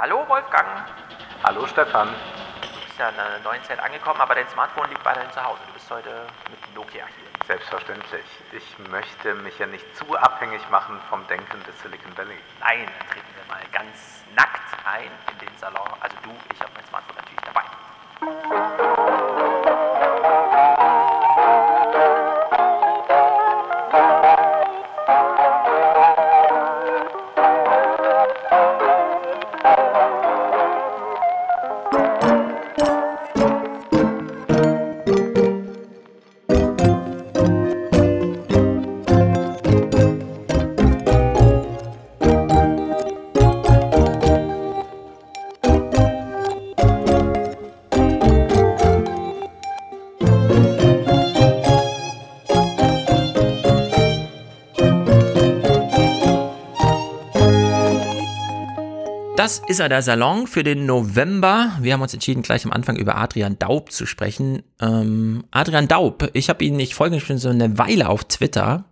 Hallo Wolfgang. Hallo Stefan. Du bist ja in einer neuen Zeit angekommen, aber dein Smartphone liegt weiterhin zu Hause. Du bist heute mit Nokia hier. Selbstverständlich. Ich möchte mich ja nicht zu abhängig machen vom Denken des Silicon Valley. Nein, dann treten wir mal ganz nackt ein in den Salon. Also du, ich habe mein Smartphone natürlich dabei. Das ist ja der Salon für den November. Wir haben uns entschieden, gleich am Anfang über Adrian Daub zu sprechen. Ähm, Adrian Daub, ich habe ihn, ich folge schon so eine Weile auf Twitter.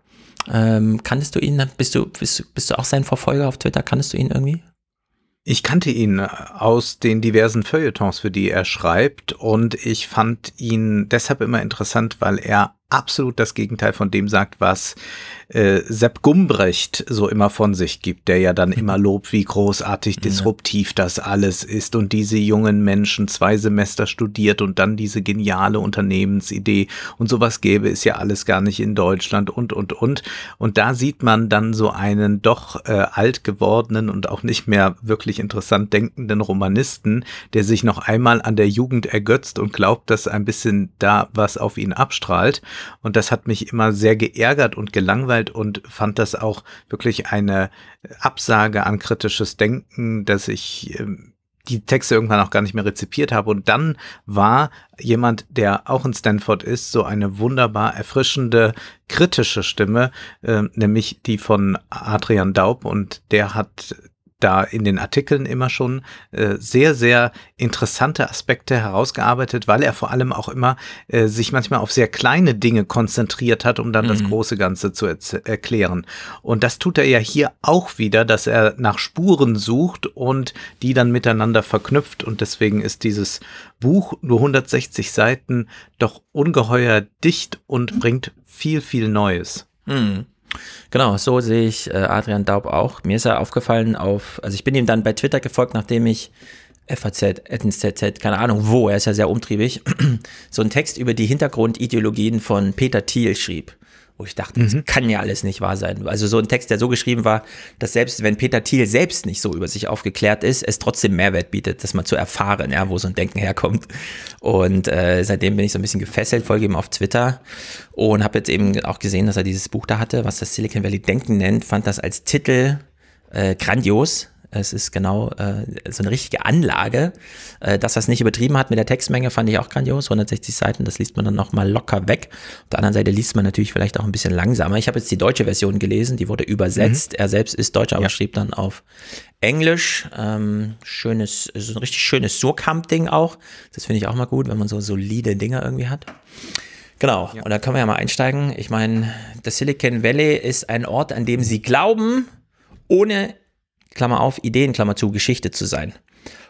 Ähm, kanntest du ihn, bist du, bist, bist du auch sein Verfolger auf Twitter? Kanntest du ihn irgendwie? Ich kannte ihn aus den diversen Feuilletons, für die er schreibt, und ich fand ihn deshalb immer interessant, weil er absolut das Gegenteil von dem sagt, was äh, Sepp Gumbrecht so immer von sich gibt, der ja dann immer lobt, wie großartig disruptiv das alles ist und diese jungen Menschen zwei Semester studiert und dann diese geniale Unternehmensidee und sowas gäbe es ja alles gar nicht in Deutschland und und und. Und da sieht man dann so einen doch äh, alt gewordenen und auch nicht mehr wirklich interessant denkenden Romanisten, der sich noch einmal an der Jugend ergötzt und glaubt, dass ein bisschen da was auf ihn abstrahlt. Und das hat mich immer sehr geärgert und gelangweilt und fand das auch wirklich eine Absage an kritisches Denken, dass ich ähm, die Texte irgendwann auch gar nicht mehr rezipiert habe. Und dann war jemand, der auch in Stanford ist, so eine wunderbar erfrischende, kritische Stimme, äh, nämlich die von Adrian Daub. Und der hat da in den Artikeln immer schon äh, sehr, sehr interessante Aspekte herausgearbeitet, weil er vor allem auch immer äh, sich manchmal auf sehr kleine Dinge konzentriert hat, um dann mhm. das große Ganze zu erklären. Und das tut er ja hier auch wieder, dass er nach Spuren sucht und die dann miteinander verknüpft. Und deswegen ist dieses Buch, nur 160 Seiten, doch ungeheuer dicht und bringt viel, viel Neues. Mhm. Genau, so sehe ich äh, Adrian Daub auch. Mir ist er aufgefallen auf, also ich bin ihm dann bei Twitter gefolgt, nachdem ich FAZ, NZZ, keine Ahnung wo, er ist ja sehr umtriebig, so einen Text über die Hintergrundideologien von Peter Thiel schrieb wo ich dachte, das mhm. kann ja alles nicht wahr sein. Also so ein Text, der so geschrieben war, dass selbst wenn Peter Thiel selbst nicht so über sich aufgeklärt ist, es trotzdem Mehrwert bietet, das mal zu erfahren, ja, wo so ein Denken herkommt. Und äh, seitdem bin ich so ein bisschen gefesselt, folge ihm auf Twitter und habe jetzt eben auch gesehen, dass er dieses Buch da hatte, was das Silicon Valley Denken nennt, fand das als Titel äh, grandios. Es ist genau äh, so eine richtige Anlage. Äh, dass er es nicht übertrieben hat mit der Textmenge, fand ich auch grandios. 160 Seiten, das liest man dann nochmal locker weg. Auf der anderen Seite liest man natürlich vielleicht auch ein bisschen langsamer. Ich habe jetzt die deutsche Version gelesen, die wurde übersetzt. Mhm. Er selbst ist Deutscher, aber ja. schrieb dann auf Englisch. Ähm, schönes, so ein richtig schönes Surkamp-Ding auch. Das finde ich auch mal gut, wenn man so solide Dinger irgendwie hat. Genau, ja. und da können wir ja mal einsteigen. Ich meine, das Silicon Valley ist ein Ort, an dem sie glauben, ohne Klammer auf, Ideen, Klammer zu, Geschichte zu sein.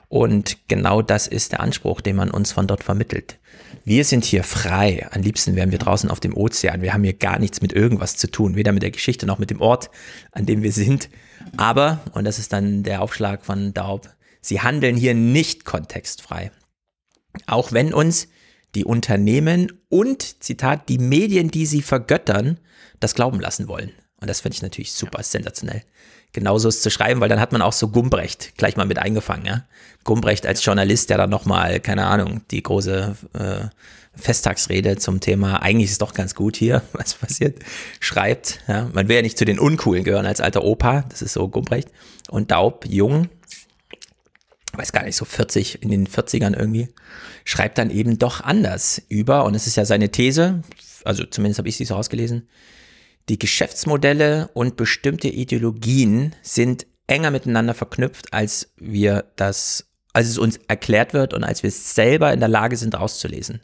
Und genau das ist der Anspruch, den man uns von dort vermittelt. Wir sind hier frei. Am liebsten wären wir draußen auf dem Ozean. Wir haben hier gar nichts mit irgendwas zu tun, weder mit der Geschichte noch mit dem Ort, an dem wir sind. Aber, und das ist dann der Aufschlag von Daub, sie handeln hier nicht kontextfrei. Auch wenn uns die Unternehmen und, Zitat, die Medien, die sie vergöttern, das glauben lassen wollen. Und das finde ich natürlich super sensationell genauso ist zu schreiben, weil dann hat man auch so Gumbrecht gleich mal mit eingefangen. Ja? Gumbrecht als Journalist, der dann nochmal, keine Ahnung, die große äh, Festtagsrede zum Thema, eigentlich ist es doch ganz gut hier, was passiert, schreibt. Ja? Man will ja nicht zu den Uncoolen gehören als alter Opa, das ist so Gumbrecht. Und Daub, jung, weiß gar nicht, so 40, in den 40ern irgendwie, schreibt dann eben doch anders über, und es ist ja seine These, also zumindest habe ich sie so ausgelesen, die Geschäftsmodelle und bestimmte Ideologien sind enger miteinander verknüpft, als wir das, als es uns erklärt wird und als wir selber in der Lage sind auszulesen.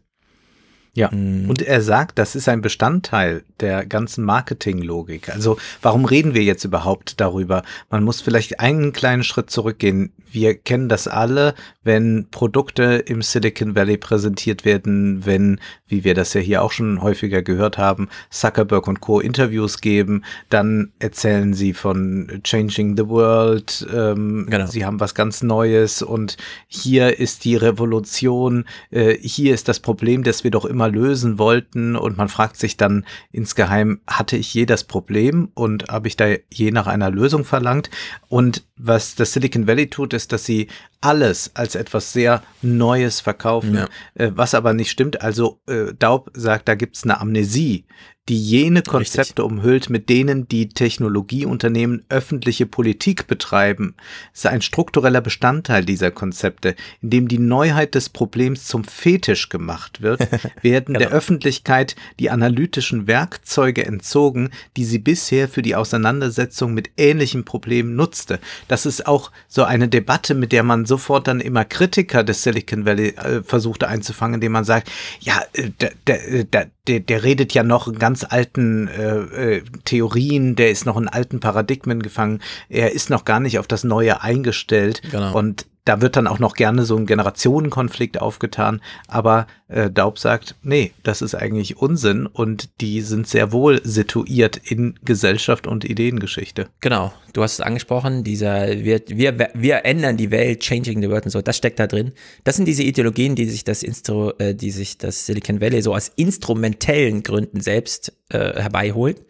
Ja, mhm. und er sagt, das ist ein Bestandteil der ganzen Marketinglogik. Also warum reden wir jetzt überhaupt darüber? Man muss vielleicht einen kleinen Schritt zurückgehen. Wir kennen das alle, wenn Produkte im Silicon Valley präsentiert werden, wenn, wie wir das ja hier auch schon häufiger gehört haben, Zuckerberg und Co. Interviews geben, dann erzählen sie von Changing the World, ähm, genau. sie haben was ganz Neues und hier ist die Revolution, äh, hier ist das Problem, das wir doch immer lösen wollten und man fragt sich dann insgeheim, hatte ich je das Problem und habe ich da je nach einer Lösung verlangt? Und was das Silicon Valley tut, ist, dass sie alles als etwas sehr Neues verkaufen, ja. äh, was aber nicht stimmt. Also äh, Daub sagt, da gibt's eine Amnesie die jene Konzepte Richtig. umhüllt, mit denen die Technologieunternehmen öffentliche Politik betreiben. Es ist ein struktureller Bestandteil dieser Konzepte, in dem die Neuheit des Problems zum Fetisch gemacht wird, werden genau. der Öffentlichkeit die analytischen Werkzeuge entzogen, die sie bisher für die Auseinandersetzung mit ähnlichen Problemen nutzte. Das ist auch so eine Debatte, mit der man sofort dann immer Kritiker des Silicon Valley äh, versuchte einzufangen, indem man sagt, ja, äh, der, der, der, der redet ja noch ganz ganz alten äh, äh, Theorien, der ist noch in alten Paradigmen gefangen, er ist noch gar nicht auf das Neue eingestellt. Genau. Und da wird dann auch noch gerne so ein Generationenkonflikt aufgetan, aber äh, Daub sagt, nee, das ist eigentlich Unsinn und die sind sehr wohl situiert in Gesellschaft und Ideengeschichte. Genau, du hast es angesprochen, dieser wir, wir, wir ändern die Welt, changing the world und so, das steckt da drin. Das sind diese Ideologien, die sich das Instru, äh, die sich das Silicon Valley so aus instrumentellen Gründen selbst äh, herbeiholt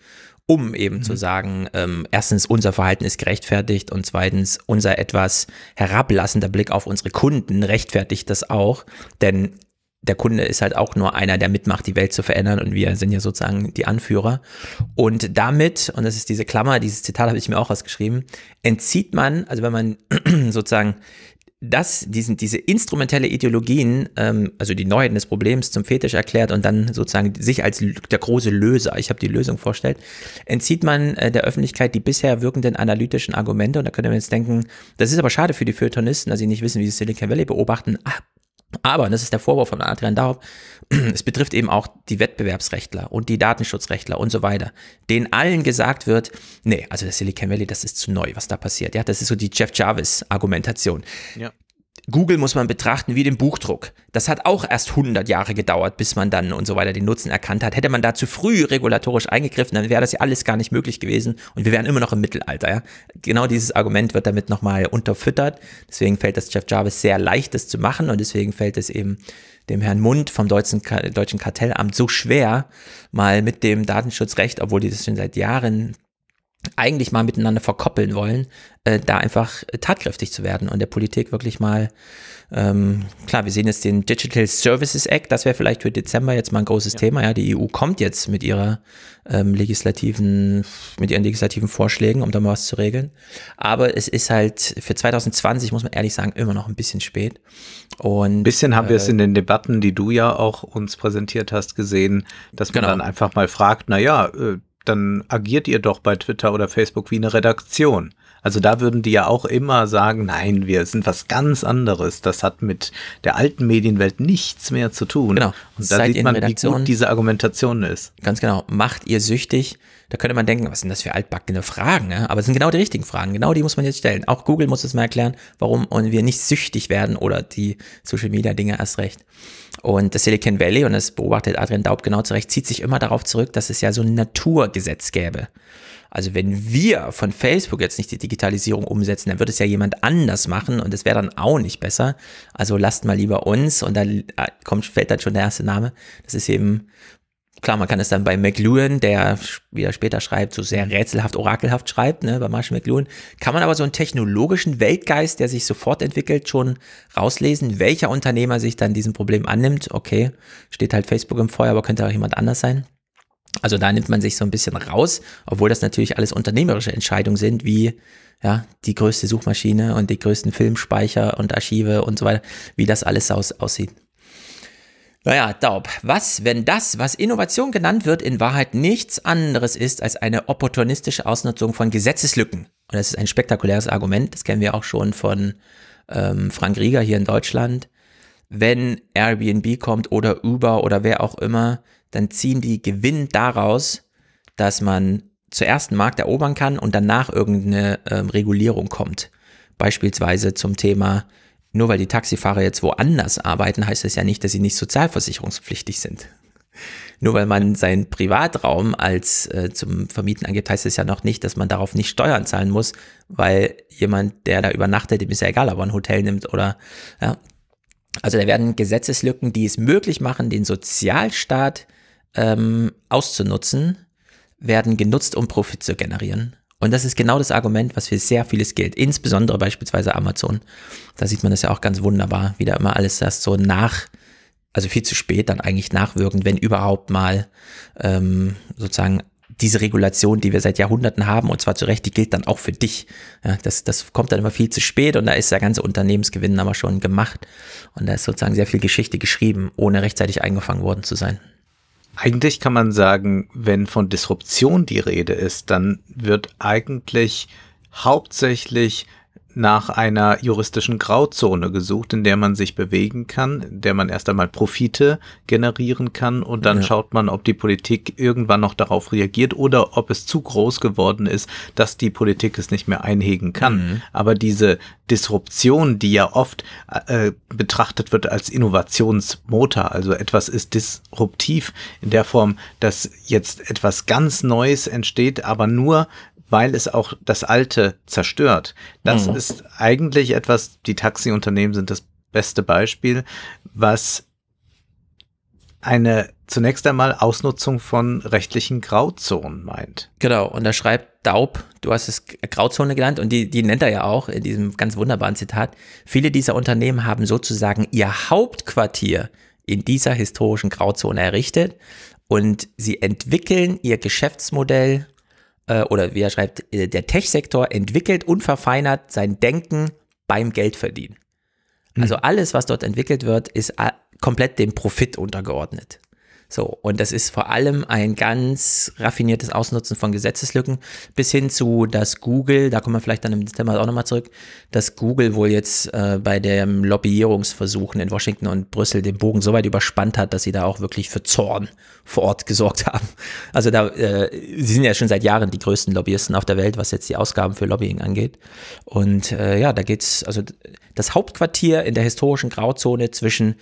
um eben mhm. zu sagen, ähm, erstens, unser Verhalten ist gerechtfertigt und zweitens, unser etwas herablassender Blick auf unsere Kunden rechtfertigt das auch, denn der Kunde ist halt auch nur einer, der mitmacht, die Welt zu verändern und wir sind ja sozusagen die Anführer. Und damit, und das ist diese Klammer, dieses Zitat habe ich mir auch rausgeschrieben, entzieht man, also wenn man sozusagen das, diesen, diese instrumentelle Ideologien, ähm, also die Neuheiten des Problems zum Fetisch erklärt und dann sozusagen sich als der große Löser, ich habe die Lösung vorstellt, entzieht man äh, der Öffentlichkeit die bisher wirkenden analytischen Argumente. Und da könnte man jetzt denken, das ist aber schade für die Feuilletonisten, dass sie nicht wissen, wie sie Silicon Valley beobachten. Aber, und das ist der Vorwurf von Adrian Daub, es betrifft eben auch die Wettbewerbsrechtler und die Datenschutzrechtler und so weiter, denen allen gesagt wird, nee, also das Silicon Valley, das ist zu neu, was da passiert. Ja, das ist so die Jeff Jarvis Argumentation. Ja. Google muss man betrachten wie den Buchdruck. Das hat auch erst 100 Jahre gedauert, bis man dann und so weiter den Nutzen erkannt hat. Hätte man da zu früh regulatorisch eingegriffen, dann wäre das ja alles gar nicht möglich gewesen und wir wären immer noch im Mittelalter. Ja? Genau dieses Argument wird damit nochmal unterfüttert. Deswegen fällt das Jeff Jarvis sehr leicht, das zu machen und deswegen fällt es eben dem Herrn Mund vom deutschen, deutschen Kartellamt so schwer, mal mit dem Datenschutzrecht, obwohl die das schon seit Jahren eigentlich mal miteinander verkoppeln wollen, äh, da einfach tatkräftig zu werden und der Politik wirklich mal, ähm, klar, wir sehen jetzt den Digital Services Act, das wäre vielleicht für Dezember jetzt mal ein großes ja. Thema, ja, die EU kommt jetzt mit ihrer ähm, legislativen, mit ihren legislativen Vorschlägen, um da mal was zu regeln, aber es ist halt für 2020, muss man ehrlich sagen, immer noch ein bisschen spät und. Ein bisschen haben äh, wir es in den Debatten, die du ja auch uns präsentiert hast, gesehen, dass man genau. dann einfach mal fragt, na ja, äh, dann agiert ihr doch bei Twitter oder Facebook wie eine Redaktion. Also da würden die ja auch immer sagen, nein, wir sind was ganz anderes. Das hat mit der alten Medienwelt nichts mehr zu tun. Genau. Und da Seid sieht man, wie gut diese Argumentation ist. Ganz genau. Macht ihr süchtig? Da könnte man denken, was sind das für altbackene Fragen? Ne? Aber es sind genau die richtigen Fragen. Genau die muss man jetzt stellen. Auch Google muss es mal erklären, warum wir nicht süchtig werden oder die Social Media Dinge erst recht. Und das Silicon Valley, und das beobachtet Adrian Daub genau zurecht, zieht sich immer darauf zurück, dass es ja so ein Naturgesetz gäbe. Also wenn wir von Facebook jetzt nicht die Digitalisierung umsetzen, dann wird es ja jemand anders machen und es wäre dann auch nicht besser. Also lasst mal lieber uns und da äh, kommt, fällt dann schon der erste Name. Das ist eben, klar, man kann es dann bei McLuhan, der wieder später schreibt, so sehr rätselhaft, orakelhaft schreibt, ne, bei Marshall McLuhan, kann man aber so einen technologischen Weltgeist, der sich sofort entwickelt, schon rauslesen, welcher Unternehmer sich dann diesem Problem annimmt. Okay, steht halt Facebook im Feuer, aber könnte auch jemand anders sein. Also da nimmt man sich so ein bisschen raus, obwohl das natürlich alles unternehmerische Entscheidungen sind, wie ja, die größte Suchmaschine und die größten Filmspeicher und Archive und so weiter, wie das alles aus, aussieht. Naja, Daub, was, wenn das, was Innovation genannt wird, in Wahrheit nichts anderes ist als eine opportunistische Ausnutzung von Gesetzeslücken? Und das ist ein spektakuläres Argument, das kennen wir auch schon von ähm, Frank Rieger hier in Deutschland. wenn Airbnb kommt oder Uber oder wer auch immer, dann ziehen die Gewinn daraus, dass man zuerst einen Markt erobern kann und danach irgendeine ähm, Regulierung kommt. Beispielsweise zum Thema, nur weil die Taxifahrer jetzt woanders arbeiten, heißt das ja nicht, dass sie nicht sozialversicherungspflichtig sind. Nur weil man seinen Privatraum als äh, zum Vermieten angibt, heißt es ja noch nicht, dass man darauf nicht Steuern zahlen muss, weil jemand, der da übernachtet, dem ist ja egal, ob er ein Hotel nimmt oder ja. Also da werden Gesetzeslücken, die es möglich machen, den Sozialstaat ähm, auszunutzen, werden genutzt, um Profit zu generieren. Und das ist genau das Argument, was für sehr vieles gilt, insbesondere beispielsweise Amazon. Da sieht man das ja auch ganz wunderbar, wie da immer alles das so nach, also viel zu spät dann eigentlich nachwirkend, wenn überhaupt mal ähm, sozusagen diese Regulation, die wir seit Jahrhunderten haben, und zwar zu Recht, die gilt dann auch für dich. Ja, das, das kommt dann immer viel zu spät und da ist der ganze Unternehmensgewinn aber schon gemacht. Und da ist sozusagen sehr viel Geschichte geschrieben, ohne rechtzeitig eingefangen worden zu sein. Eigentlich kann man sagen, wenn von Disruption die Rede ist, dann wird eigentlich hauptsächlich nach einer juristischen Grauzone gesucht, in der man sich bewegen kann, in der man erst einmal Profite generieren kann und dann ja. schaut man, ob die Politik irgendwann noch darauf reagiert oder ob es zu groß geworden ist, dass die Politik es nicht mehr einhegen kann. Mhm. Aber diese Disruption, die ja oft äh, betrachtet wird als Innovationsmotor, also etwas ist disruptiv in der Form, dass jetzt etwas ganz Neues entsteht, aber nur weil es auch das Alte zerstört. Das mhm. ist eigentlich etwas, die Taxiunternehmen sind das beste Beispiel, was eine zunächst einmal Ausnutzung von rechtlichen Grauzonen meint. Genau, und da schreibt Daub, du hast es Grauzone genannt und die, die nennt er ja auch in diesem ganz wunderbaren Zitat. Viele dieser Unternehmen haben sozusagen ihr Hauptquartier in dieser historischen Grauzone errichtet und sie entwickeln ihr Geschäftsmodell oder wie er schreibt, äh, der Tech-Sektor entwickelt und verfeinert sein Denken beim Geldverdienen. Mhm. Also alles, was dort entwickelt wird, ist äh, komplett dem Profit untergeordnet. So, und das ist vor allem ein ganz raffiniertes Ausnutzen von Gesetzeslücken, bis hin zu, dass Google, da kommen wir vielleicht dann im Dezember auch nochmal zurück, dass Google wohl jetzt äh, bei den Lobbyierungsversuchen in Washington und Brüssel den Bogen so weit überspannt hat, dass sie da auch wirklich für Zorn vor Ort gesorgt haben. Also da, äh, sie sind ja schon seit Jahren die größten Lobbyisten auf der Welt, was jetzt die Ausgaben für Lobbying angeht. Und äh, ja, da geht's, also das Hauptquartier in der historischen Grauzone zwischen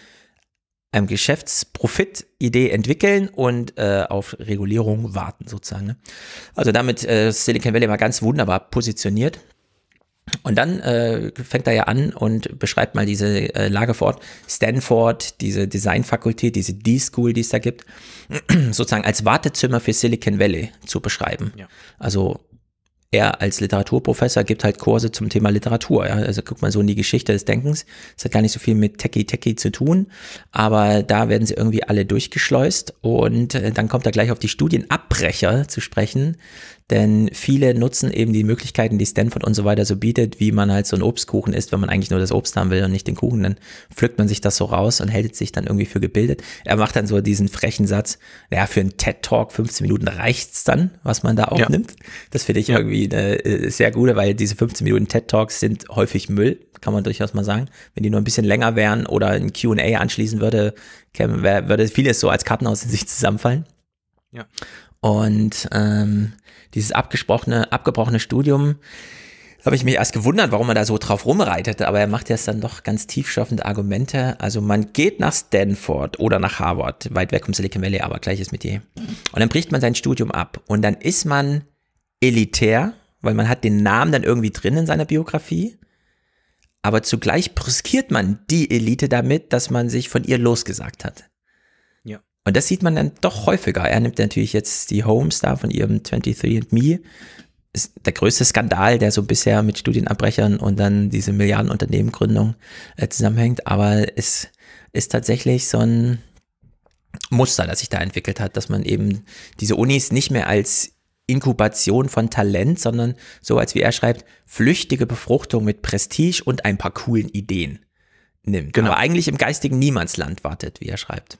einem Geschäftsprofit-Idee entwickeln und äh, auf Regulierung warten sozusagen. Ne? Also damit äh, Silicon Valley mal ganz wunderbar positioniert. Und dann äh, fängt er ja an und beschreibt mal diese äh, Lage vor Ort. Stanford, diese Designfakultät, diese D-School, die es da gibt, sozusagen als Wartezimmer für Silicon Valley zu beschreiben. Ja. Also er als Literaturprofessor gibt halt Kurse zum Thema Literatur. Ja? Also guckt man so in die Geschichte des Denkens. Das hat gar nicht so viel mit Techie Techie zu tun, aber da werden sie irgendwie alle durchgeschleust und äh, dann kommt er gleich auf die Studienabbrecher zu sprechen, denn viele nutzen eben die Möglichkeiten, die Stanford und so weiter so bietet, wie man halt so einen Obstkuchen isst, wenn man eigentlich nur das Obst haben will und nicht den Kuchen, dann pflückt man sich das so raus und hält sich dann irgendwie für gebildet. Er macht dann so diesen frechen Satz, naja, für einen TED-Talk 15 Minuten reicht's dann, was man da aufnimmt. Ja. Das finde ich ja. irgendwie eine äh, sehr gute, weil diese 15 Minuten TED-Talks sind häufig Müll, kann man durchaus mal sagen. Wenn die nur ein bisschen länger wären oder ein Q&A anschließen würde, würde vieles so als Karten aus in sich zusammenfallen. Ja. Und ähm, dieses abgesprochene, abgebrochene Studium, habe ich mich erst gewundert, warum er da so drauf rumreitet, aber er macht jetzt dann doch ganz tiefschaffende Argumente. Also man geht nach Stanford oder nach Harvard, weit weg vom Silicon Valley, aber gleiches mit je. Und dann bricht man sein Studium ab und dann ist man elitär, weil man hat den Namen dann irgendwie drin in seiner Biografie. Aber zugleich brüskiert man die Elite damit, dass man sich von ihr losgesagt hat. Und das sieht man dann doch häufiger. Er nimmt natürlich jetzt die Homes da von ihrem 23andMe. Ist der größte Skandal, der so bisher mit Studienabbrechern und dann diese Milliardenunternehmengründung äh, zusammenhängt. Aber es ist tatsächlich so ein Muster, das sich da entwickelt hat, dass man eben diese Unis nicht mehr als Inkubation von Talent, sondern so als wie er schreibt, flüchtige Befruchtung mit Prestige und ein paar coolen Ideen nimmt. Genau. Aber eigentlich im geistigen Niemandsland wartet, wie er schreibt.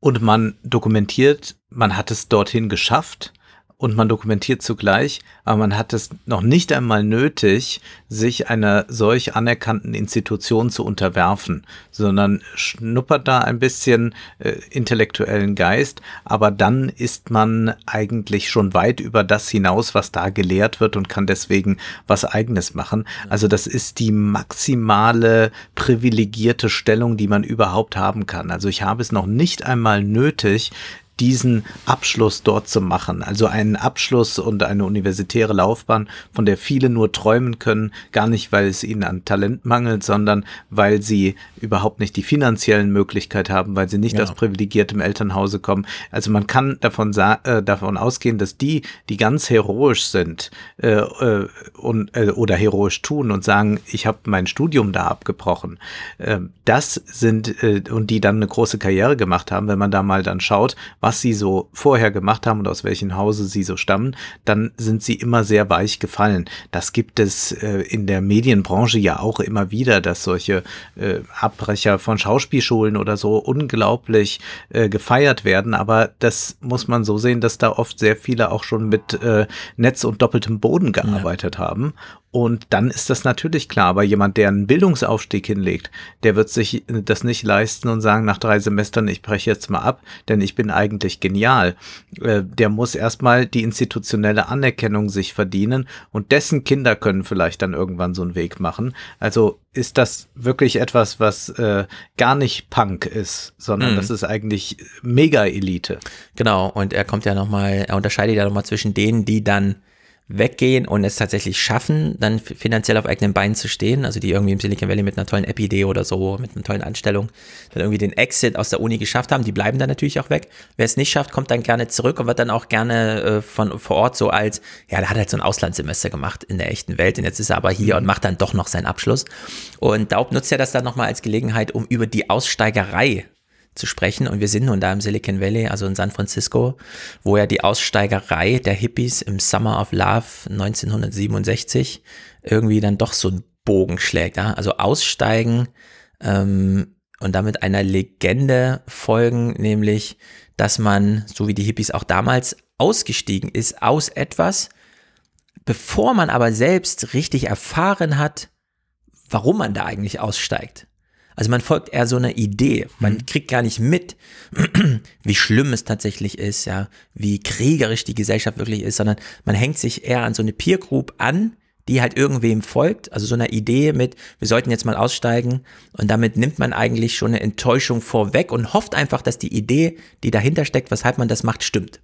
Und man dokumentiert, man hat es dorthin geschafft und man dokumentiert zugleich, aber man hat es noch nicht einmal nötig, sich einer solch anerkannten Institution zu unterwerfen, sondern schnuppert da ein bisschen äh, intellektuellen Geist, aber dann ist man eigentlich schon weit über das hinaus, was da gelehrt wird und kann deswegen was eigenes machen. Also das ist die maximale privilegierte Stellung, die man überhaupt haben kann. Also ich habe es noch nicht einmal nötig, diesen Abschluss dort zu machen. Also einen Abschluss und eine universitäre Laufbahn, von der viele nur träumen können, gar nicht, weil es ihnen an Talent mangelt, sondern weil sie überhaupt nicht die finanziellen Möglichkeiten haben, weil sie nicht ja. aus privilegiertem Elternhause kommen. Also man kann davon, äh, davon ausgehen, dass die, die ganz heroisch sind äh, äh, und, äh, oder heroisch tun und sagen, ich habe mein Studium da abgebrochen, äh, das sind äh, und die dann eine große Karriere gemacht haben, wenn man da mal dann schaut, was sie so vorher gemacht haben und aus welchem Hause sie so stammen, dann sind sie immer sehr weich gefallen. Das gibt es äh, in der Medienbranche ja auch immer wieder, dass solche äh, Abbrecher von Schauspielschulen oder so unglaublich äh, gefeiert werden. Aber das muss man so sehen, dass da oft sehr viele auch schon mit äh, Netz und doppeltem Boden gearbeitet ja. haben und dann ist das natürlich klar, aber jemand, der einen Bildungsaufstieg hinlegt, der wird sich das nicht leisten und sagen nach drei Semestern, ich breche jetzt mal ab, denn ich bin eigentlich genial. Äh, der muss erstmal die institutionelle Anerkennung sich verdienen und dessen Kinder können vielleicht dann irgendwann so einen Weg machen. Also ist das wirklich etwas, was äh, gar nicht Punk ist, sondern mhm. das ist eigentlich Mega-Elite. Genau, und er kommt ja nochmal, er unterscheidet ja nochmal zwischen denen, die dann weggehen und es tatsächlich schaffen, dann finanziell auf eigenen Beinen zu stehen, also die irgendwie im Silicon Valley mit einer tollen App-Idee oder so, mit einer tollen Anstellung, dann irgendwie den Exit aus der Uni geschafft haben, die bleiben dann natürlich auch weg. Wer es nicht schafft, kommt dann gerne zurück und wird dann auch gerne äh, von vor Ort so als, ja, der hat halt so ein Auslandssemester gemacht in der echten Welt und jetzt ist er aber hier und macht dann doch noch seinen Abschluss. Und Daub nutzt ja das dann nochmal als Gelegenheit, um über die Aussteigerei zu sprechen. Und wir sind nun da im Silicon Valley, also in San Francisco, wo ja die Aussteigerei der Hippies im Summer of Love 1967 irgendwie dann doch so einen Bogen schlägt. Ja? Also aussteigen ähm, und damit einer Legende folgen, nämlich, dass man, so wie die Hippies auch damals, ausgestiegen ist aus etwas, bevor man aber selbst richtig erfahren hat, warum man da eigentlich aussteigt. Also man folgt eher so einer Idee. Man mhm. kriegt gar nicht mit, wie schlimm es tatsächlich ist, ja, wie kriegerisch die Gesellschaft wirklich ist, sondern man hängt sich eher an so eine Peer Group an, die halt irgendwem folgt, also so einer Idee mit, wir sollten jetzt mal aussteigen und damit nimmt man eigentlich schon eine Enttäuschung vorweg und hofft einfach, dass die Idee, die dahinter steckt, weshalb man das macht, stimmt.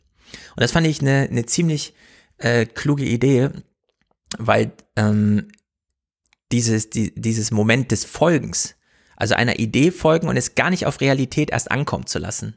Und das fand ich eine, eine ziemlich äh, kluge Idee, weil ähm, dieses, die, dieses Moment des Folgens, also einer Idee folgen und es gar nicht auf Realität erst ankommen zu lassen.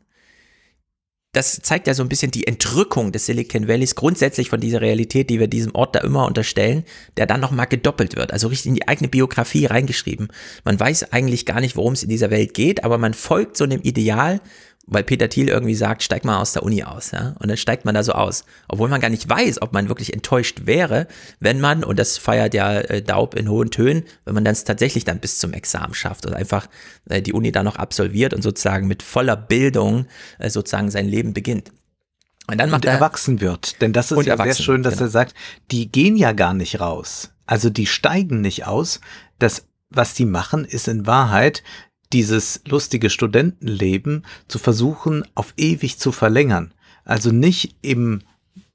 Das zeigt ja so ein bisschen die Entrückung des Silicon Valleys grundsätzlich von dieser Realität, die wir diesem Ort da immer unterstellen, der dann nochmal gedoppelt wird, also richtig in die eigene Biografie reingeschrieben. Man weiß eigentlich gar nicht, worum es in dieser Welt geht, aber man folgt so einem Ideal weil Peter Thiel irgendwie sagt, steig mal aus der Uni aus, ja, und dann steigt man da so aus, obwohl man gar nicht weiß, ob man wirklich enttäuscht wäre, wenn man, und das feiert ja äh, Daub in hohen Tönen, wenn man dann es tatsächlich dann bis zum Examen schafft und einfach äh, die Uni dann noch absolviert und sozusagen mit voller Bildung äh, sozusagen sein Leben beginnt. Und dann macht und er erwachsen wird, denn das ist ja sehr schön, dass genau. er sagt, die gehen ja gar nicht raus. Also die steigen nicht aus. Das was die machen, ist in Wahrheit, dieses lustige Studentenleben zu versuchen, auf ewig zu verlängern. Also nicht im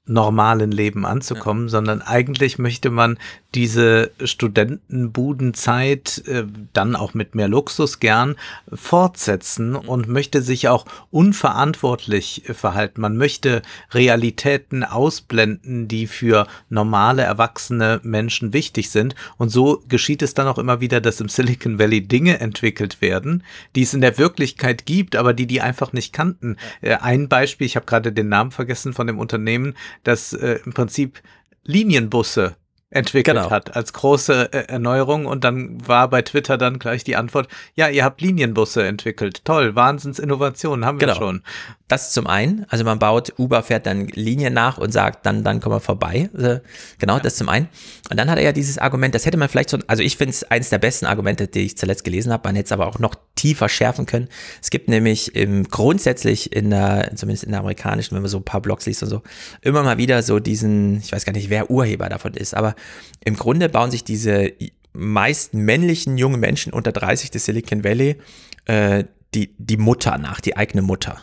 normalen Leben anzukommen, ja. sondern eigentlich möchte man diese Studentenbudenzeit äh, dann auch mit mehr Luxus gern fortsetzen und möchte sich auch unverantwortlich verhalten. Man möchte Realitäten ausblenden, die für normale, erwachsene Menschen wichtig sind. Und so geschieht es dann auch immer wieder, dass im Silicon Valley Dinge entwickelt werden, die es in der Wirklichkeit gibt, aber die die einfach nicht kannten. Äh, ein Beispiel, ich habe gerade den Namen vergessen von dem Unternehmen, das äh, im Prinzip Linienbusse entwickelt genau. hat als große äh, Erneuerung und dann war bei Twitter dann gleich die Antwort, ja, ihr habt Linienbusse entwickelt. Toll, Wahnsinnsinnovation, haben wir genau. schon. Das zum einen, also man baut, Uber fährt dann Linien nach und sagt, dann, dann kommen wir vorbei. Äh, genau, ja. das zum einen. Und dann hat er ja dieses Argument, das hätte man vielleicht so, also ich finde es eines der besten Argumente, die ich zuletzt gelesen habe, man hätte es aber auch noch tiefer schärfen können. Es gibt nämlich im, grundsätzlich in der, zumindest in der amerikanischen, wenn man so ein paar Blogs liest und so, immer mal wieder so diesen, ich weiß gar nicht, wer Urheber davon ist, aber im Grunde bauen sich diese meist männlichen jungen Menschen unter 30 des Silicon Valley äh, die, die Mutter nach, die eigene Mutter,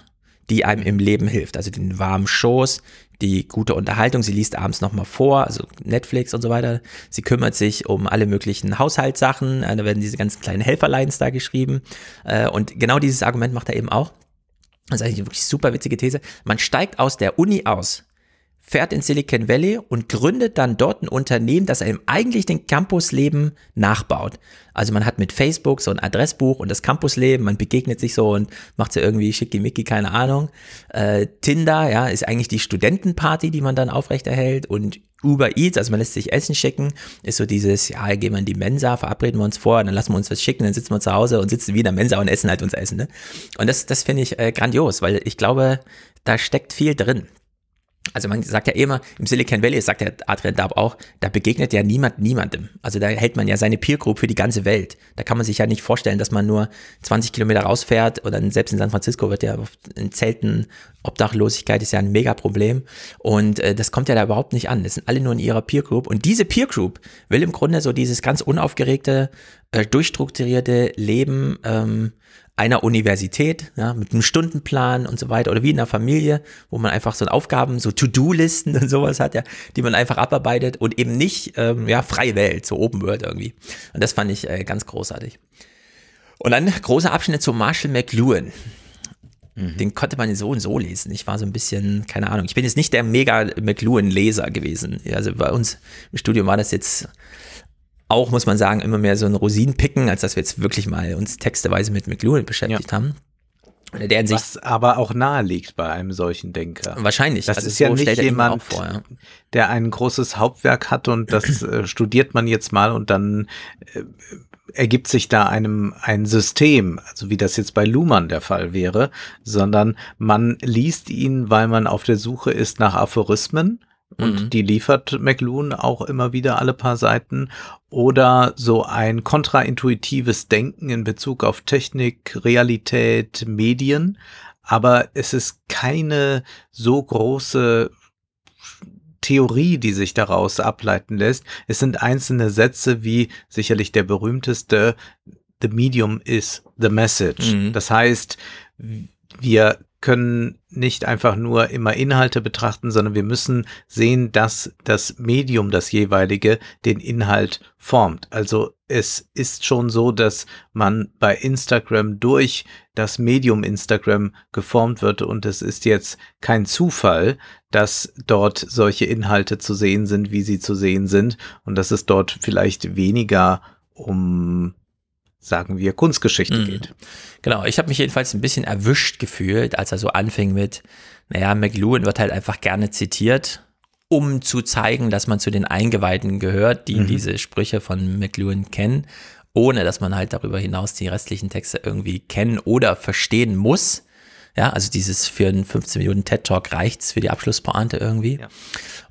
die einem im Leben hilft. Also den warmen Schoß, die gute Unterhaltung. Sie liest abends nochmal vor, also Netflix und so weiter. Sie kümmert sich um alle möglichen Haushaltssachen. Äh, da werden diese ganzen kleinen Helferleins da geschrieben. Äh, und genau dieses Argument macht er eben auch. Das ist eigentlich eine wirklich super witzige These. Man steigt aus der Uni aus fährt in Silicon Valley und gründet dann dort ein Unternehmen, das einem eigentlich den Campusleben nachbaut. Also man hat mit Facebook so ein Adressbuch und das Campusleben, man begegnet sich so und macht so irgendwie schickimicki, keine Ahnung. Äh, Tinder, ja, ist eigentlich die Studentenparty, die man dann aufrechterhält und Uber Eats, also man lässt sich Essen schicken, ist so dieses, ja, gehen wir in die Mensa, verabreden wir uns vor, dann lassen wir uns was schicken, dann sitzen wir zu Hause und sitzen wieder in der Mensa und essen halt uns Essen. Ne? Und das, das finde ich äh, grandios, weil ich glaube, da steckt viel drin also man sagt ja immer, im Silicon Valley, sagt der Adrian Daub auch, da begegnet ja niemand niemandem. Also da hält man ja seine Peer Group für die ganze Welt. Da kann man sich ja nicht vorstellen, dass man nur 20 Kilometer rausfährt oder selbst in San Francisco wird ja in Zelten Obdachlosigkeit ist ja ein Megaproblem und äh, das kommt ja da überhaupt nicht an. Das sind alle nur in ihrer Peer Group und diese Peer Group will im Grunde so dieses ganz unaufgeregte, äh, durchstrukturierte Leben ähm, einer Universität, ja, mit einem Stundenplan und so weiter, oder wie in einer Familie, wo man einfach so Aufgaben, so To-Do-Listen und sowas hat, ja, die man einfach abarbeitet und eben nicht, ähm, ja, freie Welt, so Open World irgendwie. Und das fand ich äh, ganz großartig. Und dann großer Abschnitt zu Marshall McLuhan. Mhm. Den konnte man so und so lesen. Ich war so ein bisschen, keine Ahnung, ich bin jetzt nicht der mega McLuhan-Leser gewesen. Also bei uns im Studium war das jetzt auch, muss man sagen, immer mehr so ein Rosinenpicken, als dass wir jetzt wirklich mal uns texteweise mit McLuhan beschäftigt ja. haben. Der Was aber auch nahe liegt bei einem solchen Denker. Wahrscheinlich. Das also ist ja so nicht jemand, vor, ja. der ein großes Hauptwerk hat und das äh, studiert man jetzt mal und dann äh, ergibt sich da einem ein System, also wie das jetzt bei Luhmann der Fall wäre, sondern man liest ihn, weil man auf der Suche ist nach Aphorismen und mhm. die liefert McLuhan auch immer wieder alle paar Seiten. Oder so ein kontraintuitives Denken in Bezug auf Technik, Realität, Medien. Aber es ist keine so große Theorie, die sich daraus ableiten lässt. Es sind einzelne Sätze wie sicherlich der berühmteste, The medium is the message. Mhm. Das heißt, wir können nicht einfach nur immer Inhalte betrachten, sondern wir müssen sehen, dass das Medium, das jeweilige, den Inhalt formt. Also es ist schon so, dass man bei Instagram durch das Medium Instagram geformt wird und es ist jetzt kein Zufall, dass dort solche Inhalte zu sehen sind, wie sie zu sehen sind und dass es dort vielleicht weniger um sagen wir, Kunstgeschichte mhm. geht. Genau, ich habe mich jedenfalls ein bisschen erwischt gefühlt, als er so anfing mit, naja, McLuhan wird halt einfach gerne zitiert, um zu zeigen, dass man zu den Eingeweihten gehört, die mhm. diese Sprüche von McLuhan kennen, ohne dass man halt darüber hinaus die restlichen Texte irgendwie kennen oder verstehen muss. Ja, also dieses für einen 15 Minuten TED Talk reicht's für die Abschlusspointe irgendwie. Ja.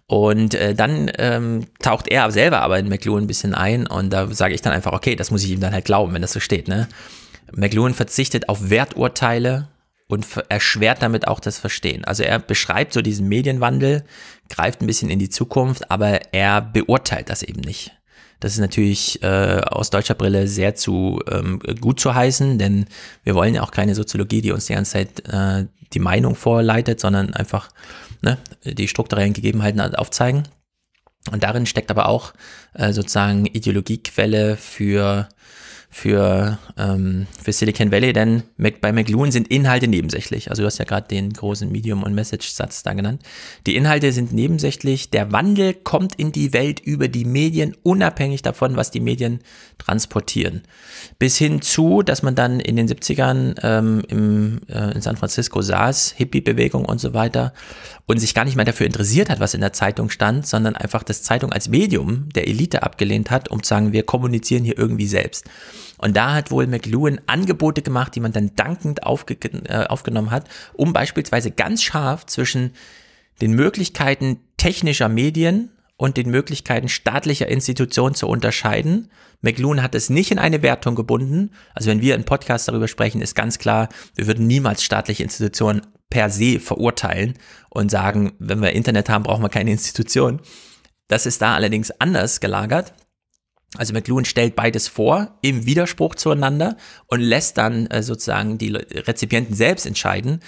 Und äh, dann ähm, taucht er selber aber in McLuhan ein bisschen ein und da sage ich dann einfach, okay, das muss ich ihm dann halt glauben, wenn das so steht. Ne? McLuhan verzichtet auf Werturteile und erschwert damit auch das Verstehen. Also er beschreibt so diesen Medienwandel, greift ein bisschen in die Zukunft, aber er beurteilt das eben nicht. Das ist natürlich äh, aus deutscher Brille sehr zu ähm, gut zu heißen, denn wir wollen ja auch keine Soziologie, die uns die ganze Zeit äh, die Meinung vorleitet, sondern einfach ne, die strukturellen Gegebenheiten aufzeigen. Und darin steckt aber auch äh, sozusagen Ideologiequelle für für, ähm, für Silicon Valley, denn bei McLuhan sind Inhalte nebensächlich. Also du hast ja gerade den großen Medium- und Message-Satz da genannt. Die Inhalte sind nebensächlich. Der Wandel kommt in die Welt über die Medien, unabhängig davon, was die Medien transportieren. Bis hin zu, dass man dann in den 70ern ähm, im, äh, in San Francisco saß, Hippie-Bewegung und so weiter, und sich gar nicht mehr dafür interessiert hat, was in der Zeitung stand, sondern einfach das Zeitung als Medium der Elite abgelehnt hat, um zu sagen, wir kommunizieren hier irgendwie selbst. Und da hat wohl McLuhan Angebote gemacht, die man dann dankend aufge äh, aufgenommen hat, um beispielsweise ganz scharf zwischen den Möglichkeiten technischer Medien und den Möglichkeiten staatlicher Institutionen zu unterscheiden. McLuhan hat es nicht in eine Wertung gebunden. Also wenn wir im Podcast darüber sprechen, ist ganz klar, wir würden niemals staatliche Institutionen per se verurteilen und sagen, wenn wir Internet haben, brauchen wir keine Institution. Das ist da allerdings anders gelagert. Also McLuhan stellt beides vor im Widerspruch zueinander und lässt dann äh, sozusagen die Rezipienten selbst entscheiden.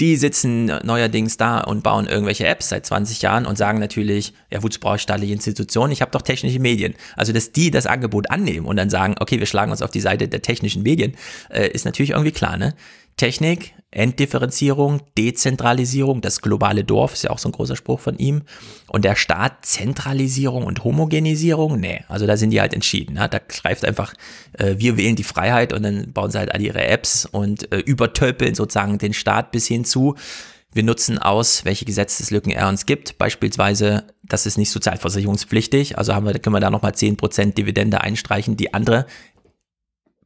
Die sitzen neuerdings da und bauen irgendwelche Apps seit 20 Jahren und sagen natürlich, ja, wozu brauche ich staatliche Institutionen? Ich habe doch technische Medien. Also, dass die das Angebot annehmen und dann sagen, okay, wir schlagen uns auf die Seite der technischen Medien, äh, ist natürlich irgendwie klar, ne? Technik, Enddifferenzierung, Dezentralisierung, das globale Dorf ist ja auch so ein großer Spruch von ihm. Und der Staat, Zentralisierung und Homogenisierung, nee, also da sind die halt entschieden. Ne? Da greift einfach, äh, wir wählen die Freiheit und dann bauen sie halt alle ihre Apps und äh, übertölpeln sozusagen den Staat bis hin zu, wir nutzen aus, welche Gesetzeslücken er uns gibt. Beispielsweise, das ist nicht sozialversicherungspflichtig, also haben wir, können wir da nochmal 10% Dividende einstreichen, die andere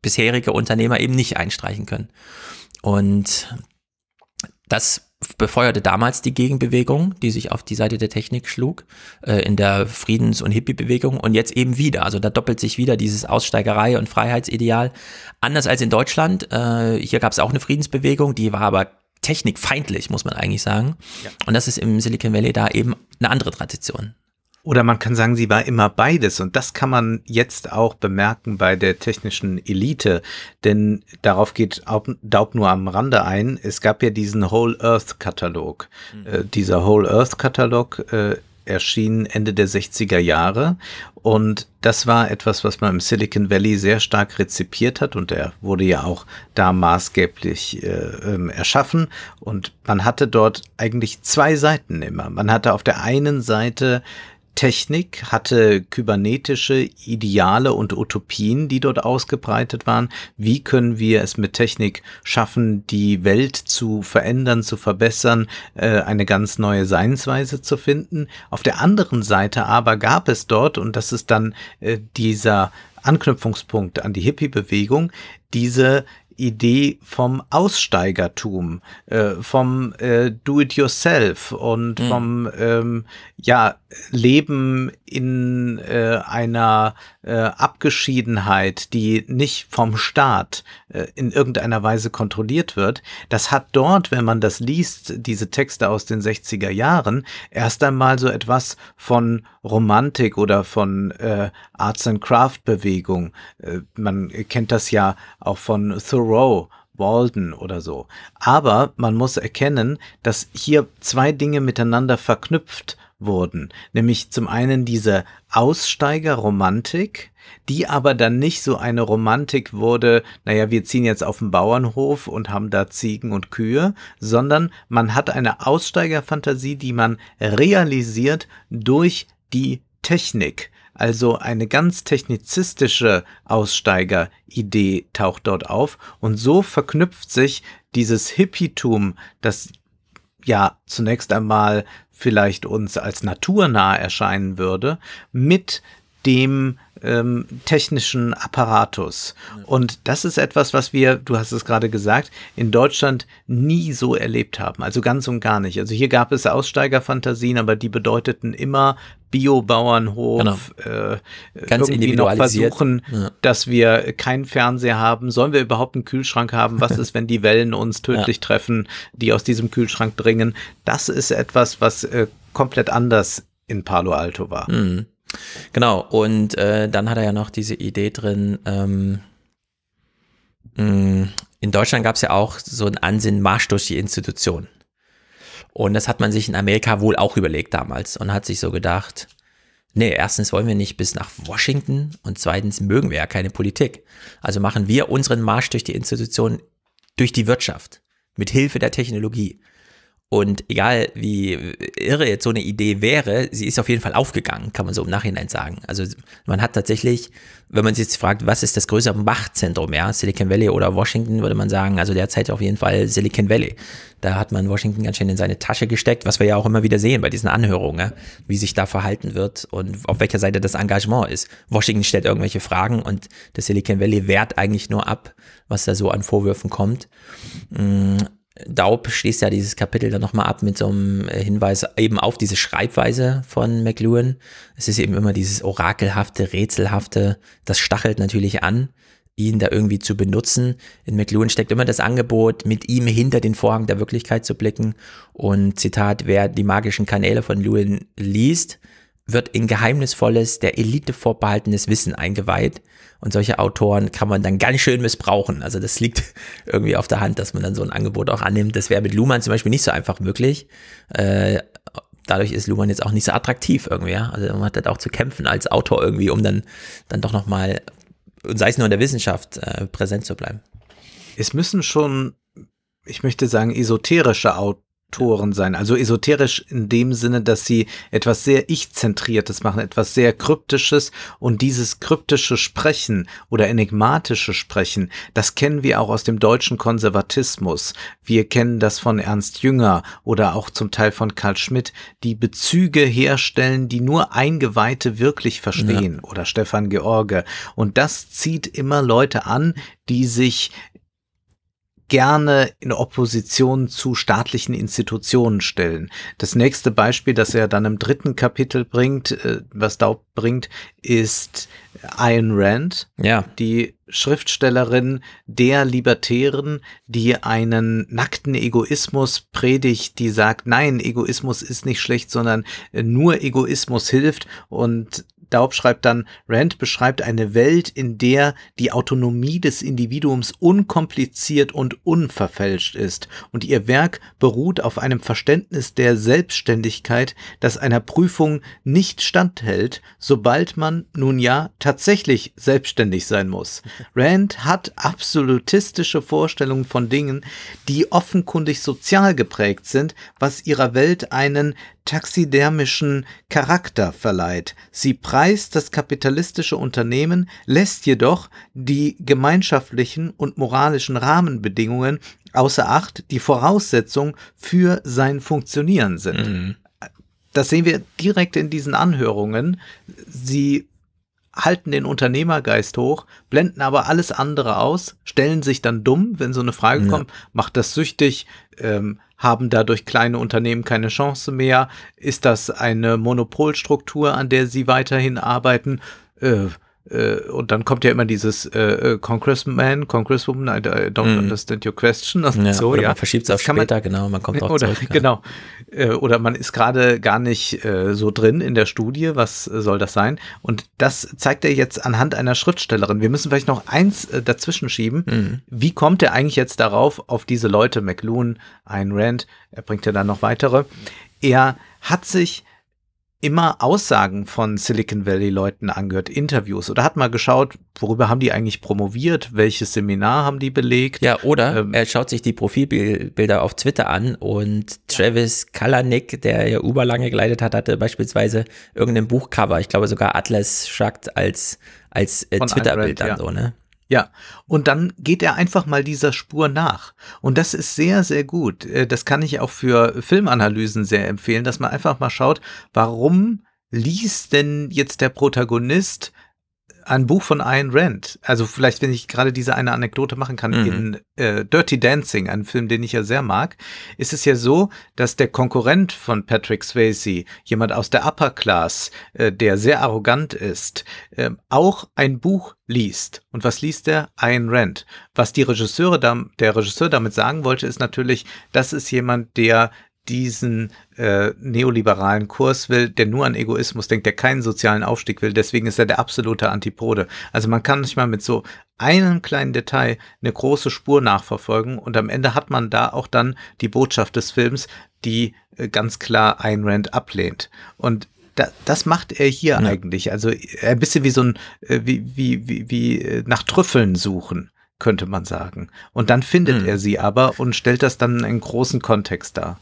bisherige Unternehmer eben nicht einstreichen können. Und das befeuerte damals die Gegenbewegung, die sich auf die Seite der Technik schlug, äh, in der Friedens- und Hippie-Bewegung und jetzt eben wieder. Also da doppelt sich wieder dieses Aussteigerei und Freiheitsideal. Anders als in Deutschland, äh, hier gab es auch eine Friedensbewegung, die war aber technikfeindlich, muss man eigentlich sagen. Ja. Und das ist im Silicon Valley da eben eine andere Tradition. Oder man kann sagen, sie war immer beides. Und das kann man jetzt auch bemerken bei der technischen Elite. Denn darauf geht Daub nur am Rande ein. Es gab ja diesen Whole Earth Katalog. Mhm. Äh, dieser Whole Earth Katalog äh, erschien Ende der 60er Jahre. Und das war etwas, was man im Silicon Valley sehr stark rezipiert hat. Und er wurde ja auch da maßgeblich äh, ähm, erschaffen. Und man hatte dort eigentlich zwei Seiten immer. Man hatte auf der einen Seite Technik hatte kybernetische Ideale und Utopien, die dort ausgebreitet waren. Wie können wir es mit Technik schaffen, die Welt zu verändern, zu verbessern, äh, eine ganz neue Seinsweise zu finden? Auf der anderen Seite aber gab es dort, und das ist dann äh, dieser Anknüpfungspunkt an die Hippie-Bewegung, diese Idee vom Aussteigertum, äh, vom äh, Do-it-yourself und mhm. vom ähm, ja, Leben in äh, einer äh, Abgeschiedenheit, die nicht vom Staat äh, in irgendeiner Weise kontrolliert wird. Das hat dort, wenn man das liest, diese Texte aus den 60er Jahren, erst einmal so etwas von Romantik oder von äh, Arts and Craft Bewegung. Äh, man kennt das ja auch von Thoreau Walden oder so. Aber man muss erkennen, dass hier zwei Dinge miteinander verknüpft wurden. Nämlich zum einen diese Aussteigerromantik, die aber dann nicht so eine Romantik wurde, naja, wir ziehen jetzt auf den Bauernhof und haben da Ziegen und Kühe, sondern man hat eine Aussteigerfantasie, die man realisiert durch die Technik. Also eine ganz technizistische Aussteigeridee taucht dort auf und so verknüpft sich dieses Hippietum, das ja zunächst einmal vielleicht uns als naturnah erscheinen würde, mit dem ähm, technischen Apparatus. Und das ist etwas, was wir, du hast es gerade gesagt, in Deutschland nie so erlebt haben. Also ganz und gar nicht. Also hier gab es Aussteigerfantasien, aber die bedeuteten immer Biobauernhof, genau. äh, Ganz irgendwie noch versuchen, ja. dass wir keinen Fernseher haben. Sollen wir überhaupt einen Kühlschrank haben? Was ist, wenn die Wellen uns tödlich ja. treffen, die aus diesem Kühlschrank dringen? Das ist etwas, was äh, komplett anders in Palo Alto war. Mhm. Genau, und äh, dann hat er ja noch diese Idee drin, ähm, mm, in Deutschland gab es ja auch so einen Ansinn, Marsch durch die Institution. Und das hat man sich in Amerika wohl auch überlegt damals und hat sich so gedacht, Nee, erstens wollen wir nicht bis nach Washington und zweitens mögen wir ja keine Politik. Also machen wir unseren Marsch durch die Institutionen, durch die Wirtschaft, mit Hilfe der Technologie. Und egal wie irre jetzt so eine Idee wäre, sie ist auf jeden Fall aufgegangen, kann man so im Nachhinein sagen. Also man hat tatsächlich, wenn man sich jetzt fragt, was ist das größere Machtzentrum, ja, Silicon Valley oder Washington, würde man sagen, also derzeit auf jeden Fall Silicon Valley. Da hat man Washington ganz schön in seine Tasche gesteckt, was wir ja auch immer wieder sehen bei diesen Anhörungen, wie sich da verhalten wird und auf welcher Seite das Engagement ist. Washington stellt irgendwelche Fragen und das Silicon Valley wehrt eigentlich nur ab, was da so an Vorwürfen kommt. Daub schließt ja dieses Kapitel dann nochmal ab mit so einem äh, Hinweis eben auf diese Schreibweise von McLuhan. Es ist eben immer dieses orakelhafte, rätselhafte, das stachelt natürlich an, ihn da irgendwie zu benutzen. In McLuhan steckt immer das Angebot, mit ihm hinter den Vorhang der Wirklichkeit zu blicken. Und Zitat, wer die magischen Kanäle von Lewin liest, wird in geheimnisvolles, der Elite vorbehaltenes Wissen eingeweiht. Und solche Autoren kann man dann ganz schön missbrauchen. Also das liegt irgendwie auf der Hand, dass man dann so ein Angebot auch annimmt. Das wäre mit Luhmann zum Beispiel nicht so einfach möglich. Äh, dadurch ist Luhmann jetzt auch nicht so attraktiv irgendwie. Ja? Also man hat halt auch zu kämpfen als Autor irgendwie, um dann, dann doch nochmal, sei es nur in der Wissenschaft, äh, präsent zu bleiben. Es müssen schon ich möchte sagen, esoterische Autoren Autoren sein. Also esoterisch in dem Sinne, dass sie etwas sehr Ich-zentriertes machen, etwas sehr Kryptisches und dieses kryptische Sprechen oder enigmatische Sprechen, das kennen wir auch aus dem deutschen Konservatismus. Wir kennen das von Ernst Jünger oder auch zum Teil von Karl Schmidt, die Bezüge herstellen, die nur Eingeweihte wirklich verstehen ja. oder Stefan George. Und das zieht immer Leute an, die sich gerne in Opposition zu staatlichen Institutionen stellen. Das nächste Beispiel, das er dann im dritten Kapitel bringt, äh, was Daub bringt, ist Ayn Rand, ja. die Schriftstellerin der Libertären, die einen nackten Egoismus predigt, die sagt, nein, Egoismus ist nicht schlecht, sondern nur Egoismus hilft und Daub schreibt dann, Rand beschreibt eine Welt, in der die Autonomie des Individuums unkompliziert und unverfälscht ist, und ihr Werk beruht auf einem Verständnis der Selbstständigkeit, das einer Prüfung nicht standhält, sobald man nun ja tatsächlich selbstständig sein muss. Rand hat absolutistische Vorstellungen von Dingen, die offenkundig sozial geprägt sind, was ihrer Welt einen taxidermischen Charakter verleiht. Sie preist das kapitalistische Unternehmen, lässt jedoch die gemeinschaftlichen und moralischen Rahmenbedingungen außer Acht, die Voraussetzung für sein Funktionieren sind. Mhm. Das sehen wir direkt in diesen Anhörungen. Sie halten den Unternehmergeist hoch, blenden aber alles andere aus, stellen sich dann dumm, wenn so eine Frage ja. kommt, macht das süchtig, ähm, haben dadurch kleine Unternehmen keine Chance mehr, ist das eine Monopolstruktur, an der sie weiterhin arbeiten, äh, äh, und dann kommt ja immer dieses äh, äh Congressman, Congresswoman, I, I don't mm. understand your question. Und ja, so, oder ja. man verschiebt es auf später, man, genau, man kommt drauf oder, zurück. Ja. Genau. Äh, oder man ist gerade gar nicht äh, so drin in der Studie, was soll das sein? Und das zeigt er jetzt anhand einer Schriftstellerin. Wir müssen vielleicht noch eins äh, dazwischen schieben. Mm. Wie kommt er eigentlich jetzt darauf, auf diese Leute, McLuhan, Ayn Rand, er bringt ja dann noch weitere. Er hat sich immer Aussagen von Silicon Valley Leuten angehört, Interviews oder hat mal geschaut, worüber haben die eigentlich promoviert, welches Seminar haben die belegt. Ja, oder ähm, er schaut sich die Profilbilder auf Twitter an und Travis Kalanick, der ja Uber lange geleitet hat, hatte beispielsweise irgendein Buchcover, ich glaube sogar Atlas Shrugged als, als äh, Twitter-Bild dann ja. so, ne? Ja, und dann geht er einfach mal dieser Spur nach. Und das ist sehr, sehr gut. Äh, das kann ich auch für Filmanalysen sehr empfehlen, dass man einfach mal schaut, warum liest denn jetzt der Protagonist ein Buch von Ayn Rand. Also vielleicht, wenn ich gerade diese eine Anekdote machen kann, mhm. in äh, Dirty Dancing, einem Film, den ich ja sehr mag, ist es ja so, dass der Konkurrent von Patrick Swayze, jemand aus der Upper Class, äh, der sehr arrogant ist, äh, auch ein Buch liest. Und was liest er? Ayn Rand. Was die Regisseure, der Regisseur damit sagen wollte, ist natürlich, das ist jemand, der diesen äh, neoliberalen Kurs will, der nur an Egoismus denkt, der keinen sozialen Aufstieg will. Deswegen ist er der absolute Antipode. Also man kann nicht mal mit so einem kleinen Detail eine große Spur nachverfolgen und am Ende hat man da auch dann die Botschaft des Films, die äh, ganz klar Ayn Rand ablehnt. Und da, das macht er hier ja. eigentlich. Also ein bisschen wie so ein, äh, wie, wie, wie, wie äh, nach Trüffeln suchen, könnte man sagen. Und dann findet hm. er sie aber und stellt das dann in großen Kontext dar.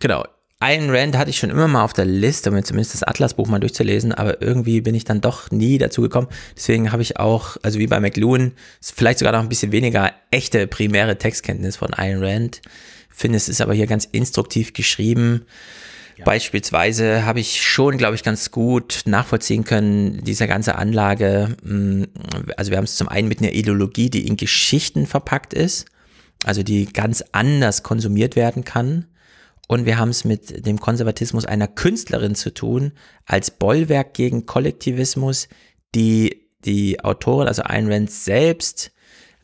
Genau. Ayn Rand hatte ich schon immer mal auf der Liste, um mir zumindest das Atlas-Buch mal durchzulesen, aber irgendwie bin ich dann doch nie dazu gekommen. Deswegen habe ich auch, also wie bei McLuhan, vielleicht sogar noch ein bisschen weniger echte primäre Textkenntnis von Ayn Rand. Finde, es ist aber hier ganz instruktiv geschrieben. Ja. Beispielsweise habe ich schon, glaube ich, ganz gut nachvollziehen können, diese ganze Anlage. Mm, also wir haben es zum einen mit einer Ideologie, die in Geschichten verpackt ist, also die ganz anders konsumiert werden kann und wir haben es mit dem Konservatismus einer Künstlerin zu tun, als Bollwerk gegen Kollektivismus, die die Autorin, also Ayn Rand selbst,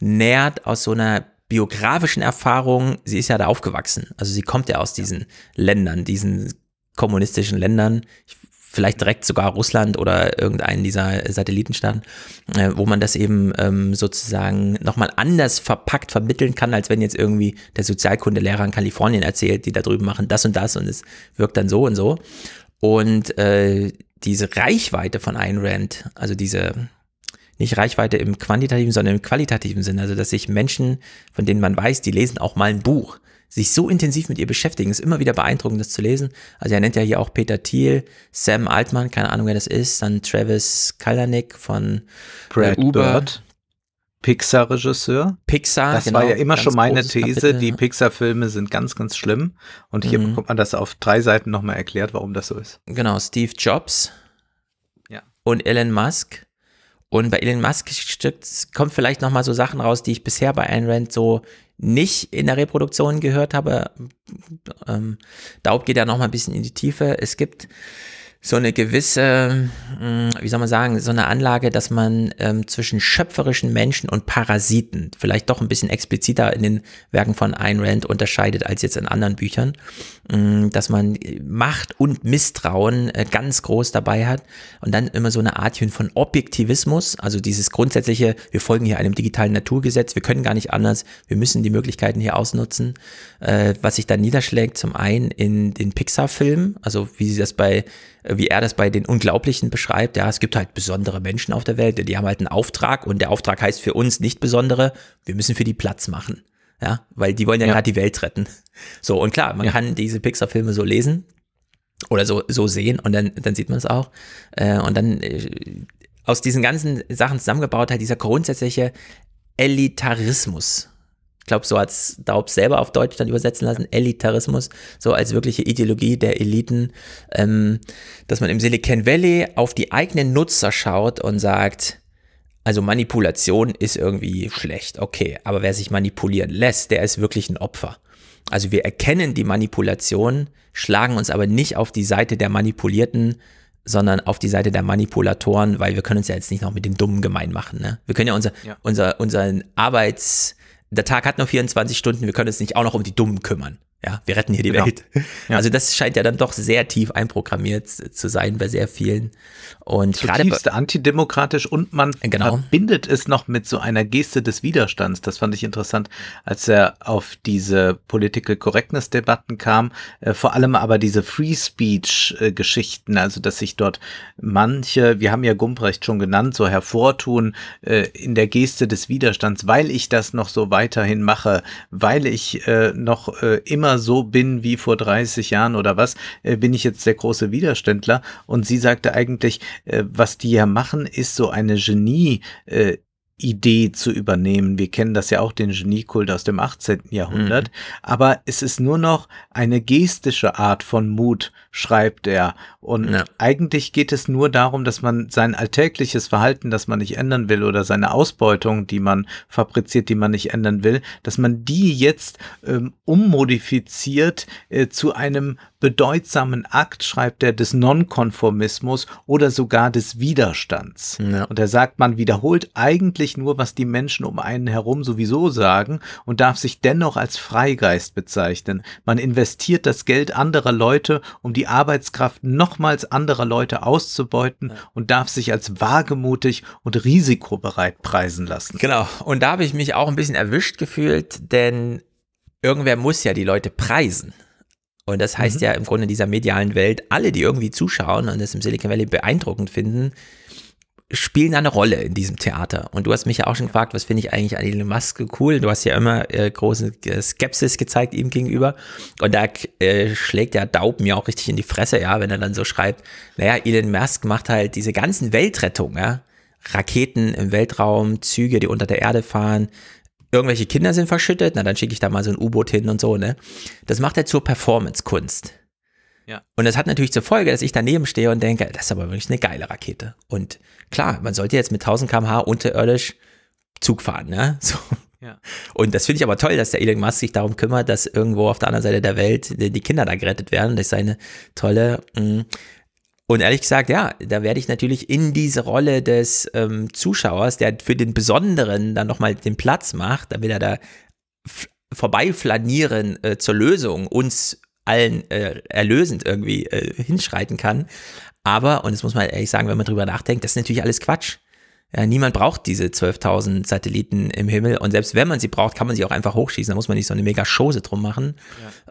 nährt aus so einer biografischen Erfahrung. Sie ist ja da aufgewachsen. Also sie kommt ja aus diesen Ländern, diesen kommunistischen Ländern. Ich vielleicht direkt sogar Russland oder irgendeinen dieser Satellitenstaaten, äh, wo man das eben ähm, sozusagen nochmal anders verpackt vermitteln kann, als wenn jetzt irgendwie der Sozialkundelehrer in Kalifornien erzählt, die da drüben machen das und das und es wirkt dann so und so. Und äh, diese Reichweite von Ayn Rand, also diese nicht Reichweite im quantitativen, sondern im qualitativen Sinn, also dass sich Menschen, von denen man weiß, die lesen auch mal ein Buch, sich so intensiv mit ihr beschäftigen. ist immer wieder beeindruckend, das zu lesen. Also er nennt ja hier auch Peter Thiel, Sam Altman, keine Ahnung, wer das ist, dann Travis Kalanick von äh, Brad Uber. Bird. Pixar-Regisseur. Pixar, Das genau, war ja immer schon meine These. Kapitel, die Pixar-Filme sind ganz, ganz schlimm. Und hier mhm. bekommt man das auf drei Seiten nochmal erklärt, warum das so ist. Genau, Steve Jobs ja. und Elon Musk. Und bei Elon Musk kommt vielleicht nochmal so Sachen raus, die ich bisher bei Ayn Rand so nicht in der Reproduktion gehört habe. Ähm, Daub geht ja noch mal ein bisschen in die Tiefe. Es gibt so eine gewisse, hm, wie soll man sagen, so eine Anlage, dass man ähm, zwischen schöpferischen Menschen und Parasiten vielleicht doch ein bisschen expliziter in den Werken von Ayn Rand unterscheidet als jetzt in anderen Büchern, ähm, dass man Macht und Misstrauen äh, ganz groß dabei hat und dann immer so eine Art von Objektivismus, also dieses grundsätzliche, wir folgen hier einem digitalen Naturgesetz, wir können gar nicht anders, wir müssen die Möglichkeiten hier ausnutzen, äh, was sich dann niederschlägt zum einen in den Pixar-Filmen, also wie sie das bei wie er das bei den Unglaublichen beschreibt. Ja, es gibt halt besondere Menschen auf der Welt, die haben halt einen Auftrag und der Auftrag heißt für uns nicht besondere, wir müssen für die Platz machen. Ja, weil die wollen ja, ja. gerade die Welt retten. So, und klar, man ja. kann diese Pixar-Filme so lesen oder so, so sehen und dann, dann sieht man es auch. Äh, und dann äh, aus diesen ganzen Sachen zusammengebaut halt dieser grundsätzliche Elitarismus ich glaube, so als Daub selber auf Deutsch dann übersetzen lassen, Elitarismus, so als wirkliche Ideologie der Eliten, ähm, dass man im Silicon Valley auf die eigenen Nutzer schaut und sagt, also Manipulation ist irgendwie schlecht, okay, aber wer sich manipulieren lässt, der ist wirklich ein Opfer. Also wir erkennen die Manipulation, schlagen uns aber nicht auf die Seite der Manipulierten, sondern auf die Seite der Manipulatoren, weil wir können uns ja jetzt nicht noch mit den Dummen gemein machen. Ne? Wir können ja, unser, ja. Unser, unseren Arbeits, der Tag hat nur 24 Stunden, wir können uns nicht auch noch um die Dummen kümmern. Ja, wir retten hier die genau. Welt. Ja. Also das scheint ja dann doch sehr tief einprogrammiert zu sein bei sehr vielen. Und Zutiefst gerade antidemokratisch und man genau. verbindet es noch mit so einer Geste des Widerstands. Das fand ich interessant, als er auf diese Political Correctness Debatten kam. Äh, vor allem aber diese Free Speech äh, Geschichten, also dass sich dort manche, wir haben ja Gumprecht schon genannt, so hervortun äh, in der Geste des Widerstands, weil ich das noch so weiterhin mache, weil ich äh, noch äh, immer so bin wie vor 30 Jahren oder was, äh, bin ich jetzt der große Widerständler. Und sie sagte eigentlich, äh, was die ja machen, ist so eine Genie, äh, Idee zu übernehmen. Wir kennen das ja auch, den Geniekult aus dem 18. Jahrhundert. Mhm. Aber es ist nur noch eine gestische Art von Mut, schreibt er. Und ja. eigentlich geht es nur darum, dass man sein alltägliches Verhalten, das man nicht ändern will, oder seine Ausbeutung, die man fabriziert, die man nicht ändern will, dass man die jetzt ähm, ummodifiziert äh, zu einem bedeutsamen Akt, schreibt er, des Nonkonformismus oder sogar des Widerstands. Ja. Und er sagt, man wiederholt eigentlich nur, was die Menschen um einen herum sowieso sagen und darf sich dennoch als Freigeist bezeichnen. Man investiert das Geld anderer Leute, um die Arbeitskraft nochmals anderer Leute auszubeuten ja. und darf sich als wagemutig und risikobereit preisen lassen. Genau. Und da habe ich mich auch ein bisschen erwischt gefühlt, denn irgendwer muss ja die Leute preisen. Und das heißt mhm. ja im Grunde in dieser medialen Welt, alle, die irgendwie zuschauen und das im Silicon Valley beeindruckend finden, spielen eine Rolle in diesem Theater. Und du hast mich ja auch schon gefragt, was finde ich eigentlich an Elon Musk cool? Du hast ja immer äh, große äh, Skepsis gezeigt ihm gegenüber. Und da äh, schlägt ja Daub mir auch richtig in die Fresse, ja, wenn er dann so schreibt, naja, Elon Musk macht halt diese ganzen Weltrettungen, ja. Raketen im Weltraum, Züge, die unter der Erde fahren, irgendwelche Kinder sind verschüttet, na dann schicke ich da mal so ein U-Boot hin und so, ne? Das macht er zur Performance-Kunst. Ja. Und das hat natürlich zur Folge, dass ich daneben stehe und denke, das ist aber wirklich eine geile Rakete. Und klar, man sollte jetzt mit 1000 km/h unterirdisch Zug fahren, ne? So. Ja. Und das finde ich aber toll, dass der Elon Musk sich darum kümmert, dass irgendwo auf der anderen Seite der Welt die Kinder da gerettet werden. Das ist eine tolle. Mh. Und ehrlich gesagt, ja, da werde ich natürlich in diese Rolle des ähm, Zuschauers, der für den Besonderen dann nochmal den Platz macht, damit er da vorbeiflanieren äh, zur Lösung uns allen äh, erlösend irgendwie äh, hinschreiten kann. Aber, und das muss man ehrlich sagen, wenn man drüber nachdenkt, das ist natürlich alles Quatsch. Ja, niemand braucht diese 12.000 Satelliten im Himmel und selbst wenn man sie braucht, kann man sie auch einfach hochschießen. Da muss man nicht so eine mega Chose drum machen.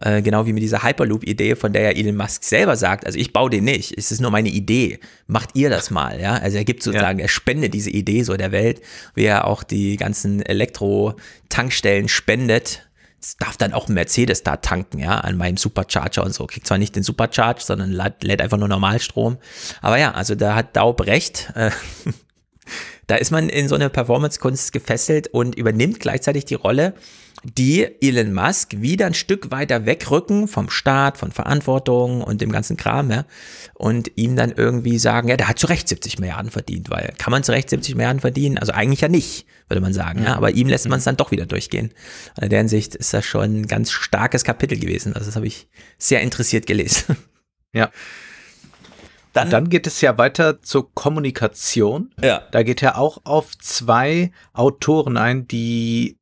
Ja. Äh, genau wie mit dieser Hyperloop-Idee, von der ja Elon Musk selber sagt, also ich baue den nicht, es ist nur meine Idee. Macht ihr das mal, ja? Also er gibt sozusagen, ja. er spendet diese Idee so der Welt, wie er auch die ganzen Elektro-Tankstellen spendet es darf dann auch ein Mercedes da tanken, ja, an meinem Supercharger und so. Kriegt zwar nicht den Supercharge, sondern lädt einfach nur Normalstrom. Aber ja, also da hat Daub recht. Äh, da ist man in so eine Performance-Kunst gefesselt und übernimmt gleichzeitig die Rolle, die Elon Musk wieder ein Stück weiter wegrücken vom Staat, von Verantwortung und dem ganzen Kram, ja, und ihm dann irgendwie sagen, ja, der hat zu Recht 70 Milliarden verdient, weil kann man zu Recht 70 Milliarden verdienen? Also eigentlich ja nicht, würde man sagen, ja, aber ihm lässt man es dann doch wieder durchgehen. In der Hinsicht ist das schon ein ganz starkes Kapitel gewesen. Also das habe ich sehr interessiert gelesen. Ja. Dann, dann, geht es ja weiter zur Kommunikation. Ja. Da geht er auch auf zwei Autoren ein, die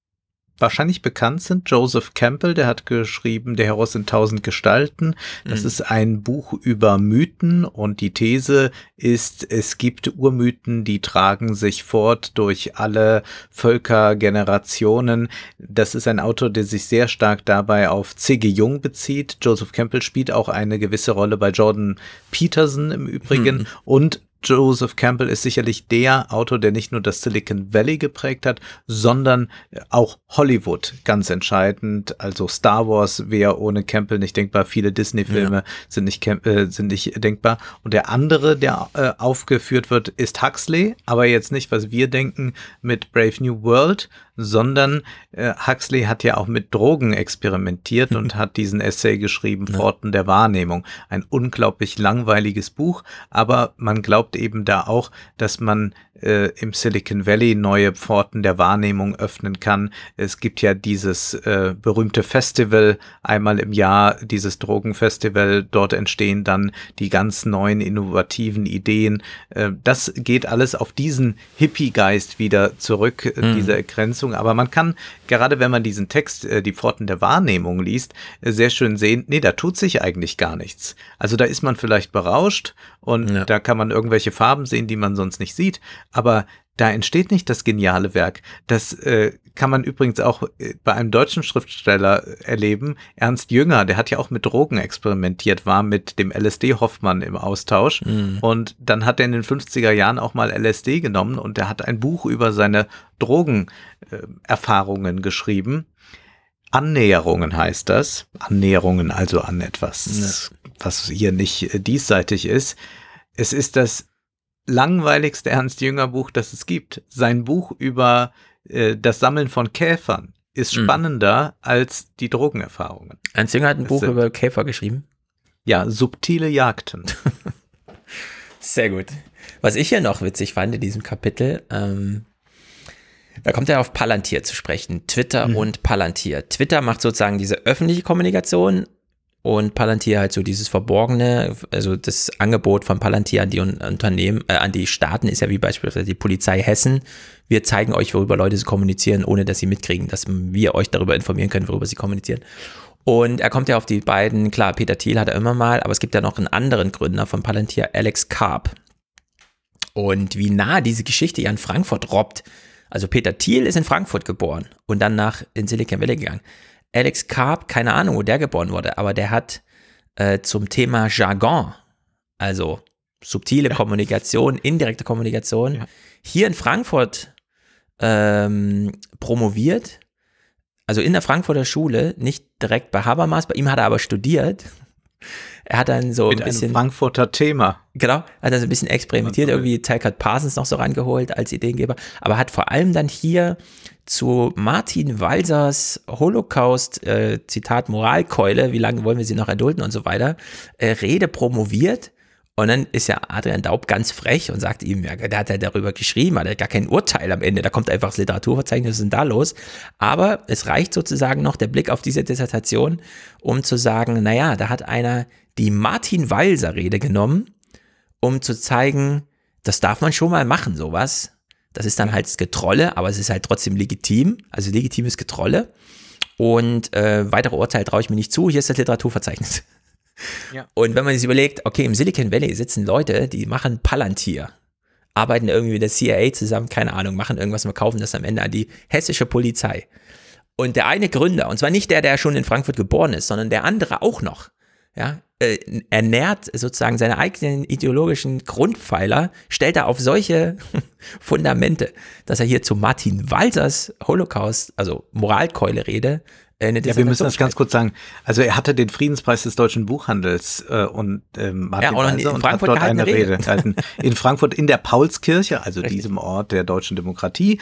wahrscheinlich bekannt sind. Joseph Campbell, der hat geschrieben, Der Heros in tausend Gestalten. Das mhm. ist ein Buch über Mythen und die These ist, es gibt Urmythen, die tragen sich fort durch alle Völker, Generationen. Das ist ein Autor, der sich sehr stark dabei auf C.G. Jung bezieht. Joseph Campbell spielt auch eine gewisse Rolle bei Jordan Peterson im Übrigen mhm. und Joseph Campbell ist sicherlich der Autor, der nicht nur das Silicon Valley geprägt hat, sondern auch Hollywood ganz entscheidend. Also Star Wars wäre ohne Campbell nicht denkbar. Viele Disney-Filme ja. sind, nicht, äh, sind nicht denkbar. Und der andere, der äh, aufgeführt wird, ist Huxley, aber jetzt nicht, was wir denken mit Brave New World, sondern äh, Huxley hat ja auch mit Drogen experimentiert und hat diesen Essay geschrieben, ja. Pforten der Wahrnehmung. Ein unglaublich langweiliges Buch, aber man glaubt eben da auch, dass man äh, im Silicon Valley neue Pforten der Wahrnehmung öffnen kann. Es gibt ja dieses äh, berühmte Festival einmal im Jahr, dieses Drogenfestival. Dort entstehen dann die ganz neuen innovativen Ideen. Äh, das geht alles auf diesen Hippie-Geist wieder zurück, mhm. diese Ergrenzung. Aber man kann, gerade wenn man diesen Text, äh, die Pforten der Wahrnehmung liest, äh, sehr schön sehen, nee, da tut sich eigentlich gar nichts. Also da ist man vielleicht berauscht und ja. da kann man irgendwelche Farben sehen, die man sonst nicht sieht aber da entsteht nicht das geniale Werk. Das äh, kann man übrigens auch äh, bei einem deutschen Schriftsteller erleben. Ernst Jünger, der hat ja auch mit Drogen experimentiert, war mit dem LSD Hoffmann im Austausch. Mhm. Und dann hat er in den 50er Jahren auch mal LSD genommen und er hat ein Buch über seine Drogenerfahrungen äh, geschrieben. Annäherungen heißt das. Annäherungen also an etwas, ja. was hier nicht äh, diesseitig ist. Es ist das langweiligste Ernst Jünger Buch, das es gibt. Sein Buch über äh, das Sammeln von Käfern ist hm. spannender mhm. als die Drogenerfahrungen. Ernst Jünger hat ein das Buch über Käfer geschrieben. Ja, subtile Jagden. Sehr gut. Was ich hier noch witzig fand in diesem Kapitel, ähm, da kommt er auf Palantir zu sprechen. Twitter mhm. und Palantir. Twitter macht sozusagen diese öffentliche Kommunikation und Palantir halt so dieses Verborgene, also das Angebot von Palantir an die Unternehmen, äh, an die Staaten ist ja wie beispielsweise die Polizei Hessen. Wir zeigen euch, worüber Leute kommunizieren, ohne dass sie mitkriegen, dass wir euch darüber informieren können, worüber sie kommunizieren. Und er kommt ja auf die beiden, klar, Peter Thiel hat er immer mal, aber es gibt ja noch einen anderen Gründer von Palantir, Alex Karp. Und wie nah diese Geschichte ja in Frankfurt robbt. Also Peter Thiel ist in Frankfurt geboren und dann nach in Silicon Valley gegangen. Alex Karp, keine Ahnung, wo der geboren wurde, aber der hat äh, zum Thema Jargon, also subtile ja. Kommunikation, indirekte Kommunikation, ja. hier in Frankfurt ähm, promoviert, also in der Frankfurter Schule, nicht direkt bei Habermas, bei ihm hat er aber studiert. Er hat dann so Mit ein bisschen. Frankfurter Thema. Genau, hat dann so ein bisschen experimentiert, irgendwie Talcott Parsons noch so rangeholt als Ideengeber, aber hat vor allem dann hier zu Martin Walsers Holocaust, äh, Zitat Moralkeule, wie lange wollen wir sie noch erdulden und so weiter, äh, Rede promoviert und dann ist ja Adrian Daub ganz frech und sagt ihm, ja, der hat ja darüber geschrieben, hat ja gar kein Urteil am Ende, da kommt einfach das Literaturverzeichnis, was ist denn da los? Aber es reicht sozusagen noch der Blick auf diese Dissertation, um zu sagen, naja, da hat einer die Martin Walser Rede genommen, um zu zeigen, das darf man schon mal machen, sowas. Das ist dann halt Getrolle, aber es ist halt trotzdem legitim, also legitimes Getrolle. Und äh, weitere Urteile traue ich mir nicht zu. Hier ist das Literaturverzeichnis. Ja. Und wenn man sich überlegt, okay, im Silicon Valley sitzen Leute, die machen Palantir, arbeiten irgendwie mit der CIA zusammen, keine Ahnung, machen irgendwas und verkaufen das am Ende an die hessische Polizei. Und der eine Gründer, und zwar nicht der, der schon in Frankfurt geboren ist, sondern der andere auch noch, ja, äh, ernährt sozusagen seine eigenen ideologischen Grundpfeiler, stellt er auf solche Fundamente, dass er hier zu Martin Walsers Holocaust, also Moralkeule Rede, äh, ja, wir müssen das ganz kurz sagen. Also er hatte den Friedenspreis des deutschen Buchhandels äh, und ähm, Martin ja, Walser und hat dort eine Rede gehalten. In Frankfurt in der Paulskirche, also Richtig. diesem Ort der deutschen Demokratie,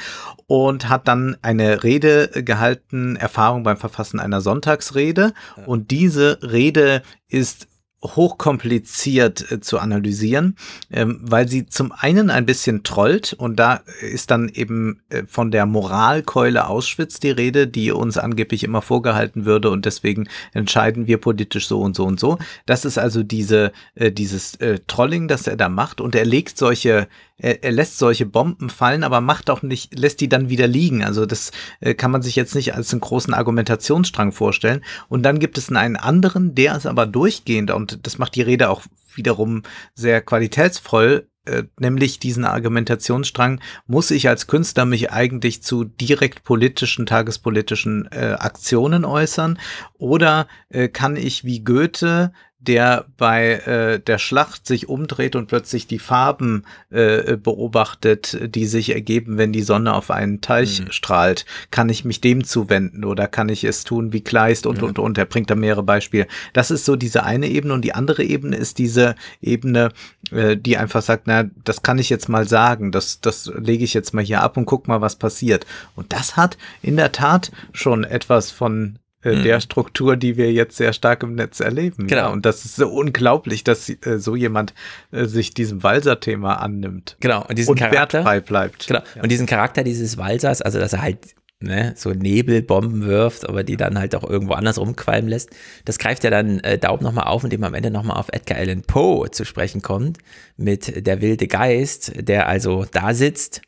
und hat dann eine Rede gehalten, Erfahrung beim Verfassen einer Sonntagsrede. Ja. Und diese Rede ist hochkompliziert äh, zu analysieren, ähm, weil sie zum einen ein bisschen trollt und da ist dann eben äh, von der Moralkeule Auschwitz die Rede, die uns angeblich immer vorgehalten würde und deswegen entscheiden wir politisch so und so und so. Das ist also diese äh, dieses äh, Trolling, das er da macht und er legt solche er, er lässt solche Bomben fallen, aber macht auch nicht, lässt die dann wieder liegen. Also das äh, kann man sich jetzt nicht als einen großen Argumentationsstrang vorstellen. Und dann gibt es einen anderen, der ist aber durchgehend und das macht die Rede auch wiederum sehr qualitätsvoll, äh, nämlich diesen Argumentationsstrang, muss ich als Künstler mich eigentlich zu direkt politischen, tagespolitischen äh, Aktionen äußern oder äh, kann ich wie Goethe der bei äh, der Schlacht sich umdreht und plötzlich die Farben äh, beobachtet, die sich ergeben, wenn die Sonne auf einen Teich mhm. strahlt. Kann ich mich dem zuwenden oder kann ich es tun wie Kleist und, ja. und, und. Er bringt da mehrere Beispiele. Das ist so diese eine Ebene und die andere Ebene ist diese Ebene, äh, die einfach sagt, na, das kann ich jetzt mal sagen, das, das lege ich jetzt mal hier ab und guck mal, was passiert. Und das hat in der Tat schon etwas von äh, der mhm. Struktur, die wir jetzt sehr stark im Netz erleben. Genau. Ja, und das ist so unglaublich, dass äh, so jemand äh, sich diesem Walser-Thema annimmt. Genau. Und diesen und Charakter, wertfrei bleibt. Genau. Ja. Und diesen Charakter dieses Walsers, also dass er halt ne, so Nebelbomben wirft, aber die dann halt auch irgendwo anders rumqualmen lässt. Das greift ja dann äh, Daub nochmal auf, indem er am Ende nochmal auf Edgar Allan Poe zu sprechen kommt, mit der wilde Geist, der also da sitzt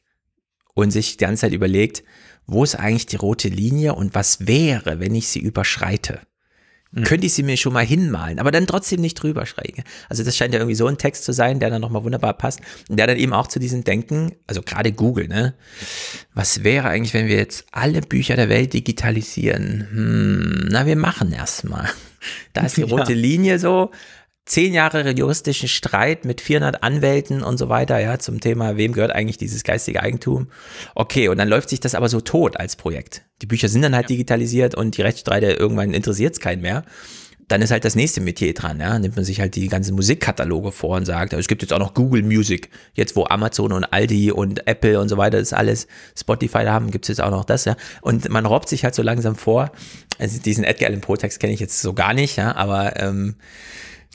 und sich die ganze Zeit überlegt, wo ist eigentlich die rote Linie und was wäre, wenn ich sie überschreite? Mhm. Könnte ich sie mir schon mal hinmalen, aber dann trotzdem nicht drüber schreiben. Also das scheint ja irgendwie so ein Text zu sein, der dann nochmal wunderbar passt und der dann eben auch zu diesem Denken, also gerade Google, ne? Was wäre eigentlich, wenn wir jetzt alle Bücher der Welt digitalisieren? Hm, na, wir machen erstmal. Da ist die rote ja. Linie so, zehn Jahre juristischen Streit mit 400 Anwälten und so weiter, ja, zum Thema, wem gehört eigentlich dieses geistige Eigentum. Okay, und dann läuft sich das aber so tot als Projekt. Die Bücher sind dann halt ja. digitalisiert und die Rechtsstreite irgendwann interessiert es keinen mehr. Dann ist halt das nächste Metier dran, ja. Nimmt man sich halt die ganzen Musikkataloge vor und sagt, es gibt jetzt auch noch Google Music. Jetzt, wo Amazon und Aldi und Apple und so weiter das alles Spotify da haben, gibt es jetzt auch noch das, ja. Und man robbt sich halt so langsam vor. Also diesen Edgar Allan Poe Text kenne ich jetzt so gar nicht, ja, aber ähm,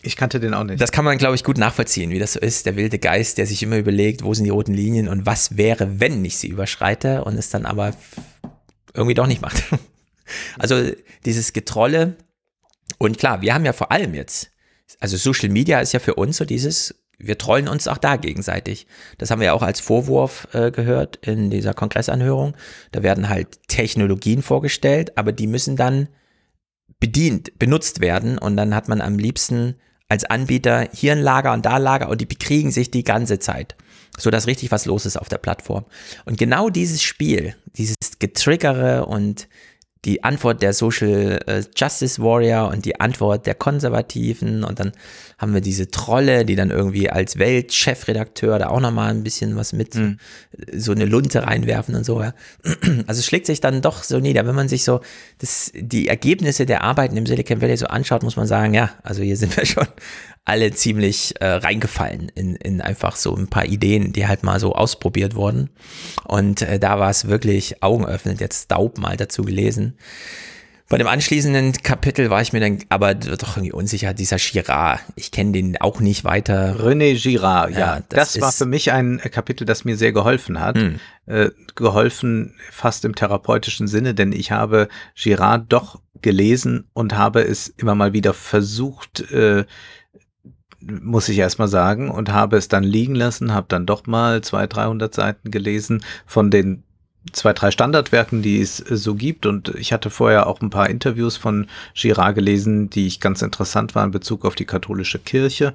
ich kannte den auch nicht. Das kann man, glaube ich, gut nachvollziehen, wie das so ist. Der wilde Geist, der sich immer überlegt, wo sind die roten Linien und was wäre, wenn ich sie überschreite und es dann aber irgendwie doch nicht macht. Also dieses Getrolle. Und klar, wir haben ja vor allem jetzt, also Social Media ist ja für uns so dieses, wir trollen uns auch da gegenseitig. Das haben wir ja auch als Vorwurf äh, gehört in dieser Kongressanhörung. Da werden halt Technologien vorgestellt, aber die müssen dann bedient, benutzt werden und dann hat man am liebsten als Anbieter hier ein Lager und da ein Lager und die bekriegen sich die ganze Zeit, so dass richtig was los ist auf der Plattform. Und genau dieses Spiel, dieses Getriggere und die Antwort der Social äh, Justice Warrior und die Antwort der Konservativen und dann haben wir diese Trolle, die dann irgendwie als Weltchefredakteur da auch nochmal ein bisschen was mit mhm. so eine Lunte reinwerfen und so. Ja. Also es schlägt sich dann doch so nieder. Wenn man sich so das, die Ergebnisse der Arbeiten im Silicon Valley so anschaut, muss man sagen, ja, also hier sind wir schon alle ziemlich äh, reingefallen in, in einfach so ein paar Ideen, die halt mal so ausprobiert wurden. Und äh, da war es wirklich augenöffnend, jetzt Daub mal dazu gelesen. Bei dem anschließenden Kapitel war ich mir dann aber doch irgendwie unsicher, dieser Girard. Ich kenne den auch nicht weiter. René Girard, ja. ja das, das war für mich ein Kapitel, das mir sehr geholfen hat. Hm. Äh, geholfen fast im therapeutischen Sinne, denn ich habe Girard doch gelesen und habe es immer mal wieder versucht, äh, muss ich erstmal sagen, und habe es dann liegen lassen, habe dann doch mal 200, 300 Seiten gelesen von den zwei, drei Standardwerken, die es äh, so gibt. Und ich hatte vorher auch ein paar Interviews von Girard gelesen, die ich ganz interessant war in Bezug auf die katholische Kirche.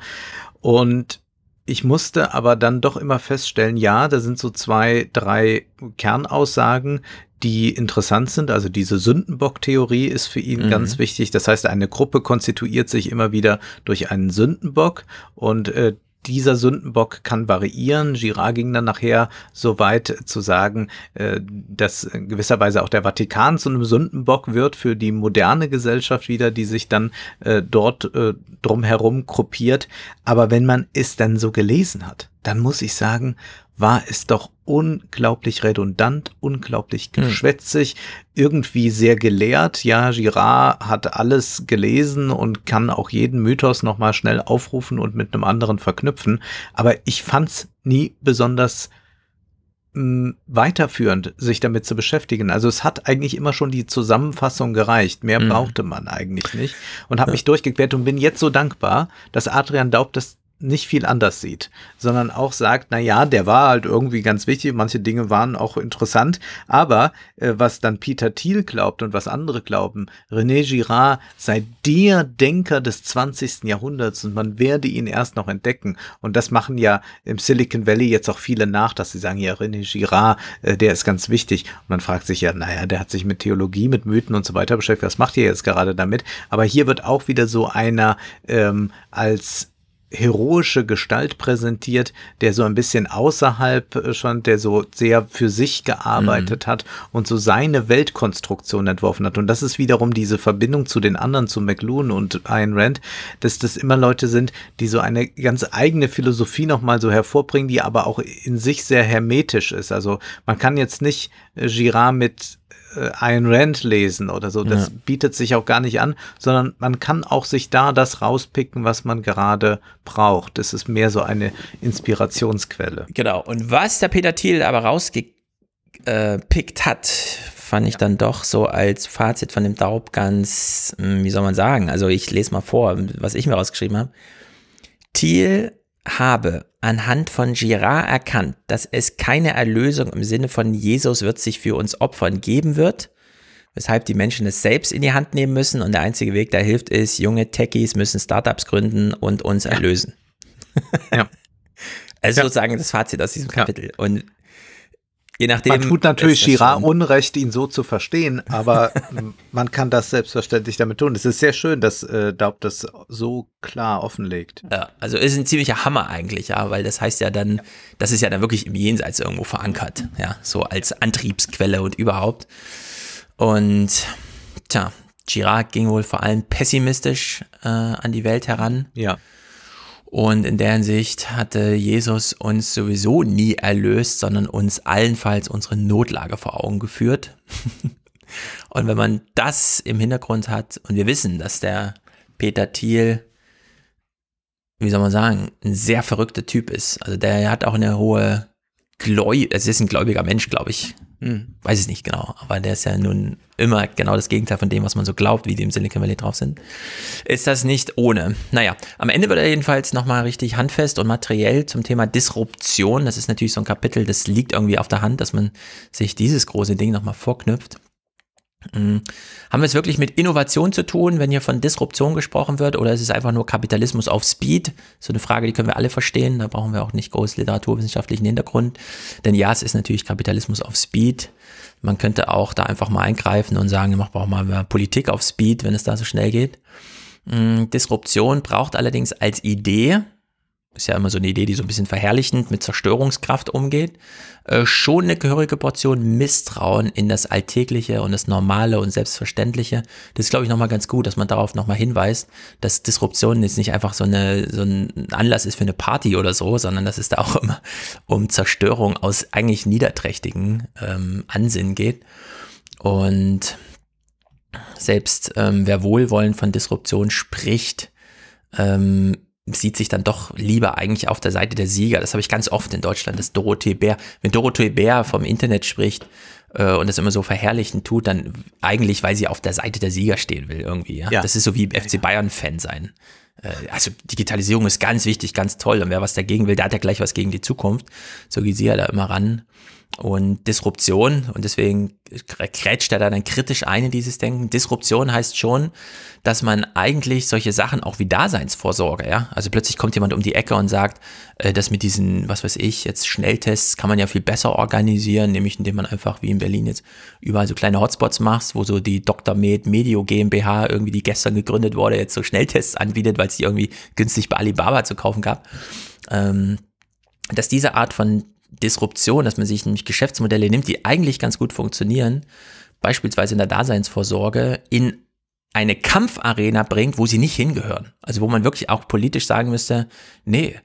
Und ich musste aber dann doch immer feststellen, ja, da sind so zwei, drei Kernaussagen, die interessant sind. Also diese Sündenbock-Theorie ist für ihn mhm. ganz wichtig. Das heißt, eine Gruppe konstituiert sich immer wieder durch einen Sündenbock und äh, dieser Sündenbock kann variieren. Girard ging dann nachher so weit zu sagen, äh, dass gewisserweise auch der Vatikan zu einem Sündenbock wird für die moderne Gesellschaft wieder, die sich dann äh, dort äh, drumherum gruppiert. Aber wenn man es dann so gelesen hat, dann muss ich sagen, war es doch unglaublich redundant, unglaublich hm. geschwätzig, irgendwie sehr gelehrt. Ja, Girard hat alles gelesen und kann auch jeden Mythos nochmal schnell aufrufen und mit einem anderen verknüpfen. Aber ich fand's nie besonders mh, hm, weiterführend, sich damit zu beschäftigen. Also es hat eigentlich immer schon die Zusammenfassung gereicht. Mehr hm. brauchte man eigentlich nicht. Und habe ja. mich durchgequert und bin jetzt so dankbar, dass Adrian Daub das nicht viel anders sieht, sondern auch sagt, na ja, der war halt irgendwie ganz wichtig, manche Dinge waren auch interessant, aber äh, was dann Peter Thiel glaubt und was andere glauben, René Girard sei der Denker des 20. Jahrhunderts und man werde ihn erst noch entdecken und das machen ja im Silicon Valley jetzt auch viele nach, dass sie sagen, ja, René Girard, äh, der ist ganz wichtig und man fragt sich ja, naja, der hat sich mit Theologie, mit Mythen und so weiter beschäftigt, was macht ihr jetzt gerade damit? Aber hier wird auch wieder so einer ähm, als heroische Gestalt präsentiert, der so ein bisschen außerhalb äh, schon, der so sehr für sich gearbeitet mhm. hat und so seine Weltkonstruktion entworfen hat. Und das ist wiederum diese Verbindung zu den anderen, zu McLuhan und Ayn Rand, dass das immer Leute sind, die so eine ganz eigene Philosophie nochmal so hervorbringen, die aber auch in sich sehr hermetisch ist. Also man kann jetzt nicht äh, Girard mit äh, Ayn Rand lesen oder so. Das ja. bietet sich auch gar nicht an, sondern man kann auch sich da das rauspicken, was man gerade braucht. Das ist mehr so eine Inspirationsquelle. Genau. Und was der Peter Thiel aber rausgepickt hat, fand ich dann doch so als Fazit von dem Daub ganz, hm, wie soll man sagen? Also ich lese mal vor, was ich mir rausgeschrieben habe. Thiel habe anhand von Girard erkannt, dass es keine Erlösung im Sinne von Jesus wird sich für uns opfern geben wird, weshalb die Menschen es selbst in die Hand nehmen müssen und der einzige Weg, der hilft, ist, junge Techies müssen Startups gründen und uns erlösen. Ja. also ja. sozusagen das Fazit aus diesem Kapitel. Ja. Und Je nachdem. Man tut natürlich Girard Unrecht, ihn so zu verstehen, aber man kann das selbstverständlich damit tun. Es ist sehr schön, dass äh, Daub das so klar offenlegt. Ja, also ist ein ziemlicher Hammer eigentlich, ja, weil das heißt ja dann, das ist ja dann wirklich im Jenseits irgendwo verankert, ja, so als Antriebsquelle und überhaupt. Und tja, Girard ging wohl vor allem pessimistisch äh, an die Welt heran. Ja. Und in der Hinsicht hatte Jesus uns sowieso nie erlöst, sondern uns allenfalls unsere Notlage vor Augen geführt. und wenn man das im Hintergrund hat und wir wissen, dass der Peter Thiel, wie soll man sagen, ein sehr verrückter Typ ist. Also der hat auch eine hohe Gläu es ist ein gläubiger Mensch, glaube ich. Hm. Weiß ich nicht genau, aber der ist ja nun immer genau das Gegenteil von dem, was man so glaubt, wie die im Silicon Valley drauf sind. Ist das nicht ohne? Naja, am Ende wird er jedenfalls nochmal richtig handfest und materiell zum Thema Disruption. Das ist natürlich so ein Kapitel, das liegt irgendwie auf der Hand, dass man sich dieses große Ding nochmal vorknüpft. Mhm. Haben wir es wirklich mit Innovation zu tun, wenn hier von Disruption gesprochen wird, oder ist es einfach nur Kapitalismus auf Speed? So eine Frage, die können wir alle verstehen. Da brauchen wir auch nicht groß literaturwissenschaftlichen Hintergrund. Denn ja, es ist natürlich Kapitalismus auf Speed. Man könnte auch da einfach mal eingreifen und sagen, mach auch mal Politik auf Speed, wenn es da so schnell geht. Mm, Disruption braucht allerdings als Idee, ist ja immer so eine Idee, die so ein bisschen verherrlichend mit Zerstörungskraft umgeht, äh, schon eine gehörige Portion Misstrauen in das Alltägliche und das Normale und Selbstverständliche. Das ist, glaube ich, nochmal ganz gut, dass man darauf nochmal hinweist, dass Disruption jetzt nicht einfach so, eine, so ein Anlass ist für eine Party oder so, sondern dass es da auch immer um Zerstörung aus eigentlich niederträchtigen ähm, Ansinnen geht. Und selbst ähm, wer wohlwollend von Disruption spricht, ähm, sieht sich dann doch lieber eigentlich auf der Seite der Sieger. Das habe ich ganz oft in Deutschland, dass Dorothee Bär, wenn Dorothee Bär vom Internet spricht äh, und das immer so verherrlichen tut, dann eigentlich, weil sie auf der Seite der Sieger stehen will irgendwie. Ja? ja. Das ist so wie FC Bayern-Fan sein. Äh, also Digitalisierung ist ganz wichtig, ganz toll und wer was dagegen will, der hat ja gleich was gegen die Zukunft. So geht sie ja da immer ran und Disruption und deswegen krätscht er da dann kritisch ein in dieses Denken. Disruption heißt schon, dass man eigentlich solche Sachen auch wie Daseinsvorsorge, ja, also plötzlich kommt jemand um die Ecke und sagt, äh, das mit diesen, was weiß ich, jetzt Schnelltests kann man ja viel besser organisieren, nämlich indem man einfach wie in Berlin jetzt überall so kleine Hotspots macht, wo so die Dr. Med Medio GmbH irgendwie, die gestern gegründet wurde, jetzt so Schnelltests anbietet, weil es die irgendwie günstig bei Alibaba zu kaufen gab. Ähm, dass diese Art von Disruption, dass man sich nämlich Geschäftsmodelle nimmt, die eigentlich ganz gut funktionieren, beispielsweise in der Daseinsvorsorge, in eine Kampfarena bringt, wo sie nicht hingehören. Also wo man wirklich auch politisch sagen müsste, nee,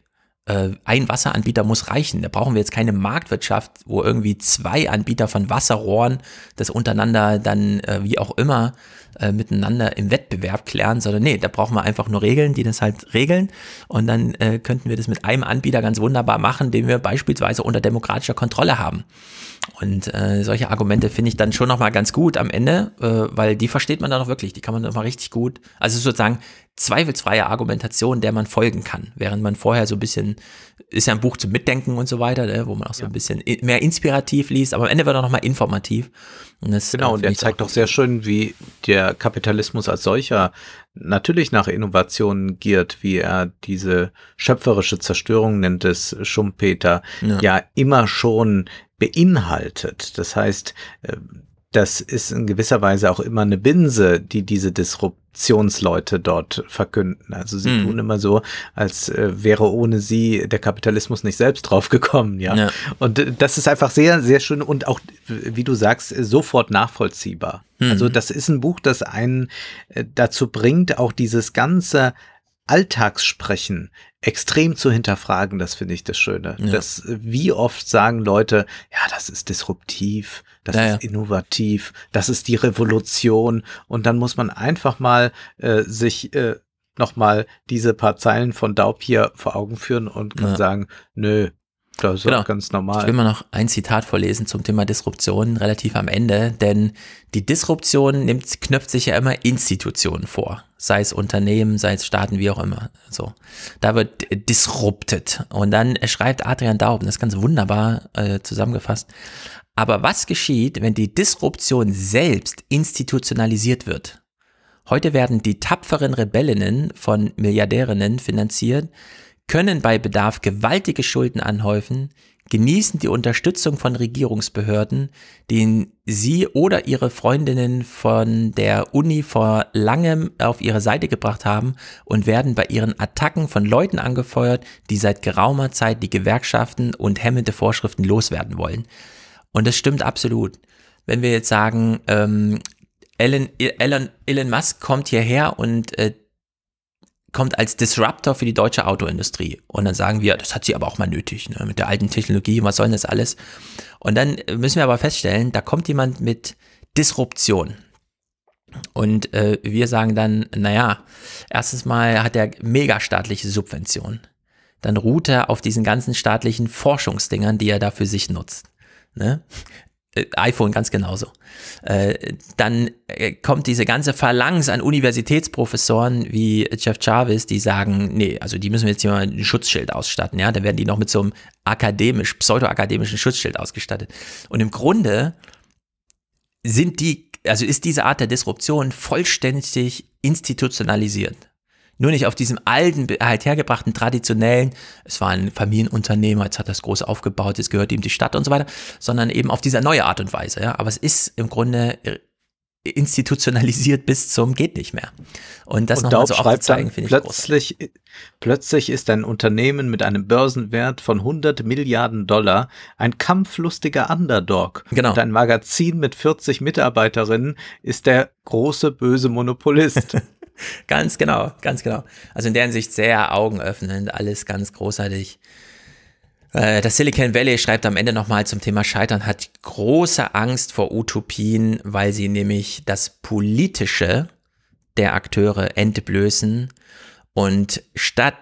äh, ein Wasseranbieter muss reichen. Da brauchen wir jetzt keine Marktwirtschaft, wo irgendwie zwei Anbieter von Wasserrohren das untereinander dann äh, wie auch immer äh, miteinander im Wettbewerb klären, sondern nee, da brauchen wir einfach nur Regeln, die das halt regeln und dann äh, könnten wir das mit einem Anbieter ganz wunderbar machen, den wir beispielsweise unter demokratischer Kontrolle haben. Und äh, solche Argumente finde ich dann schon nochmal ganz gut am Ende, äh, weil die versteht man dann auch wirklich, die kann man dann mal richtig gut, also sozusagen zweifelsfreie Argumentation, der man folgen kann, während man vorher so ein bisschen, ist ja ein Buch zum Mitdenken und so weiter, ne, wo man auch so ja. ein bisschen mehr inspirativ liest, aber am Ende wird er nochmal informativ. Und das, genau, äh, und er zeigt doch sehr schön, wie der Kapitalismus als solcher natürlich nach Innovationen giert, wie er diese schöpferische Zerstörung nennt es Schumpeter, ja, ja immer schon beinhaltet. Das heißt, äh, das ist in gewisser Weise auch immer eine Binse, die diese Disruptionsleute dort verkünden. Also sie mhm. tun immer so, als äh, wäre ohne sie der Kapitalismus nicht selbst drauf gekommen, ja? ja. Und äh, das ist einfach sehr, sehr schön und auch, wie du sagst, sofort nachvollziehbar. Mhm. Also das ist ein Buch, das einen äh, dazu bringt, auch dieses ganze Alltagssprechen extrem zu hinterfragen, das finde ich das Schöne. Ja. Das, wie oft sagen Leute, ja, das ist disruptiv, das ja, ist ja. innovativ, das ist die Revolution. Und dann muss man einfach mal äh, sich äh, nochmal diese paar Zeilen von Daub hier vor Augen führen und kann sagen, nö, das ist genau. ganz normal. Ich will mal noch ein Zitat vorlesen zum Thema Disruption, relativ am Ende, denn die Disruption nimmt, knöpft sich ja immer Institutionen vor, sei es Unternehmen, sei es Staaten, wie auch immer. So, da wird disrupted. Und dann schreibt Adrian Daub, das ist ganz wunderbar äh, zusammengefasst. Aber was geschieht, wenn die Disruption selbst institutionalisiert wird? Heute werden die tapferen Rebellinnen von Milliardärinnen finanziert, können bei Bedarf gewaltige Schulden anhäufen, genießen die Unterstützung von Regierungsbehörden, denen sie oder ihre Freundinnen von der Uni vor langem auf ihre Seite gebracht haben und werden bei ihren Attacken von Leuten angefeuert, die seit geraumer Zeit die Gewerkschaften und hemmende Vorschriften loswerden wollen. Und das stimmt absolut. Wenn wir jetzt sagen, ähm, Elon, Elon, Elon Musk kommt hierher und äh, kommt als Disruptor für die deutsche Autoindustrie. Und dann sagen wir, das hat sie aber auch mal nötig, ne? mit der alten Technologie, was soll denn das alles? Und dann müssen wir aber feststellen, da kommt jemand mit Disruption. Und äh, wir sagen dann, naja, erstens mal hat er mega staatliche Subventionen. Dann ruht er auf diesen ganzen staatlichen Forschungsdingern, die er da für sich nutzt. Ne? Äh, iPhone ganz genauso. Äh, dann äh, kommt diese ganze Phalanx an Universitätsprofessoren wie Jeff Jarvis, die sagen, nee, also die müssen wir jetzt hier mal ein Schutzschild ausstatten, ja, dann werden die noch mit so einem akademisch, pseudoakademischen Schutzschild ausgestattet. Und im Grunde sind die, also ist diese Art der Disruption vollständig institutionalisiert. Nur nicht auf diesem alten, halt hergebrachten, traditionellen, es war ein Familienunternehmer, jetzt hat er das groß aufgebaut, jetzt gehört ihm die Stadt und so weiter, sondern eben auf diese neue Art und Weise. Ja? Aber es ist im Grunde institutionalisiert bis zum geht nicht mehr. Und das nochmal so aufzuzeigen, finde ich plötzlich, großartig. plötzlich ist ein Unternehmen mit einem Börsenwert von 100 Milliarden Dollar ein kampflustiger Underdog. Genau. Und ein Magazin mit 40 Mitarbeiterinnen ist der große böse Monopolist. ganz genau, ganz genau. Also in der Hinsicht sehr augenöffnend, alles ganz großartig. Äh, das Silicon Valley schreibt am Ende nochmal zum Thema Scheitern, hat große Angst vor Utopien, weil sie nämlich das Politische der Akteure entblößen und statt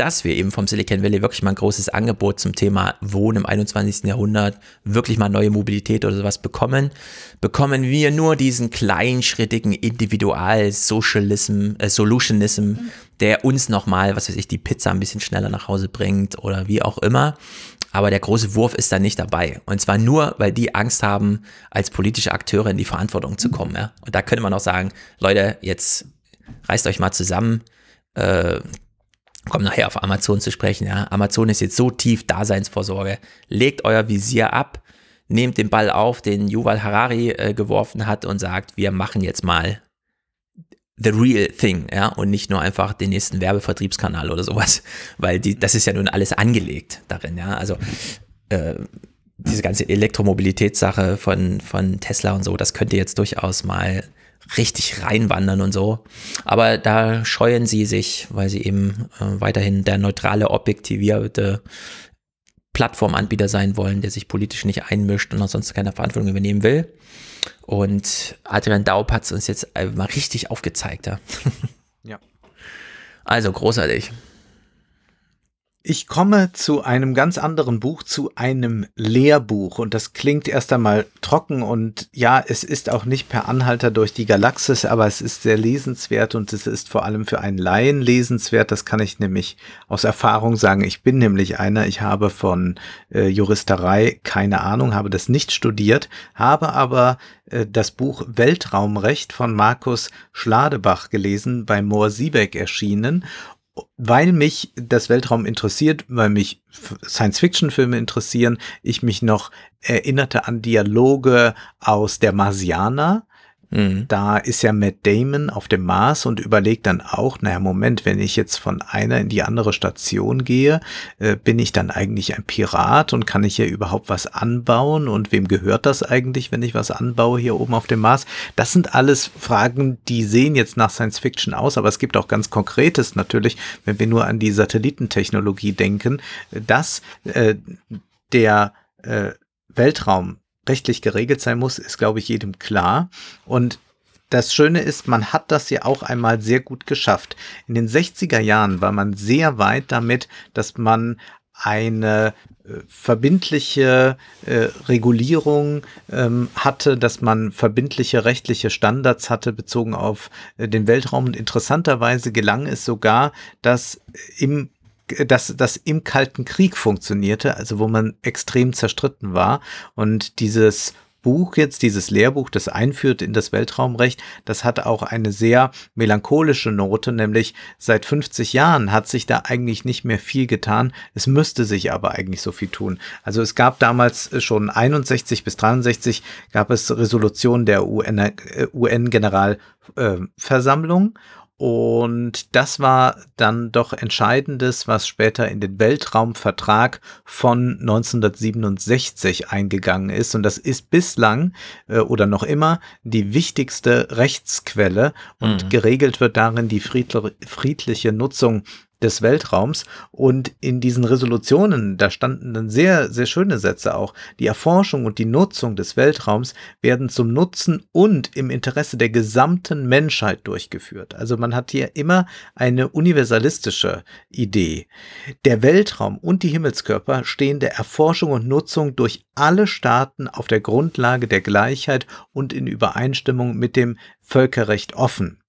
dass wir eben vom Silicon Valley wirklich mal ein großes Angebot zum Thema Wohnen im 21. Jahrhundert, wirklich mal neue Mobilität oder sowas bekommen, bekommen wir nur diesen kleinschrittigen Individual-Socialism, äh, Solutionism, der uns nochmal, was weiß ich, die Pizza ein bisschen schneller nach Hause bringt oder wie auch immer. Aber der große Wurf ist da nicht dabei. Und zwar nur, weil die Angst haben, als politische Akteure in die Verantwortung zu kommen. Ja? Und da könnte man auch sagen, Leute, jetzt reißt euch mal zusammen. Äh, kommen nachher auf Amazon zu sprechen. Ja. Amazon ist jetzt so tief Daseinsvorsorge. Legt euer Visier ab, nehmt den Ball auf, den Yuval Harari äh, geworfen hat und sagt, wir machen jetzt mal the real thing, ja, und nicht nur einfach den nächsten Werbevertriebskanal oder sowas, weil die, das ist ja nun alles angelegt darin, ja. Also äh, diese ganze Elektromobilitätssache von, von Tesla und so, das könnte jetzt durchaus mal richtig reinwandern und so. Aber da scheuen sie sich, weil sie eben äh, weiterhin der neutrale, objektivierte Plattformanbieter sein wollen, der sich politisch nicht einmischt und ansonsten keine Verantwortung übernehmen will. Und Adrian Daub hat es uns jetzt mal richtig aufgezeigt. Ja. ja. Also großartig. Ich komme zu einem ganz anderen Buch, zu einem Lehrbuch. Und das klingt erst einmal trocken und ja, es ist auch nicht per Anhalter durch die Galaxis, aber es ist sehr lesenswert und es ist vor allem für einen Laien lesenswert. Das kann ich nämlich aus Erfahrung sagen. Ich bin nämlich einer, ich habe von äh, Juristerei keine Ahnung, habe das nicht studiert, habe aber äh, das Buch Weltraumrecht von Markus Schladebach gelesen, bei Moor Siebeck erschienen weil mich das Weltraum interessiert, weil mich Science-Fiction-Filme interessieren, ich mich noch erinnerte an Dialoge aus der Marsianer, Mhm. Da ist ja Matt Damon auf dem Mars und überlegt dann auch, naja, Moment, wenn ich jetzt von einer in die andere Station gehe, äh, bin ich dann eigentlich ein Pirat und kann ich hier überhaupt was anbauen und wem gehört das eigentlich, wenn ich was anbaue hier oben auf dem Mars? Das sind alles Fragen, die sehen jetzt nach Science Fiction aus, aber es gibt auch ganz Konkretes natürlich, wenn wir nur an die Satellitentechnologie denken, dass äh, der äh, Weltraum rechtlich geregelt sein muss, ist, glaube ich, jedem klar. Und das Schöne ist, man hat das ja auch einmal sehr gut geschafft. In den 60er Jahren war man sehr weit damit, dass man eine äh, verbindliche äh, Regulierung ähm, hatte, dass man verbindliche rechtliche Standards hatte bezogen auf äh, den Weltraum. Und interessanterweise gelang es sogar, dass im dass das im Kalten Krieg funktionierte, also wo man extrem zerstritten war. Und dieses Buch jetzt, dieses Lehrbuch, das einführt in das Weltraumrecht, das hat auch eine sehr melancholische Note, nämlich seit 50 Jahren hat sich da eigentlich nicht mehr viel getan. Es müsste sich aber eigentlich so viel tun. Also es gab damals schon 61 bis 63 gab es Resolutionen der UN-Generalversammlung UN und das war dann doch Entscheidendes, was später in den Weltraumvertrag von 1967 eingegangen ist. Und das ist bislang äh, oder noch immer die wichtigste Rechtsquelle und mhm. geregelt wird darin die friedliche Nutzung des Weltraums. Und in diesen Resolutionen, da standen dann sehr, sehr schöne Sätze auch. Die Erforschung und die Nutzung des Weltraums werden zum Nutzen und im Interesse der gesamten Menschheit durchgeführt. Also man hat hier immer eine universalistische Idee. Der Weltraum und die Himmelskörper stehen der Erforschung und Nutzung durch alle Staaten auf der Grundlage der Gleichheit und in Übereinstimmung mit dem Völkerrecht offen.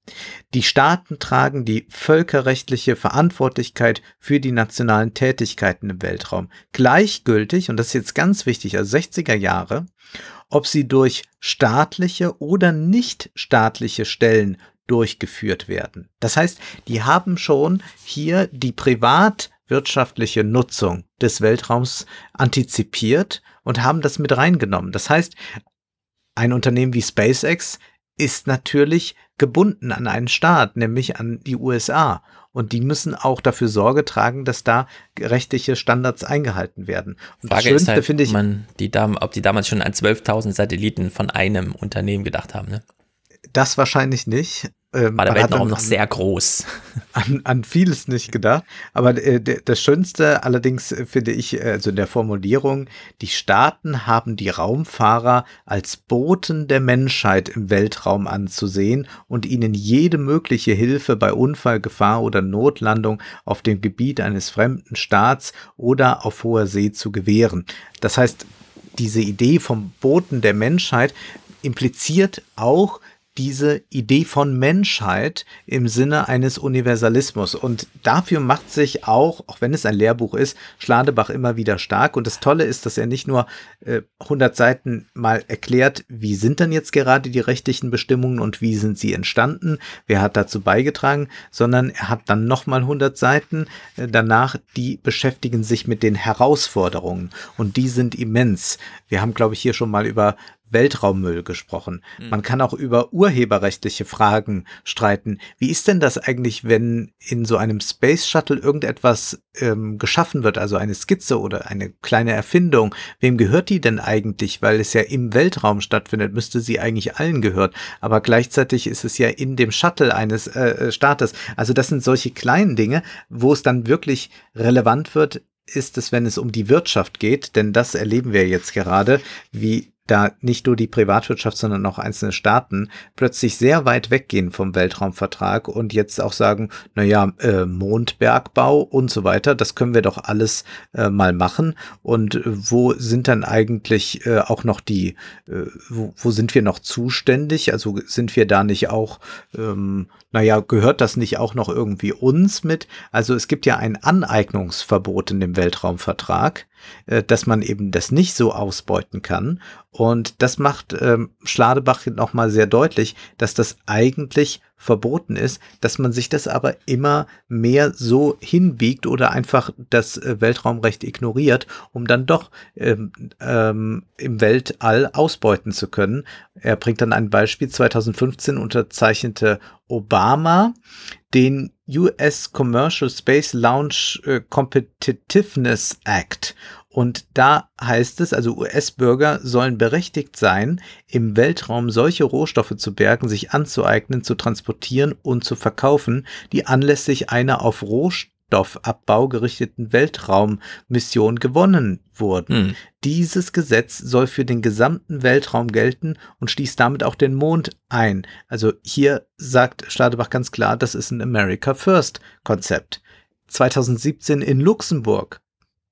Die Staaten tragen die völkerrechtliche Verantwortlichkeit für die nationalen Tätigkeiten im Weltraum. Gleichgültig, und das ist jetzt ganz wichtig, also 60er Jahre, ob sie durch staatliche oder nicht staatliche Stellen durchgeführt werden. Das heißt, die haben schon hier die privatwirtschaftliche Nutzung des Weltraums antizipiert und haben das mit reingenommen. Das heißt, ein Unternehmen wie SpaceX ist natürlich gebunden an einen Staat, nämlich an die USA. Und die müssen auch dafür Sorge tragen, dass da rechtliche Standards eingehalten werden. Und Frage das Schönste halt, finde ich, man die, ob die damals schon an 12.000 Satelliten von einem Unternehmen gedacht haben. Ne? Das wahrscheinlich nicht. Ähm, War der Weltraum noch sehr groß. An, an vieles nicht gedacht. Aber äh, das Schönste allerdings äh, finde ich, äh, also in der Formulierung, die Staaten haben die Raumfahrer als Boten der Menschheit im Weltraum anzusehen und ihnen jede mögliche Hilfe bei Unfall, Gefahr oder Notlandung auf dem Gebiet eines fremden Staats oder auf hoher See zu gewähren. Das heißt, diese Idee vom Boten der Menschheit impliziert auch, diese Idee von Menschheit im Sinne eines Universalismus. Und dafür macht sich auch, auch wenn es ein Lehrbuch ist, Schladebach immer wieder stark. Und das Tolle ist, dass er nicht nur äh, 100 Seiten mal erklärt, wie sind denn jetzt gerade die rechtlichen Bestimmungen und wie sind sie entstanden, wer hat dazu beigetragen, sondern er hat dann nochmal 100 Seiten äh, danach, die beschäftigen sich mit den Herausforderungen. Und die sind immens. Wir haben, glaube ich, hier schon mal über Weltraummüll gesprochen. Mhm. Man kann auch über urheberrechtliche Fragen streiten. Wie ist denn das eigentlich, wenn in so einem Space Shuttle irgendetwas ähm, geschaffen wird, also eine Skizze oder eine kleine Erfindung? Wem gehört die denn eigentlich? Weil es ja im Weltraum stattfindet, müsste sie eigentlich allen gehört. Aber gleichzeitig ist es ja in dem Shuttle eines äh, äh Staates. Also das sind solche kleinen Dinge, wo es dann wirklich relevant wird, ist es, wenn es um die Wirtschaft geht, denn das erleben wir jetzt gerade, wie da nicht nur die Privatwirtschaft, sondern auch einzelne Staaten plötzlich sehr weit weggehen vom Weltraumvertrag und jetzt auch sagen, naja, äh, Mondbergbau und so weiter, das können wir doch alles äh, mal machen. Und äh, wo sind dann eigentlich äh, auch noch die, äh, wo, wo sind wir noch zuständig? Also sind wir da nicht auch, ähm, naja, gehört das nicht auch noch irgendwie uns mit? Also es gibt ja ein Aneignungsverbot in dem Weltraumvertrag dass man eben das nicht so ausbeuten kann. Und das macht ähm, Schladebach nochmal sehr deutlich, dass das eigentlich verboten ist, dass man sich das aber immer mehr so hinbiegt oder einfach das äh, Weltraumrecht ignoriert, um dann doch ähm, ähm, im Weltall ausbeuten zu können. Er bringt dann ein Beispiel. 2015 unterzeichnete Obama den US Commercial Space Launch äh, Competitiveness Act. Und da heißt es, also US-Bürger sollen berechtigt sein, im Weltraum solche Rohstoffe zu bergen, sich anzueignen, zu transportieren und zu verkaufen, die anlässlich einer auf Rohstoffabbau gerichteten Weltraummission gewonnen wurden. Hm. Dieses Gesetz soll für den gesamten Weltraum gelten und schließt damit auch den Mond ein. Also hier sagt Stadebach ganz klar, das ist ein America First Konzept. 2017 in Luxemburg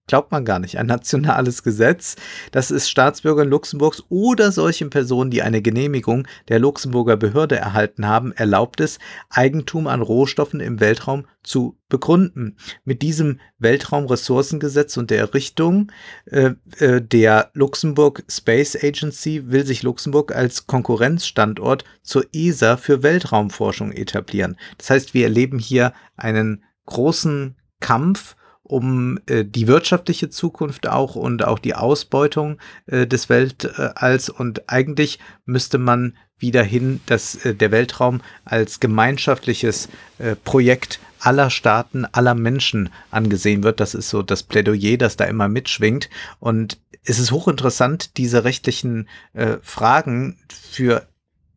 glaubt man gar nicht, ein nationales Gesetz. Das ist Staatsbürgern Luxemburgs oder solchen Personen, die eine Genehmigung der Luxemburger Behörde erhalten haben, erlaubt es, Eigentum an Rohstoffen im Weltraum zu begründen. Mit diesem Weltraumressourcengesetz und der Errichtung äh, äh, der Luxemburg Space Agency will sich Luxemburg als Konkurrenzstandort zur ESA für Weltraumforschung etablieren. Das heißt, wir erleben hier einen großen Kampf um äh, die wirtschaftliche Zukunft auch und auch die Ausbeutung äh, des Weltalls. Und eigentlich müsste man wieder hin, dass äh, der Weltraum als gemeinschaftliches äh, Projekt aller Staaten, aller Menschen angesehen wird. Das ist so das Plädoyer, das da immer mitschwingt. Und es ist hochinteressant, diese rechtlichen äh, Fragen für äh,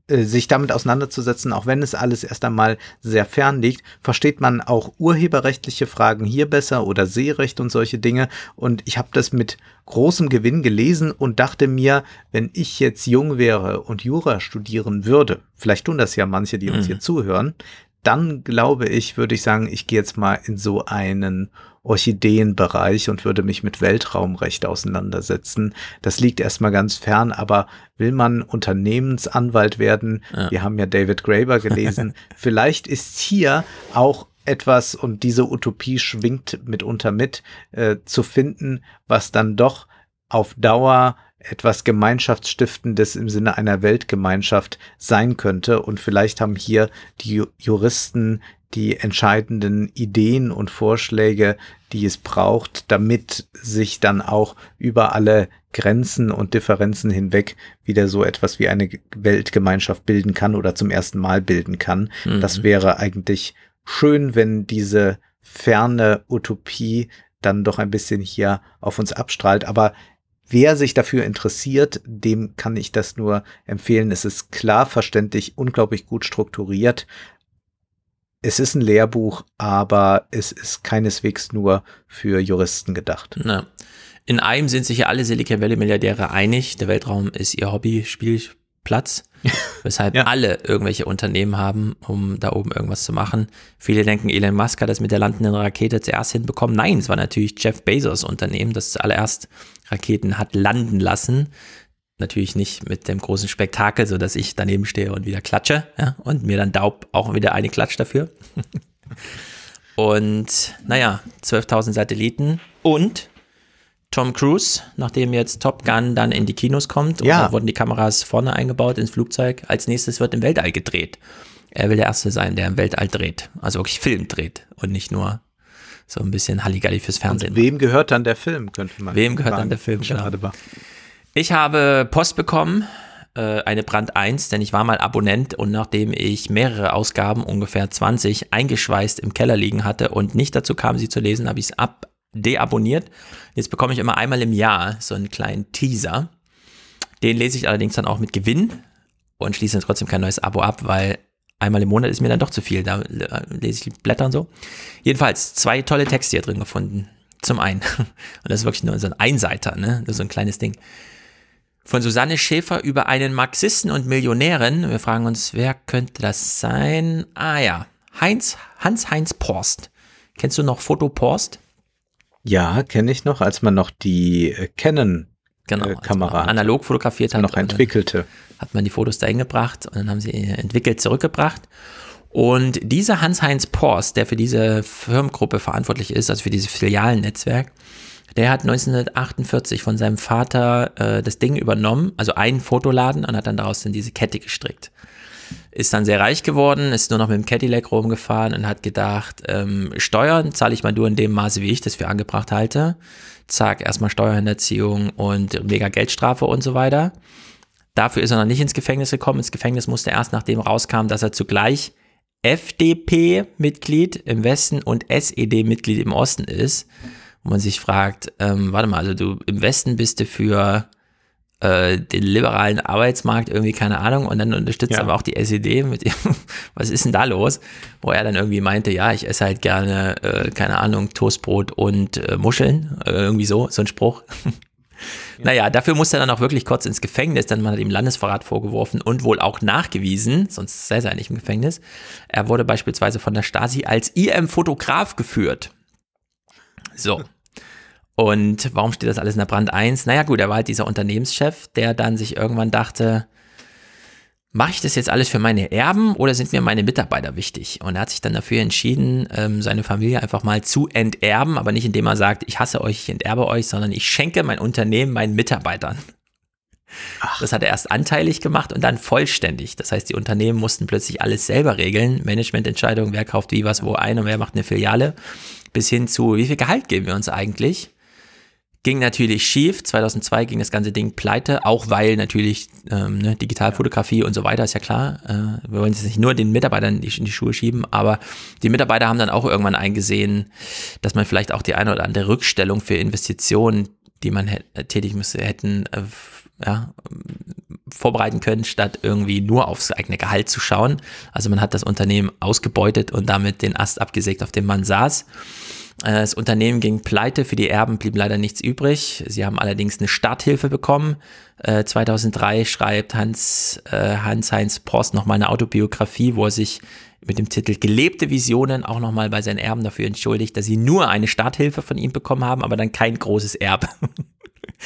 sich damit auseinanderzusetzen, auch wenn es alles erst einmal sehr fern liegt, versteht man auch urheberrechtliche Fragen hier besser oder Seerecht und solche Dinge. Und ich habe das mit großem Gewinn gelesen und dachte mir, wenn ich jetzt jung wäre und Jura studieren würde, vielleicht tun das ja manche, die uns mhm. hier zuhören, dann glaube ich, würde ich sagen, ich gehe jetzt mal in so einen Orchideenbereich und würde mich mit Weltraumrecht auseinandersetzen. Das liegt erstmal ganz fern, aber will man Unternehmensanwalt werden? Ja. Wir haben ja David Graeber gelesen. Vielleicht ist hier auch etwas, und diese Utopie schwingt mitunter mit, äh, zu finden, was dann doch auf Dauer etwas Gemeinschaftsstiftendes im Sinne einer Weltgemeinschaft sein könnte. Und vielleicht haben hier die Juristen die entscheidenden Ideen und Vorschläge, die es braucht, damit sich dann auch über alle Grenzen und Differenzen hinweg wieder so etwas wie eine Weltgemeinschaft bilden kann oder zum ersten Mal bilden kann. Mhm. Das wäre eigentlich schön, wenn diese ferne Utopie dann doch ein bisschen hier auf uns abstrahlt. Aber wer sich dafür interessiert, dem kann ich das nur empfehlen. Es ist klar verständlich, unglaublich gut strukturiert. Es ist ein Lehrbuch, aber es ist keineswegs nur für Juristen gedacht. Na. In einem sind sich ja alle Silicon Valley Milliardäre einig. Der Weltraum ist ihr Hobby, Spielplatz. Weshalb ja. alle irgendwelche Unternehmen haben, um da oben irgendwas zu machen. Viele denken, Elon Musk hat das mit der landenden Rakete zuerst hinbekommen. Nein, es war natürlich Jeff Bezos Unternehmen, das zuallererst Raketen hat landen lassen. Natürlich nicht mit dem großen Spektakel, so dass ich daneben stehe und wieder klatsche ja, und mir dann Daub auch wieder eine klatscht dafür. und naja, 12.000 Satelliten und Tom Cruise, nachdem jetzt Top Gun dann in die Kinos kommt, ja. wurden die Kameras vorne eingebaut ins Flugzeug. Als nächstes wird im Weltall gedreht. Er will der Erste sein, der im Weltall dreht. Also wirklich Film dreht und nicht nur so ein bisschen Halligalli fürs Fernsehen. Und wem gehört dann der Film, könnte man Wem gehört dann der Film, genau. Ich habe Post bekommen, äh, eine Brand 1, denn ich war mal Abonnent und nachdem ich mehrere Ausgaben, ungefähr 20, eingeschweißt im Keller liegen hatte und nicht dazu kam, sie zu lesen, habe ich es ab deabonniert. Jetzt bekomme ich immer einmal im Jahr so einen kleinen Teaser. Den lese ich allerdings dann auch mit Gewinn und schließe dann trotzdem kein neues Abo ab, weil einmal im Monat ist mir dann doch zu viel. Da lese ich Blätter und so. Jedenfalls zwei tolle Texte hier drin gefunden. Zum einen. Und das ist wirklich nur so ein Einseiter, ne? Ist so ein kleines Ding. Von Susanne Schäfer über einen Marxisten und Millionären. Wir fragen uns, wer könnte das sein? Ah ja, Heinz, Hans-Heinz Porst. Kennst du noch Foto Porst? Ja, kenne ich noch, als man noch die äh, Canon genau, äh, Kamera analog fotografiert hat. Noch entwickelte. Hat man die Fotos dahin gebracht und dann haben sie entwickelt zurückgebracht. Und dieser Hans-Heinz Porst, der für diese Firmengruppe verantwortlich ist, also für dieses Filialnetzwerk, der hat 1948 von seinem Vater äh, das Ding übernommen, also einen Fotoladen und hat dann daraus dann diese Kette gestrickt ist dann sehr reich geworden, ist nur noch mit dem Cadillac rumgefahren und hat gedacht, ähm, Steuern zahle ich mal nur in dem Maße, wie ich das für angebracht halte. Zack, erstmal Steuerhinterziehung und mega Geldstrafe und so weiter. Dafür ist er noch nicht ins Gefängnis gekommen. Ins Gefängnis musste er erst nachdem rauskam, dass er zugleich FDP-Mitglied im Westen und SED-Mitglied im Osten ist. Wo man sich fragt, ähm, warte mal, also du im Westen bist du für äh, den liberalen Arbeitsmarkt irgendwie, keine Ahnung, und dann unterstützt ja. aber auch die SED mit dem, was ist denn da los? Wo er dann irgendwie meinte, ja, ich esse halt gerne, äh, keine Ahnung, Toastbrot und äh, Muscheln, äh, irgendwie so, so ein Spruch. Ja. Naja, dafür musste er dann auch wirklich kurz ins Gefängnis, denn man hat ihm Landesverrat vorgeworfen und wohl auch nachgewiesen, sonst sei er nicht im Gefängnis. Er wurde beispielsweise von der Stasi als IM-Fotograf geführt. So. Und warum steht das alles in der Brand 1? Naja, gut, er war halt dieser Unternehmenschef, der dann sich irgendwann dachte, mache ich das jetzt alles für meine Erben oder sind mir meine Mitarbeiter wichtig? Und er hat sich dann dafür entschieden, ähm, seine Familie einfach mal zu enterben, aber nicht indem er sagt, ich hasse euch, ich enterbe euch, sondern ich schenke mein Unternehmen meinen Mitarbeitern. Ach. Das hat er erst anteilig gemacht und dann vollständig. Das heißt, die Unternehmen mussten plötzlich alles selber regeln. Managemententscheidungen, wer kauft wie was wo ein und wer macht eine Filiale. Bis hin zu, wie viel Gehalt geben wir uns eigentlich? Ging natürlich schief. 2002 ging das ganze Ding pleite, auch weil natürlich ähm, ne, Digitalfotografie und so weiter ist ja klar. Äh, wir wollen jetzt nicht nur den Mitarbeitern in die, Schuhe schieben, aber die Mitarbeiter haben dann auch irgendwann eingesehen, dass man vielleicht auch die eine oder andere Rückstellung für Investitionen, die man tätig müsste, hätten äh, ja, vorbereiten können, statt irgendwie nur aufs eigene Gehalt zu schauen. Also man hat das Unternehmen ausgebeutet und damit den Ast abgesägt, auf dem man saß. Äh, das Unternehmen ging pleite, für die Erben blieb leider nichts übrig. Sie haben allerdings eine Starthilfe bekommen. 2003 äh, schreibt Hans, äh, Hans-Heinz Post nochmal eine Autobiografie, wo er sich mit dem Titel Gelebte Visionen auch nochmal bei seinen Erben dafür entschuldigt, dass sie nur eine Starthilfe von ihm bekommen haben, aber dann kein großes Erbe.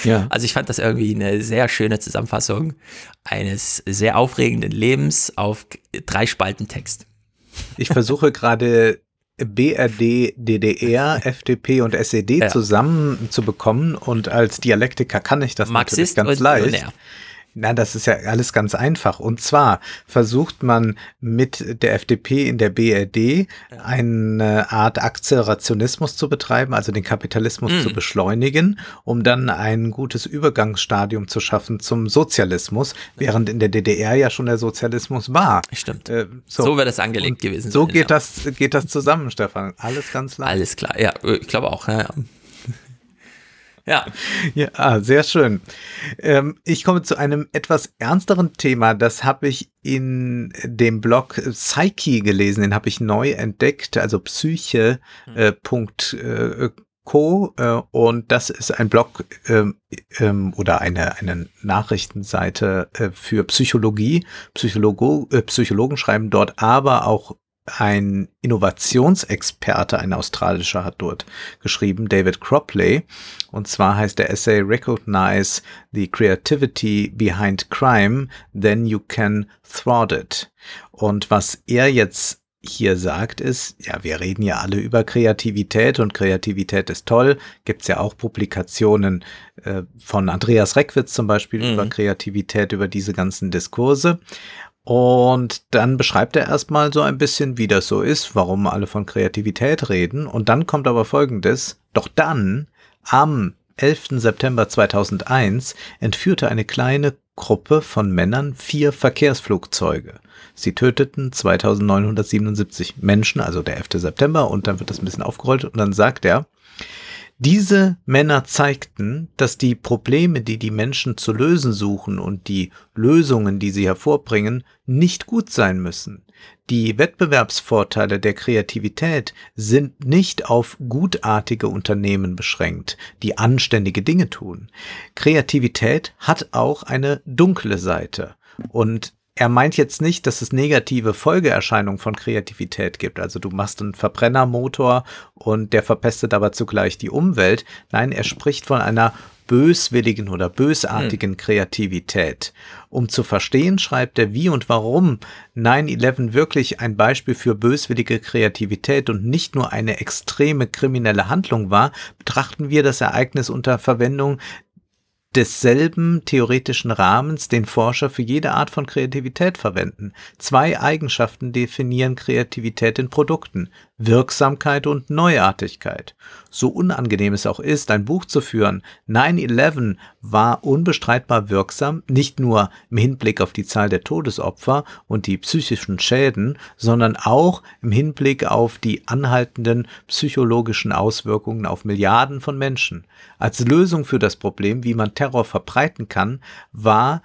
Ja. Also ich fand das irgendwie eine sehr schöne Zusammenfassung eines sehr aufregenden Lebens auf drei Spalten Text. Ich versuche gerade BRD, DDR, FDP und SED ja. zusammen zu bekommen und als Dialektiker kann ich das Marxist natürlich ganz leicht. Ja. Na, das ist ja alles ganz einfach. Und zwar versucht man mit der FDP in der BRD eine Art Akzelerationismus zu betreiben, also den Kapitalismus mm. zu beschleunigen, um dann ein gutes Übergangsstadium zu schaffen zum Sozialismus, während in der DDR ja schon der Sozialismus war. Stimmt. Äh, so so wäre das angelegt gewesen. So geht ja. das geht das zusammen, Stefan. Alles ganz leicht. Alles klar. Ja, ich glaube auch. Ja, ja. Ja. Ja, ah, sehr schön. Ähm, ich komme zu einem etwas ernsteren Thema. Das habe ich in dem Blog Psyche gelesen. Den habe ich neu entdeckt, also psyche. Hm. Äh, äh, Co. Äh, und das ist ein Blog ähm, oder eine, eine Nachrichtenseite äh, für Psychologie. Psychologo, äh, Psychologen schreiben dort aber auch ein Innovationsexperte, ein australischer, hat dort geschrieben, David Cropley. Und zwar heißt der Essay Recognize the Creativity Behind Crime, then you can thwart it. Und was er jetzt hier sagt, ist, ja, wir reden ja alle über Kreativität und Kreativität ist toll. Gibt's ja auch Publikationen äh, von Andreas Reckwitz zum Beispiel mhm. über Kreativität, über diese ganzen Diskurse. Und dann beschreibt er erstmal so ein bisschen, wie das so ist, warum alle von Kreativität reden. Und dann kommt aber Folgendes. Doch dann, am 11. September 2001, entführte eine kleine Gruppe von Männern vier Verkehrsflugzeuge. Sie töteten 2977 Menschen, also der 11. September, und dann wird das ein bisschen aufgerollt und dann sagt er, diese Männer zeigten, dass die Probleme, die die Menschen zu lösen suchen und die Lösungen, die sie hervorbringen, nicht gut sein müssen. Die Wettbewerbsvorteile der Kreativität sind nicht auf gutartige Unternehmen beschränkt, die anständige Dinge tun. Kreativität hat auch eine dunkle Seite. Und er meint jetzt nicht, dass es negative Folgeerscheinungen von Kreativität gibt. Also du machst einen Verbrennermotor und der verpestet aber zugleich die Umwelt. Nein, er spricht von einer böswilligen oder bösartigen hm. Kreativität. Um zu verstehen, schreibt er, wie und warum 9-11 wirklich ein Beispiel für böswillige Kreativität und nicht nur eine extreme kriminelle Handlung war, betrachten wir das Ereignis unter Verwendung desselben theoretischen Rahmens, den Forscher für jede Art von Kreativität verwenden. Zwei Eigenschaften definieren Kreativität in Produkten. Wirksamkeit und Neuartigkeit. So unangenehm es auch ist, ein Buch zu führen, 9-11 war unbestreitbar wirksam, nicht nur im Hinblick auf die Zahl der Todesopfer und die psychischen Schäden, sondern auch im Hinblick auf die anhaltenden psychologischen Auswirkungen auf Milliarden von Menschen. Als Lösung für das Problem, wie man Terror verbreiten kann, war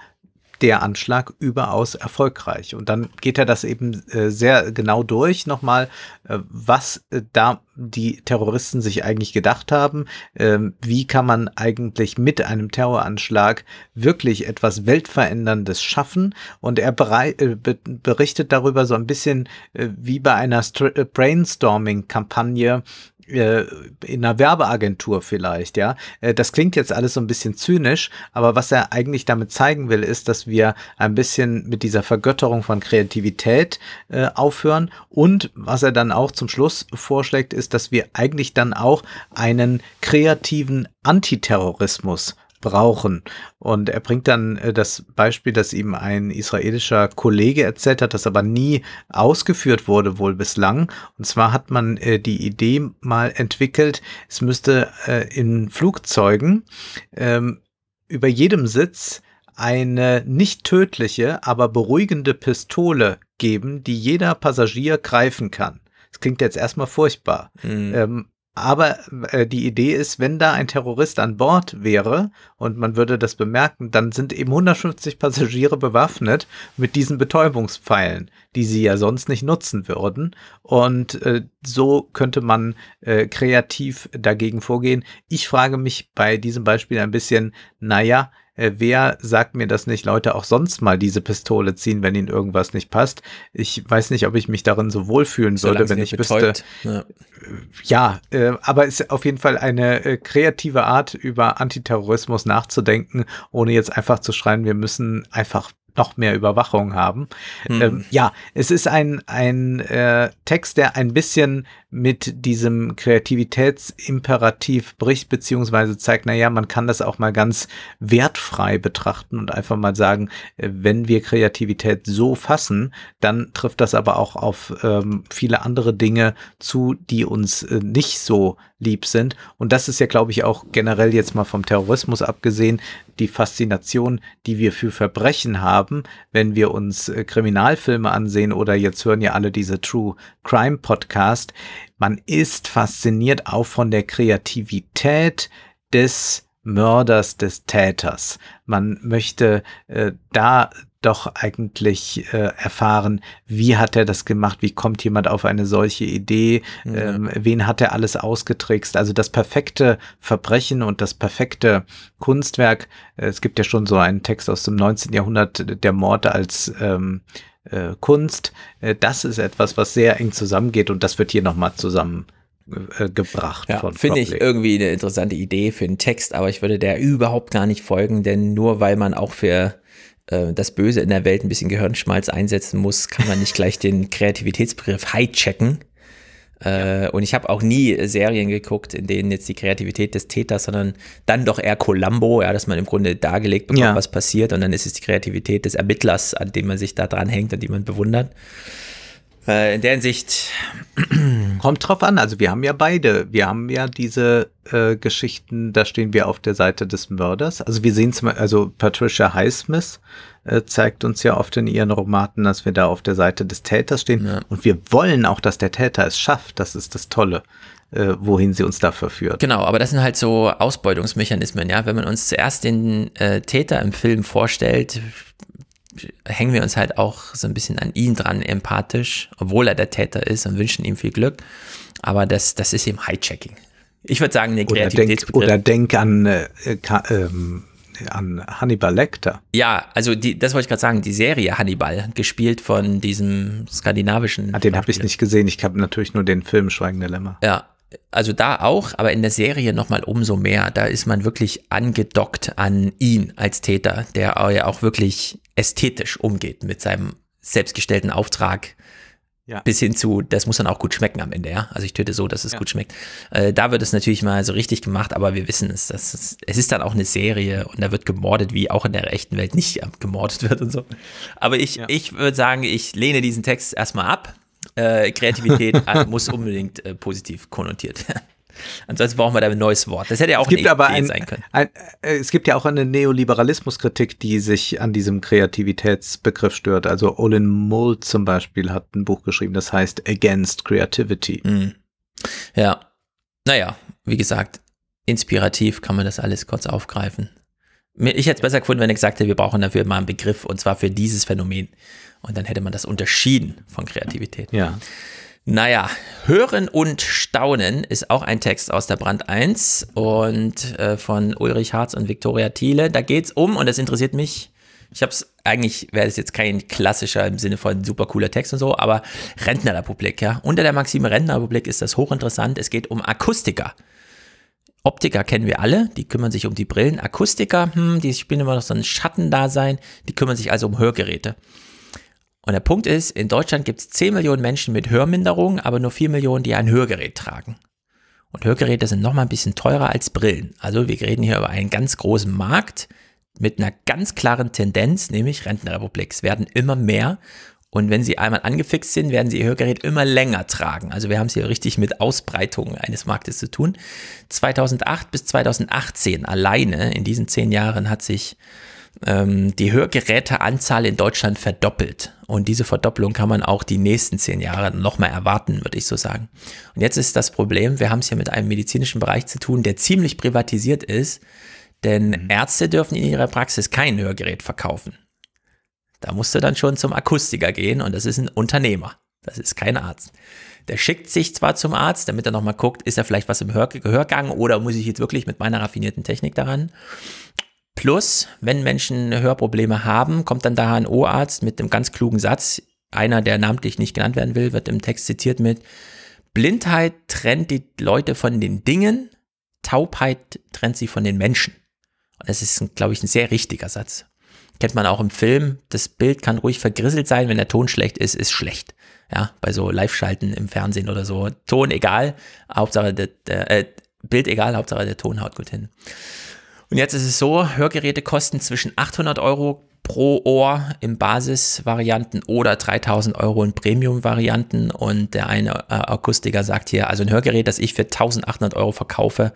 der Anschlag überaus erfolgreich. Und dann geht er das eben äh, sehr genau durch nochmal, äh, was äh, da die Terroristen sich eigentlich gedacht haben. Ähm, wie kann man eigentlich mit einem Terroranschlag wirklich etwas Weltveränderndes schaffen? Und er äh, berichtet darüber so ein bisschen äh, wie bei einer äh, Brainstorming-Kampagne, äh, in einer Werbeagentur vielleicht, ja. Äh, das klingt jetzt alles so ein bisschen zynisch, aber was er eigentlich damit zeigen will, ist, dass wir ein bisschen mit dieser Vergötterung von Kreativität äh, aufhören und was er dann auch zum Schluss vorschlägt, ist, dass wir eigentlich dann auch einen kreativen Antiterrorismus brauchen. Und er bringt dann äh, das Beispiel, dass ihm ein israelischer Kollege erzählt hat, das aber nie ausgeführt wurde, wohl bislang. Und zwar hat man äh, die Idee mal entwickelt, es müsste äh, in Flugzeugen ähm, über jedem Sitz eine nicht tödliche, aber beruhigende Pistole geben, die jeder Passagier greifen kann. Das klingt jetzt erstmal furchtbar. Mhm. Ähm, aber äh, die Idee ist, wenn da ein Terrorist an Bord wäre und man würde das bemerken, dann sind eben 150 Passagiere bewaffnet mit diesen Betäubungspfeilen, die sie ja sonst nicht nutzen würden. Und äh, so könnte man äh, kreativ dagegen vorgehen. Ich frage mich bei diesem Beispiel ein bisschen, naja, wer sagt mir, dass nicht Leute auch sonst mal diese Pistole ziehen, wenn ihnen irgendwas nicht passt? Ich weiß nicht, ob ich mich darin so wohlfühlen Solange würde, wenn ich betäubt. wüsste. Ja, ja äh, aber es ist auf jeden Fall eine äh, kreative Art, über Antiterrorismus nachzudenken, ohne jetzt einfach zu schreien, wir müssen einfach noch mehr Überwachung haben. Hm. Ähm, ja, es ist ein, ein äh, Text, der ein bisschen mit diesem Kreativitätsimperativ bricht, beziehungsweise zeigt, na ja, man kann das auch mal ganz wertfrei betrachten und einfach mal sagen, äh, wenn wir Kreativität so fassen, dann trifft das aber auch auf ähm, viele andere Dinge zu, die uns äh, nicht so lieb sind. Und das ist ja, glaube ich, auch generell jetzt mal vom Terrorismus abgesehen, die Faszination, die wir für Verbrechen haben, wenn wir uns äh, Kriminalfilme ansehen oder jetzt hören ja alle diese True Crime Podcast. Man ist fasziniert auch von der Kreativität des Mörders, des Täters. Man möchte äh, da doch eigentlich äh, erfahren, wie hat er das gemacht, wie kommt jemand auf eine solche Idee, mhm. ähm, wen hat er alles ausgetrickst. Also das perfekte Verbrechen und das perfekte Kunstwerk. Äh, es gibt ja schon so einen Text aus dem 19. Jahrhundert, der Mord als ähm, äh, Kunst. Äh, das ist etwas, was sehr eng zusammengeht und das wird hier nochmal zusammen äh, gebracht. Ja, Finde ich irgendwie eine interessante Idee für einen Text, aber ich würde der überhaupt gar nicht folgen, denn nur weil man auch für äh, das Böse in der Welt ein bisschen Gehirnschmalz einsetzen muss, kann man nicht gleich den Kreativitätsbegriff hijacken. Äh, und ich habe auch nie Serien geguckt, in denen jetzt die Kreativität des Täters, sondern dann doch eher Columbo, ja, dass man im Grunde dargelegt bekommt, ja. was passiert. Und dann ist es die Kreativität des Ermittlers, an dem man sich da dran hängt und die man bewundert. Äh, in der Hinsicht. Kommt drauf an. Also wir haben ja beide. Wir haben ja diese äh, Geschichten, da stehen wir auf der Seite des Mörders. Also wir sehen zum Beispiel, also Patricia Highsmith äh, zeigt uns ja oft in ihren Romanen, dass wir da auf der Seite des Täters stehen. Ja. Und wir wollen auch, dass der Täter es schafft. Das ist das Tolle. Äh, wohin sie uns da verführt. Genau, aber das sind halt so Ausbeutungsmechanismen, ja. Wenn man uns zuerst den äh, Täter im Film vorstellt, hängen wir uns halt auch so ein bisschen an ihn dran, empathisch, obwohl er der Täter ist und wünschen ihm viel Glück. Aber das, das ist eben Hijacking. Ich würde sagen, der Kreativitätsbegriff. Oder denk, oder denk an, äh, ähm, an Hannibal Lecter. Ja, also die, das wollte ich gerade sagen, die Serie Hannibal, gespielt von diesem skandinavischen. Ah, den habe ich nicht gesehen. Ich habe natürlich nur den Film Schweigende Lämmer. Ja, also da auch, aber in der Serie nochmal umso mehr. Da ist man wirklich angedockt an ihn als Täter, der ja auch wirklich ästhetisch umgeht mit seinem selbstgestellten Auftrag. Ja. Bis hin zu, das muss dann auch gut schmecken am Ende, ja. Also ich töte so, dass es ja. gut schmeckt. Äh, da wird es natürlich mal so richtig gemacht, aber wir wissen es. Das ist, es ist dann auch eine Serie und da wird gemordet, wie auch in der echten Welt nicht gemordet wird und so. Aber ich, ja. ich würde sagen, ich lehne diesen Text erstmal ab äh, Kreativität muss unbedingt äh, positiv konnotiert werden. Ansonsten brauchen wir da ein neues Wort. Das hätte ja auch es gibt aber ein, sein können. Ein, äh, es gibt ja auch eine Neoliberalismuskritik, die sich an diesem Kreativitätsbegriff stört. Also Olin Mould zum Beispiel hat ein Buch geschrieben, das heißt Against Creativity. Mhm. Ja, naja, wie gesagt, inspirativ kann man das alles kurz aufgreifen. Ich hätte es besser gefunden, wenn er gesagt hätte, wir brauchen dafür mal einen Begriff und zwar für dieses Phänomen. Und dann hätte man das unterschieden von Kreativität. Ja. Naja, Hören und Staunen ist auch ein Text aus der Brand 1 und äh, von Ulrich Harz und Viktoria Thiele. Da geht es um, und das interessiert mich, ich habe es eigentlich, wäre es jetzt kein klassischer im Sinne von super cooler Text und so, aber Rentnerrepublik, ja. Unter der Maxime Rentnerrepublik ist das hochinteressant. Es geht um Akustiker. Optiker kennen wir alle, die kümmern sich um die Brillen. Akustiker, hm, die spielen immer noch so ein Schattendasein, die kümmern sich also um Hörgeräte. Und der Punkt ist, in Deutschland gibt es 10 Millionen Menschen mit Hörminderung, aber nur 4 Millionen, die ein Hörgerät tragen. Und Hörgeräte sind nochmal ein bisschen teurer als Brillen. Also wir reden hier über einen ganz großen Markt mit einer ganz klaren Tendenz, nämlich Rentenrepublik. Es werden immer mehr. Und wenn sie einmal angefixt sind, werden sie ihr Hörgerät immer länger tragen. Also wir haben es hier richtig mit Ausbreitung eines Marktes zu tun. 2008 bis 2018 alleine, in diesen zehn Jahren hat sich ähm, die Hörgeräteanzahl in Deutschland verdoppelt. Und diese Verdopplung kann man auch die nächsten zehn Jahre nochmal erwarten, würde ich so sagen. Und jetzt ist das Problem, wir haben es hier mit einem medizinischen Bereich zu tun, der ziemlich privatisiert ist, denn mhm. Ärzte dürfen in ihrer Praxis kein Hörgerät verkaufen. Da musst du dann schon zum Akustiker gehen und das ist ein Unternehmer. Das ist kein Arzt. Der schickt sich zwar zum Arzt, damit er nochmal guckt, ist da vielleicht was im Hör Gehörgang oder muss ich jetzt wirklich mit meiner raffinierten Technik daran? Plus, wenn Menschen Hörprobleme haben, kommt dann da ein O-Arzt mit einem ganz klugen Satz. Einer, der namentlich nicht genannt werden will, wird im Text zitiert mit Blindheit trennt die Leute von den Dingen, Taubheit trennt sie von den Menschen. Und das ist, glaube ich, ein sehr richtiger Satz. kennt man auch im Film. Das Bild kann ruhig vergrisselt sein, wenn der Ton schlecht ist, ist schlecht. Ja, bei so Live-Schalten im Fernsehen oder so. Ton egal, Hauptsache der, der äh, Bild egal, Hauptsache der Ton haut gut hin. Und jetzt ist es so, Hörgeräte kosten zwischen 800 Euro pro Ohr in Basisvarianten oder 3000 Euro in Premium-Varianten. Und der eine äh, Akustiker sagt hier, also ein Hörgerät, das ich für 1800 Euro verkaufe,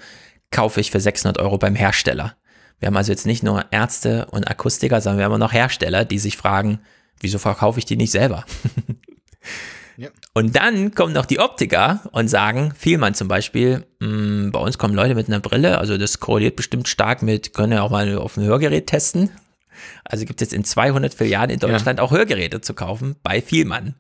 kaufe ich für 600 Euro beim Hersteller. Wir haben also jetzt nicht nur Ärzte und Akustiker, sondern wir haben auch noch Hersteller, die sich fragen, wieso verkaufe ich die nicht selber? ja. Und dann kommen noch die Optiker und sagen, Vielmann zum Beispiel, mh, mm, bei uns kommen Leute mit einer Brille, also das korreliert bestimmt stark mit, können ja auch mal auf ein Hörgerät testen. Also gibt es jetzt in 200 Filialen in Deutschland ja. auch Hörgeräte zu kaufen bei Vielmann.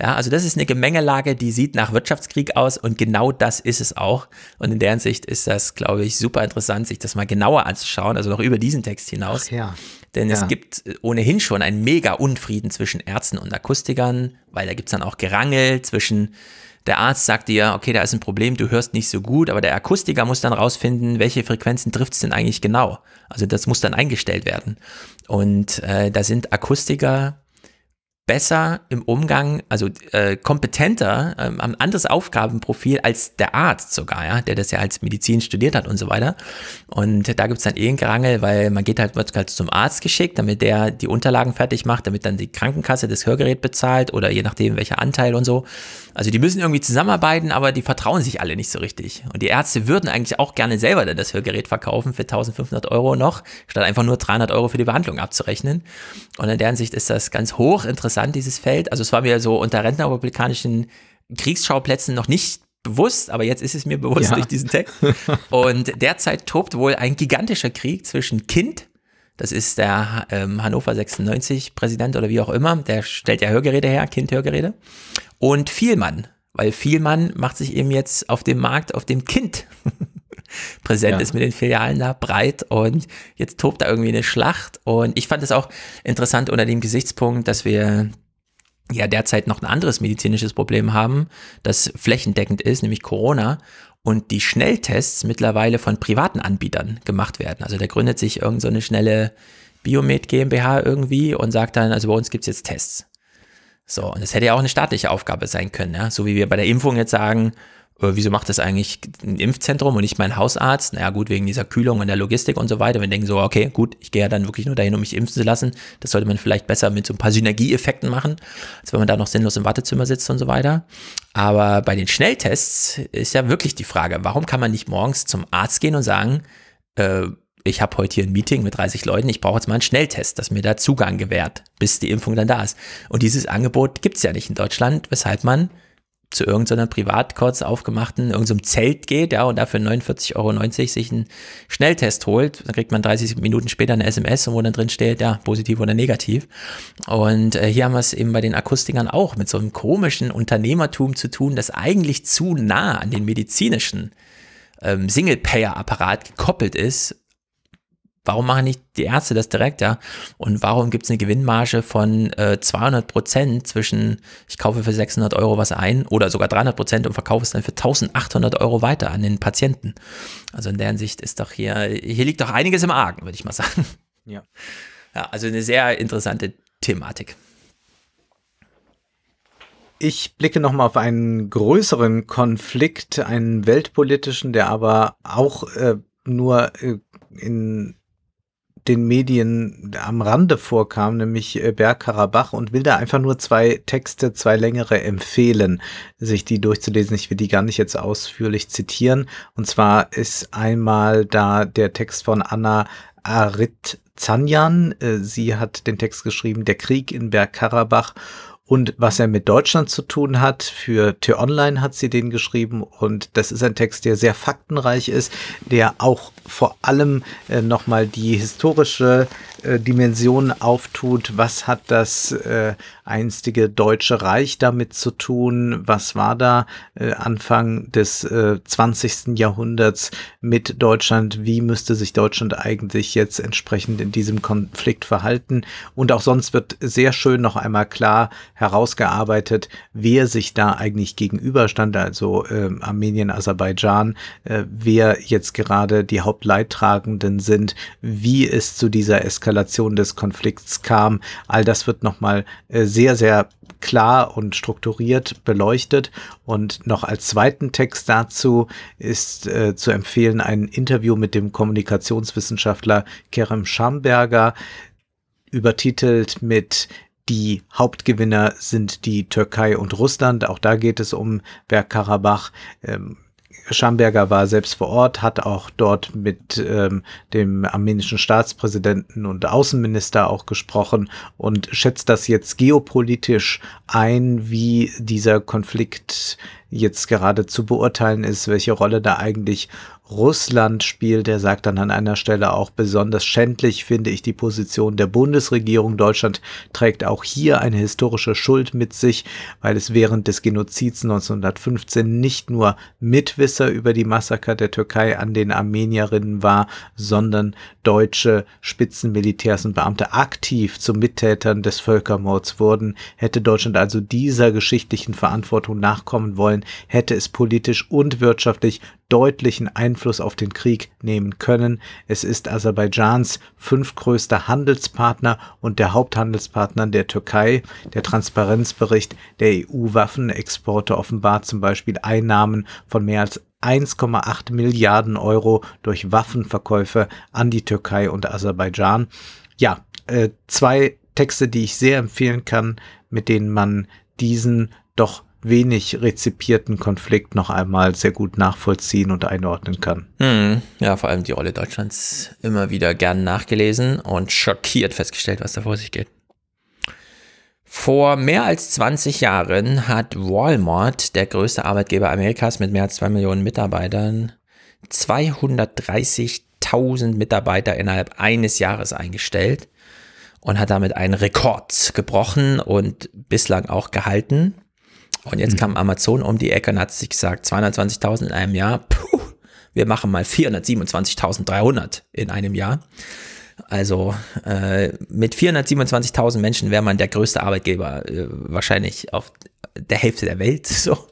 Ja, also das ist eine Gemengelage, die sieht nach Wirtschaftskrieg aus und genau das ist es auch. Und in der Hinsicht ist das, glaube ich, super interessant, sich das mal genauer anzuschauen, also noch über diesen Text hinaus. Ach ja. Denn ja. es gibt ohnehin schon einen mega Unfrieden zwischen Ärzten und Akustikern, weil da gibt es dann auch Gerangel zwischen der Arzt sagt dir, okay, da ist ein Problem, du hörst nicht so gut, aber der Akustiker muss dann rausfinden, welche Frequenzen trifft es denn eigentlich genau. Also das muss dann eingestellt werden. Und äh, da sind Akustiker besser im Umgang, also äh, kompetenter, ähm, ein anderes Aufgabenprofil als der Arzt sogar, ja, der das ja als Medizin studiert hat und so weiter. Und da gibt's dann eh ein Gerangel, weil man geht halt, wird halt zum Arzt geschickt, damit der die Unterlagen fertig macht, damit dann die Krankenkasse das Hörgerät bezahlt oder je nachdem welcher Anteil und so. Also die müssen irgendwie zusammenarbeiten, aber die vertrauen sich alle nicht so richtig. Und die Ärzte würden eigentlich auch gerne selber dann das Hörgerät verkaufen für 1500 Euro noch, statt einfach nur 300 Euro für die Behandlung abzurechnen. Und in deren Sicht ist das ganz hoch interessant, dieses Feld. Also es war mir so unter rentnerrepublikanischen Kriegsschauplätzen noch nicht bewusst, aber jetzt ist es mir bewusst ja. durch diesen Text. Und derzeit tobt wohl ein gigantischer Krieg zwischen Kind, das ist der ähm, Hannover 96 Präsident oder wie auch immer, der stellt ja Hörgeräte her, Kind-Hörgeräte. Und Vielmann, weil Vielmann macht sich eben jetzt auf dem Markt, auf dem Kind präsent ja. ist mit den Filialen da breit und jetzt tobt da irgendwie eine Schlacht. Und ich fand es auch interessant unter dem Gesichtspunkt, dass wir ja derzeit noch ein anderes medizinisches Problem haben, das flächendeckend ist, nämlich Corona und die Schnelltests mittlerweile von privaten Anbietern gemacht werden. Also da gründet sich irgend so eine schnelle Biomed GmbH irgendwie und sagt dann, also bei uns gibt's jetzt Tests. So, und das hätte ja auch eine staatliche Aufgabe sein können, ja? so wie wir bei der Impfung jetzt sagen, wieso macht das eigentlich ein Impfzentrum und nicht mein Hausarzt? Naja, gut, wegen dieser Kühlung und der Logistik und so weiter. Wir denken so, okay, gut, ich gehe ja dann wirklich nur dahin, um mich impfen zu lassen. Das sollte man vielleicht besser mit so ein paar Synergieeffekten machen, als wenn man da noch sinnlos im Wartezimmer sitzt und so weiter. Aber bei den Schnelltests ist ja wirklich die Frage, warum kann man nicht morgens zum Arzt gehen und sagen, äh, ich habe heute hier ein Meeting mit 30 Leuten, ich brauche jetzt mal einen Schnelltest, dass mir da Zugang gewährt, bis die Impfung dann da ist. Und dieses Angebot gibt es ja nicht in Deutschland, weshalb man zu irgendeiner privat kurz aufgemachten, irgendeinem Zelt geht, ja, und dafür 49,90 Euro sich einen Schnelltest holt. Dann kriegt man 30 Minuten später eine SMS, wo dann drin steht, ja, positiv oder negativ. Und äh, hier haben wir es eben bei den Akustikern auch mit so einem komischen Unternehmertum zu tun, das eigentlich zu nah an den medizinischen ähm, Single-Payer-Apparat gekoppelt ist Warum machen nicht die Ärzte das direkt, ja? Und warum gibt es eine Gewinnmarge von äh, 200 Prozent zwischen, ich kaufe für 600 Euro was ein oder sogar 300 Prozent und verkaufe es dann für 1800 Euro weiter an den Patienten? Also in der Hinsicht ist doch hier, hier liegt doch einiges im Argen, würde ich mal sagen. Ja. Ja, also eine sehr interessante Thematik. Ich blicke nochmal auf einen größeren Konflikt, einen weltpolitischen, der aber auch äh, nur äh, in den Medien am Rande vorkam, nämlich äh, Bergkarabach und will da einfach nur zwei Texte, zwei längere empfehlen, sich die durchzulesen. Ich will die gar nicht jetzt ausführlich zitieren. Und zwar ist einmal da der Text von Anna Arit Zanjan. Äh, sie hat den Text geschrieben, Der Krieg in Bergkarabach und was er mit Deutschland zu tun hat. Für T-Online hat sie den geschrieben und das ist ein Text, der sehr faktenreich ist, der auch vor allem äh, nochmal die historische äh, Dimension auftut. Was hat das äh, einstige Deutsche Reich damit zu tun? Was war da äh, Anfang des äh, 20. Jahrhunderts mit Deutschland? Wie müsste sich Deutschland eigentlich jetzt entsprechend in diesem Konflikt verhalten? Und auch sonst wird sehr schön noch einmal klar, herausgearbeitet, wer sich da eigentlich gegenüberstand, also äh, Armenien, Aserbaidschan, äh, wer jetzt gerade die Hauptleidtragenden sind, wie es zu dieser Eskalation des Konflikts kam. All das wird nochmal äh, sehr, sehr klar und strukturiert beleuchtet. Und noch als zweiten Text dazu ist äh, zu empfehlen ein Interview mit dem Kommunikationswissenschaftler Kerem Schamberger, übertitelt mit die Hauptgewinner sind die Türkei und Russland. Auch da geht es um Bergkarabach. Ähm, Schamberger war selbst vor Ort, hat auch dort mit ähm, dem armenischen Staatspräsidenten und Außenminister auch gesprochen und schätzt das jetzt geopolitisch ein, wie dieser Konflikt jetzt gerade zu beurteilen ist, welche Rolle da eigentlich Russland spielt. Er sagt dann an einer Stelle auch besonders schändlich finde ich die Position der Bundesregierung. Deutschland trägt auch hier eine historische Schuld mit sich, weil es während des Genozids 1915 nicht nur Mitwisser über die Massaker der Türkei an den Armenierinnen war, sondern deutsche Spitzenmilitärs und Beamte aktiv zu Mittätern des Völkermords wurden. Hätte Deutschland also dieser geschichtlichen Verantwortung nachkommen wollen, hätte es politisch und wirtschaftlich deutlichen Einfluss auf den Krieg nehmen können. Es ist Aserbaidschans fünftgrößter Handelspartner und der Haupthandelspartner der Türkei. Der Transparenzbericht der EU-Waffenexporte offenbart zum Beispiel Einnahmen von mehr als 1,8 Milliarden Euro durch Waffenverkäufe an die Türkei und Aserbaidschan. Ja, äh, zwei Texte, die ich sehr empfehlen kann, mit denen man diesen doch wenig rezipierten Konflikt noch einmal sehr gut nachvollziehen und einordnen kann. Hm, ja, vor allem die Rolle Deutschlands immer wieder gern nachgelesen und schockiert festgestellt, was da vor sich geht. Vor mehr als 20 Jahren hat Walmart, der größte Arbeitgeber Amerikas mit mehr als zwei Millionen Mitarbeitern, 230.000 Mitarbeiter innerhalb eines Jahres eingestellt und hat damit einen Rekord gebrochen und bislang auch gehalten. Und jetzt mhm. kam Amazon um die Ecke und hat sich gesagt, 220.000 in einem Jahr, puh, wir machen mal 427.300 in einem Jahr. Also äh, mit 427.000 Menschen wäre man der größte Arbeitgeber äh, wahrscheinlich auf der Hälfte der Welt. So.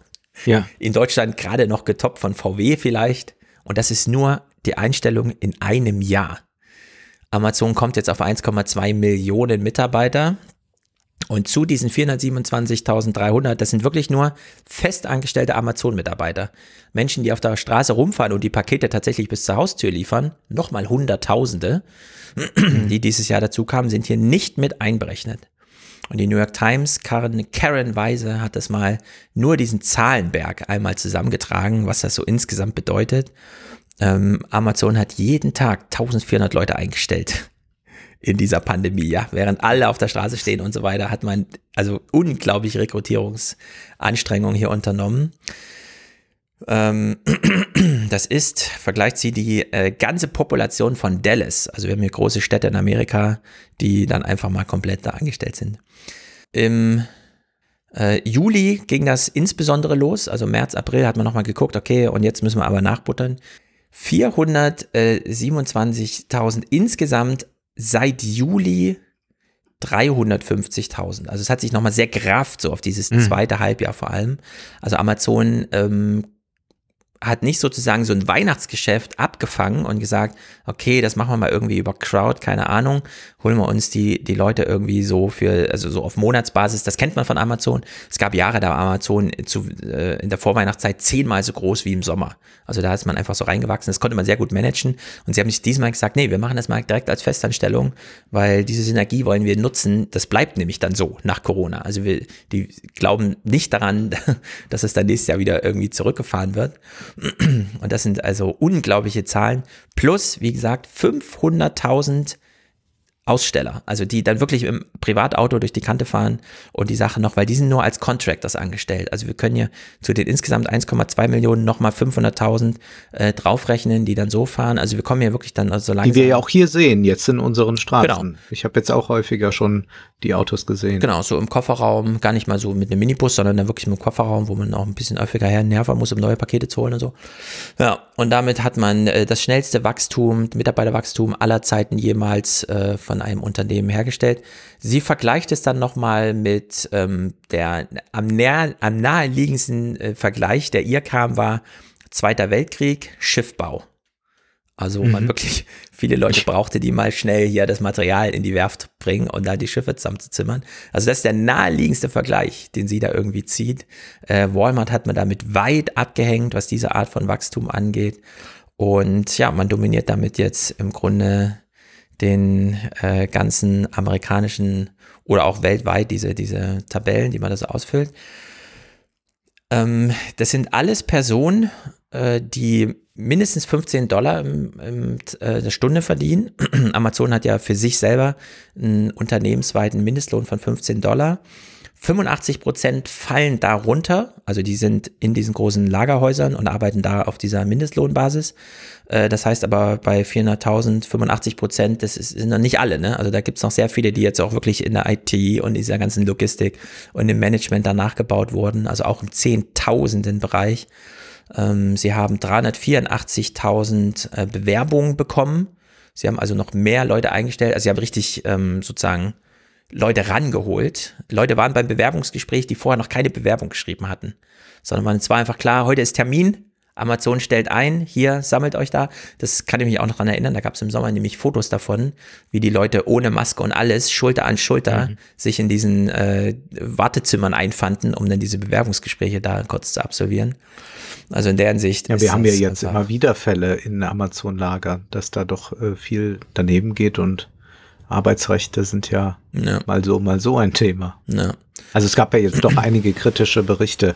Ja. In Deutschland gerade noch getoppt von VW vielleicht. Und das ist nur die Einstellung in einem Jahr. Amazon kommt jetzt auf 1,2 Millionen Mitarbeiter. Und zu diesen 427.300, das sind wirklich nur festangestellte Amazon-Mitarbeiter. Menschen, die auf der Straße rumfahren und die Pakete tatsächlich bis zur Haustür liefern, nochmal Hunderttausende, die dieses Jahr dazu kamen, sind hier nicht mit einberechnet. Und die New York Times, Karen, Karen Weise, hat das mal nur diesen Zahlenberg einmal zusammengetragen, was das so insgesamt bedeutet. Ähm, Amazon hat jeden Tag 1400 Leute eingestellt in dieser Pandemie, ja. Während alle auf der Straße stehen und so weiter, hat man also unglaubliche Rekrutierungsanstrengungen hier unternommen. Ähm, das ist, vergleicht sie die äh, ganze Population von Dallas. Also wir haben hier große Städte in Amerika, die dann einfach mal komplett da angestellt sind. Im äh, Juli ging das insbesondere los, also März, April hat man nochmal geguckt, okay, und jetzt müssen wir aber nachbuttern. 427.000 insgesamt seit Juli 350.000. Also es hat sich nochmal sehr gerafft, so auf dieses mhm. zweite Halbjahr vor allem. Also Amazon ähm, hat nicht sozusagen so ein Weihnachtsgeschäft abgefangen und gesagt, okay, das machen wir mal irgendwie über Crowd, keine Ahnung, holen wir uns die, die Leute irgendwie so für, also so auf Monatsbasis, das kennt man von Amazon. Es gab Jahre, da war Amazon zu, äh, in der Vorweihnachtszeit zehnmal so groß wie im Sommer. Also da ist man einfach so reingewachsen, das konnte man sehr gut managen und sie haben sich diesmal gesagt, nee, wir machen das mal direkt als Festanstellung, weil diese Synergie wollen wir nutzen, das bleibt nämlich dann so nach Corona. Also wir, die glauben nicht daran, dass es dann nächstes Jahr wieder irgendwie zurückgefahren wird. Und das sind also unglaubliche Zahlen. Plus, wie gesagt, 500.000 Aussteller, also die dann wirklich im Privatauto durch die Kante fahren und die Sache noch, weil die sind nur als Contractors angestellt. Also wir können hier zu den insgesamt 1,2 Millionen nochmal 500.000 äh, draufrechnen, die dann so fahren. Also wir kommen hier wirklich dann also so langsam. Die wir ja auch hier sehen, jetzt in unseren Straßen. Genau. Ich habe jetzt auch häufiger schon die Autos gesehen. Genau, so im Kofferraum, gar nicht mal so mit einem Minibus, sondern dann wirklich im Kofferraum, wo man auch ein bisschen häufiger her nerven muss, um neue Pakete zu holen und so. Ja, Und damit hat man äh, das schnellste Wachstum, Mitarbeiterwachstum aller Zeiten jemals äh, von einem Unternehmen hergestellt. Sie vergleicht es dann nochmal mit ähm, der am, näher, am naheliegendsten äh, Vergleich, der ihr kam, war Zweiter Weltkrieg, Schiffbau. Also mhm. man wirklich viele Leute brauchte, die mal schnell hier das Material in die Werft bringen und da die Schiffe zusammenzuzimmern. Also das ist der naheliegendste Vergleich, den sie da irgendwie zieht. Äh, Walmart hat man damit weit abgehängt, was diese Art von Wachstum angeht. Und ja, man dominiert damit jetzt im Grunde den äh, ganzen amerikanischen oder auch weltweit diese, diese Tabellen, die man das ausfüllt. Ähm, das sind alles Personen, die mindestens 15 Dollar im, im, äh, der Stunde verdienen. Amazon hat ja für sich selber einen unternehmensweiten Mindestlohn von 15 Dollar. 85 Prozent fallen darunter, also die sind in diesen großen Lagerhäusern und arbeiten da auf dieser Mindestlohnbasis. Äh, das heißt aber bei 400.000, 85 Prozent, das ist, sind noch nicht alle, ne? Also da gibt's noch sehr viele, die jetzt auch wirklich in der IT und dieser ganzen Logistik und im Management danach gebaut wurden, also auch im Zehntausenden Bereich. Ähm, sie haben 384.000 äh, Bewerbungen bekommen. Sie haben also noch mehr Leute eingestellt. Also sie haben richtig ähm, sozusagen Leute rangeholt. Leute waren beim Bewerbungsgespräch, die vorher noch keine Bewerbung geschrieben hatten. Sondern man, es war einfach klar, heute ist Termin, Amazon stellt ein, hier sammelt euch da. Das kann ich mich auch noch dran erinnern. Da gab es im Sommer nämlich Fotos davon, wie die Leute ohne Maske und alles Schulter an Schulter mhm. sich in diesen äh, Wartezimmern einfanden, um dann diese Bewerbungsgespräche da kurz zu absolvieren. Also in der Hinsicht. Ja, wir haben ja jetzt immer wieder Fälle in Amazon-Lager, dass da doch äh, viel daneben geht und Arbeitsrechte sind ja, ja, mal so, mal so ein Thema. Ja. Also es gab ja jetzt doch einige kritische Berichte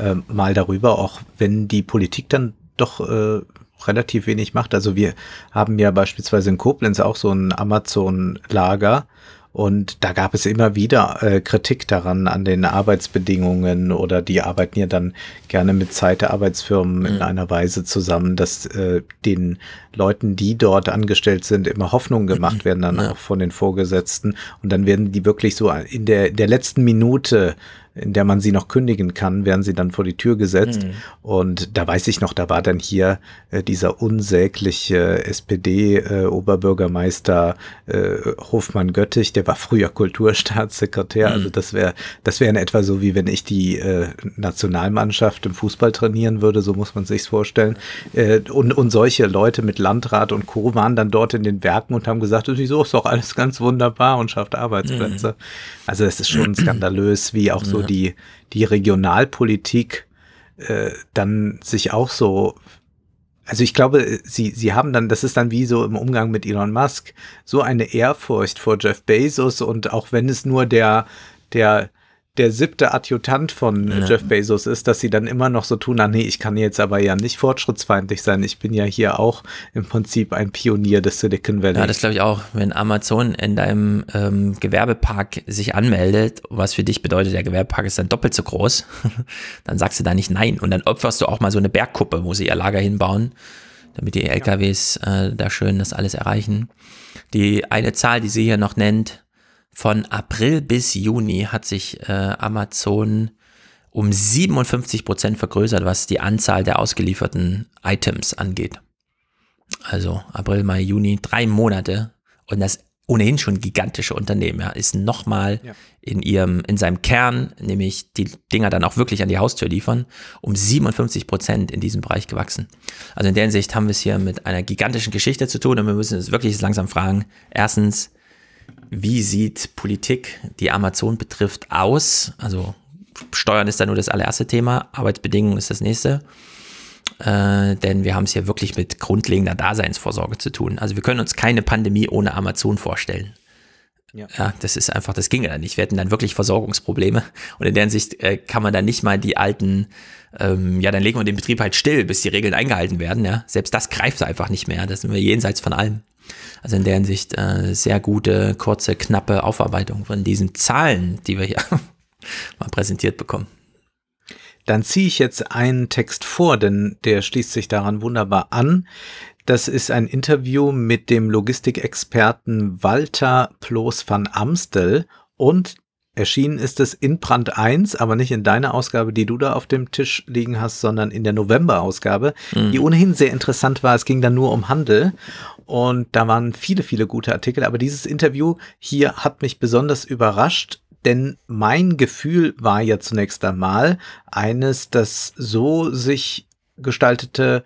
äh, mal darüber, auch wenn die Politik dann doch äh, relativ wenig macht. Also wir haben ja beispielsweise in Koblenz auch so ein Amazon-Lager und da gab es immer wieder äh, Kritik daran an den Arbeitsbedingungen oder die arbeiten ja dann gerne mit Zeitarbeitsfirmen mhm. in einer Weise zusammen, dass äh, den Leuten, die dort angestellt sind, immer Hoffnung gemacht werden dann ja. auch von den Vorgesetzten und dann werden die wirklich so in der, in der letzten Minute in der man sie noch kündigen kann, werden sie dann vor die Tür gesetzt. Mhm. Und da weiß ich noch, da war dann hier äh, dieser unsägliche SPD-Oberbürgermeister äh, äh, Hofmann Göttich, der war früher Kulturstaatssekretär. Mhm. Also das wäre, das wäre in etwa so, wie wenn ich die äh, Nationalmannschaft im Fußball trainieren würde, so muss man sich's vorstellen. Äh, und, und solche Leute mit Landrat und Co. waren dann dort in den Werken und haben gesagt, wieso ist doch alles ganz wunderbar und schafft Arbeitsplätze. Mhm. Also es ist schon skandalös, wie auch so die, die Regionalpolitik äh, dann sich auch so also ich glaube, sie, sie haben dann, das ist dann wie so im Umgang mit Elon Musk, so eine Ehrfurcht vor Jeff Bezos und auch wenn es nur der, der der siebte Adjutant von ja. Jeff Bezos ist, dass sie dann immer noch so tun, ah nee, ich kann jetzt aber ja nicht fortschrittsfeindlich sein. Ich bin ja hier auch im Prinzip ein Pionier des Silicon Valley. Ja, das glaube ich auch. Wenn Amazon in deinem ähm, Gewerbepark sich anmeldet, was für dich bedeutet, der Gewerbepark ist dann doppelt so groß, dann sagst du da nicht nein. Und dann opferst du auch mal so eine Bergkuppe, wo sie ihr Lager hinbauen, damit die LKWs äh, da schön das alles erreichen. Die eine Zahl, die sie hier noch nennt, von April bis Juni hat sich äh, Amazon um 57 Prozent vergrößert, was die Anzahl der ausgelieferten Items angeht. Also April, Mai, Juni, drei Monate. Und das ohnehin schon gigantische Unternehmen, ja, ist nochmal ja. in ihrem, in seinem Kern, nämlich die Dinger dann auch wirklich an die Haustür liefern, um 57 Prozent in diesem Bereich gewachsen. Also in der Hinsicht haben wir es hier mit einer gigantischen Geschichte zu tun und wir müssen uns wirklich langsam fragen. Erstens, wie sieht Politik, die Amazon betrifft, aus? Also Steuern ist da nur das allererste Thema, Arbeitsbedingungen ist das nächste. Äh, denn wir haben es hier wirklich mit grundlegender Daseinsvorsorge zu tun. Also wir können uns keine Pandemie ohne Amazon vorstellen. Ja. ja, das ist einfach, das ginge dann nicht. Wir hätten dann wirklich Versorgungsprobleme. Und in der Hinsicht äh, kann man dann nicht mal die alten, ähm, ja, dann legen wir den Betrieb halt still, bis die Regeln eingehalten werden. Ja, selbst das greift einfach nicht mehr. Das sind wir jenseits von allem. Also in der Hinsicht äh, sehr gute, kurze, knappe Aufarbeitung von diesen Zahlen, die wir hier mal präsentiert bekommen. Dann ziehe ich jetzt einen Text vor, denn der schließt sich daran wunderbar an. Das ist ein Interview mit dem Logistikexperten Walter Ploos van Amstel und Erschienen ist es in Brand 1, aber nicht in deiner Ausgabe, die du da auf dem Tisch liegen hast, sondern in der November-Ausgabe, mhm. die ohnehin sehr interessant war. Es ging dann nur um Handel und da waren viele, viele gute Artikel. Aber dieses Interview hier hat mich besonders überrascht, denn mein Gefühl war ja zunächst einmal eines, das so sich gestaltete,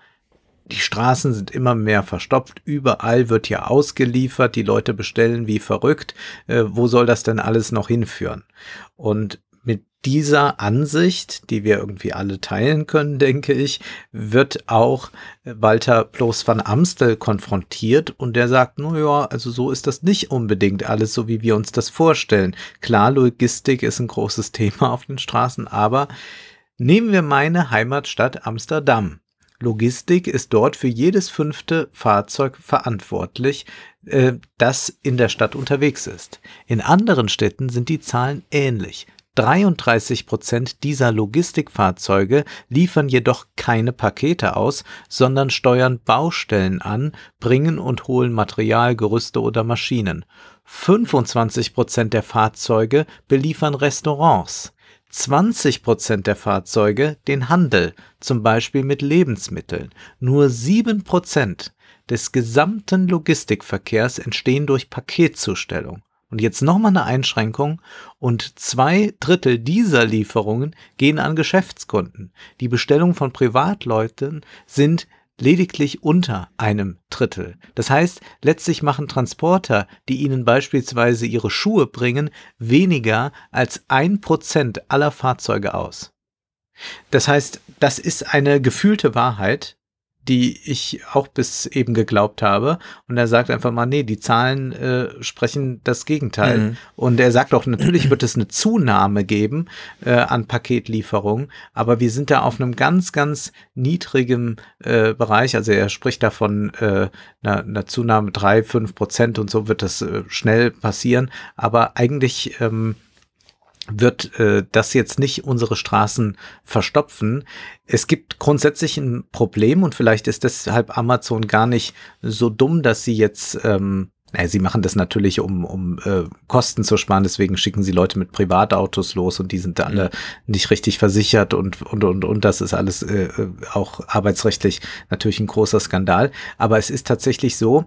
die Straßen sind immer mehr verstopft, überall wird ja ausgeliefert, die Leute bestellen wie verrückt. Äh, wo soll das denn alles noch hinführen? Und mit dieser Ansicht, die wir irgendwie alle teilen können, denke ich, wird auch Walter Ploos van Amstel konfrontiert und der sagt, no ja, also so ist das nicht unbedingt alles so, wie wir uns das vorstellen. Klar, Logistik ist ein großes Thema auf den Straßen, aber nehmen wir meine Heimatstadt Amsterdam. Logistik ist dort für jedes fünfte Fahrzeug verantwortlich, äh, das in der Stadt unterwegs ist. In anderen Städten sind die Zahlen ähnlich. 33 Prozent dieser Logistikfahrzeuge liefern jedoch keine Pakete aus, sondern steuern Baustellen an, bringen und holen Material, Gerüste oder Maschinen. 25 Prozent der Fahrzeuge beliefern Restaurants. 20 Prozent der Fahrzeuge den Handel, zum Beispiel mit Lebensmitteln. Nur 7 Prozent des gesamten Logistikverkehrs entstehen durch Paketzustellung. Und jetzt nochmal eine Einschränkung und zwei Drittel dieser Lieferungen gehen an Geschäftskunden. Die Bestellungen von Privatleuten sind lediglich unter einem Drittel. Das heißt, letztlich machen Transporter, die ihnen beispielsweise ihre Schuhe bringen, weniger als ein Prozent aller Fahrzeuge aus. Das heißt, das ist eine gefühlte Wahrheit, die ich auch bis eben geglaubt habe. Und er sagt einfach mal, nee, die Zahlen äh, sprechen das Gegenteil. Mhm. Und er sagt auch, natürlich wird es eine Zunahme geben äh, an Paketlieferungen, aber wir sind da auf einem ganz, ganz niedrigen äh, Bereich. Also er spricht davon äh, einer, einer Zunahme drei, fünf Prozent und so wird das äh, schnell passieren. Aber eigentlich ähm, wird äh, das jetzt nicht unsere Straßen verstopfen. Es gibt grundsätzlich ein Problem und vielleicht ist deshalb Amazon gar nicht so dumm, dass sie jetzt, ähm, naja, sie machen das natürlich, um, um äh, Kosten zu sparen, deswegen schicken sie Leute mit Privatautos los und die sind alle mhm. nicht richtig versichert und, und, und, und das ist alles äh, äh, auch arbeitsrechtlich natürlich ein großer Skandal. Aber es ist tatsächlich so,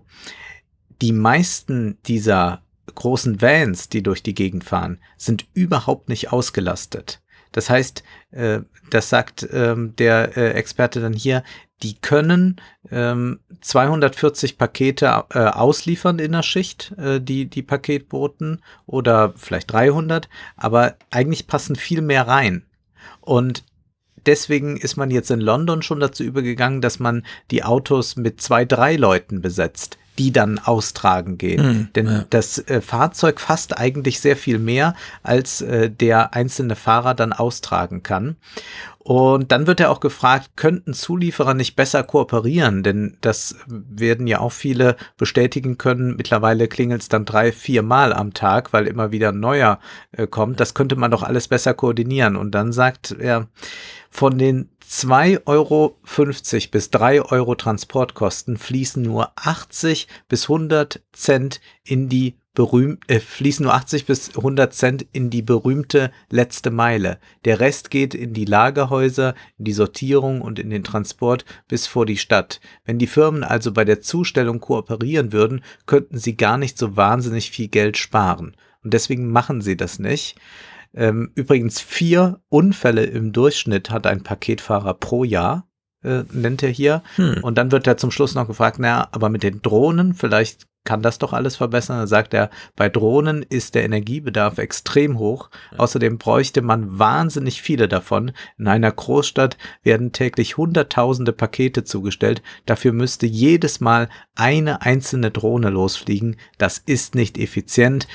die meisten dieser großen Vans, die durch die Gegend fahren, sind überhaupt nicht ausgelastet. Das heißt, äh, das sagt ähm, der äh, Experte dann hier, die können ähm, 240 Pakete äh, ausliefern in der Schicht, äh, die, die Paketboten, oder vielleicht 300, aber eigentlich passen viel mehr rein. Und deswegen ist man jetzt in London schon dazu übergegangen, dass man die Autos mit zwei, drei Leuten besetzt die dann austragen gehen. Mhm, Denn ja. das äh, Fahrzeug fasst eigentlich sehr viel mehr, als äh, der einzelne Fahrer dann austragen kann. Und dann wird er auch gefragt, könnten Zulieferer nicht besser kooperieren? Denn das werden ja auch viele bestätigen können. Mittlerweile klingelt es dann drei, vier Mal am Tag, weil immer wieder ein neuer äh, kommt. Das könnte man doch alles besser koordinieren. Und dann sagt er, von den 2,50 Euro bis 3 Euro Transportkosten fließen nur 80 bis 100 Cent in die berühmt, äh, fließen nur 80 bis 100 Cent in die berühmte letzte Meile. Der Rest geht in die Lagerhäuser, in die Sortierung und in den Transport bis vor die Stadt. Wenn die Firmen also bei der Zustellung kooperieren würden, könnten sie gar nicht so wahnsinnig viel Geld sparen. Und deswegen machen sie das nicht. Ähm, übrigens vier Unfälle im Durchschnitt hat ein Paketfahrer pro Jahr, äh, nennt er hier. Hm. Und dann wird er zum Schluss noch gefragt, naja, aber mit den Drohnen, vielleicht kann das doch alles verbessern. Da sagt er, bei Drohnen ist der Energiebedarf extrem hoch. Außerdem bräuchte man wahnsinnig viele davon. In einer Großstadt werden täglich Hunderttausende Pakete zugestellt. Dafür müsste jedes Mal eine einzelne Drohne losfliegen. Das ist nicht effizient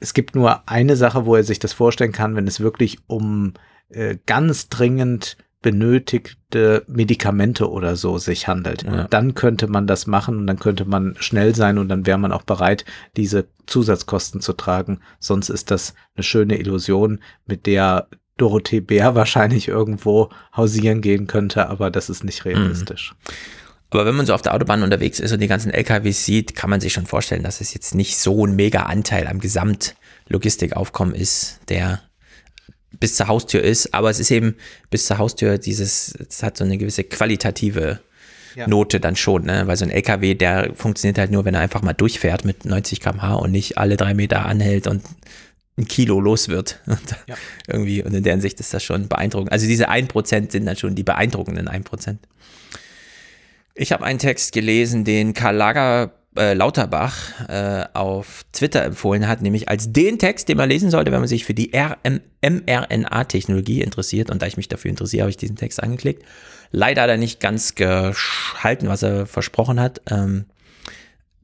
es gibt nur eine Sache, wo er sich das vorstellen kann, wenn es wirklich um äh, ganz dringend benötigte Medikamente oder so sich handelt. Ja. Dann könnte man das machen und dann könnte man schnell sein und dann wäre man auch bereit, diese Zusatzkosten zu tragen. Sonst ist das eine schöne Illusion, mit der Dorothee Bär wahrscheinlich irgendwo hausieren gehen könnte, aber das ist nicht realistisch. Mhm. Aber wenn man so auf der Autobahn unterwegs ist und die ganzen LKWs sieht, kann man sich schon vorstellen, dass es jetzt nicht so ein mega Anteil am Gesamt Logistikaufkommen ist, der bis zur Haustür ist, aber es ist eben bis zur Haustür dieses, es hat so eine gewisse qualitative ja. Note dann schon, ne? weil so ein LKW, der funktioniert halt nur, wenn er einfach mal durchfährt mit 90 km/h und nicht alle drei Meter anhält und ein Kilo los wird. Und ja. Irgendwie, und in der Hinsicht ist das schon beeindruckend. Also diese 1% sind dann schon die beeindruckenden 1%. Ich habe einen Text gelesen, den Karl Lager äh, Lauterbach äh, auf Twitter empfohlen hat, nämlich als den Text, den man lesen sollte, wenn man sich für die mRNA-Technologie interessiert. Und da ich mich dafür interessiere, habe ich diesen Text angeklickt. Leider hat er nicht ganz gehalten, was er versprochen hat. Ähm,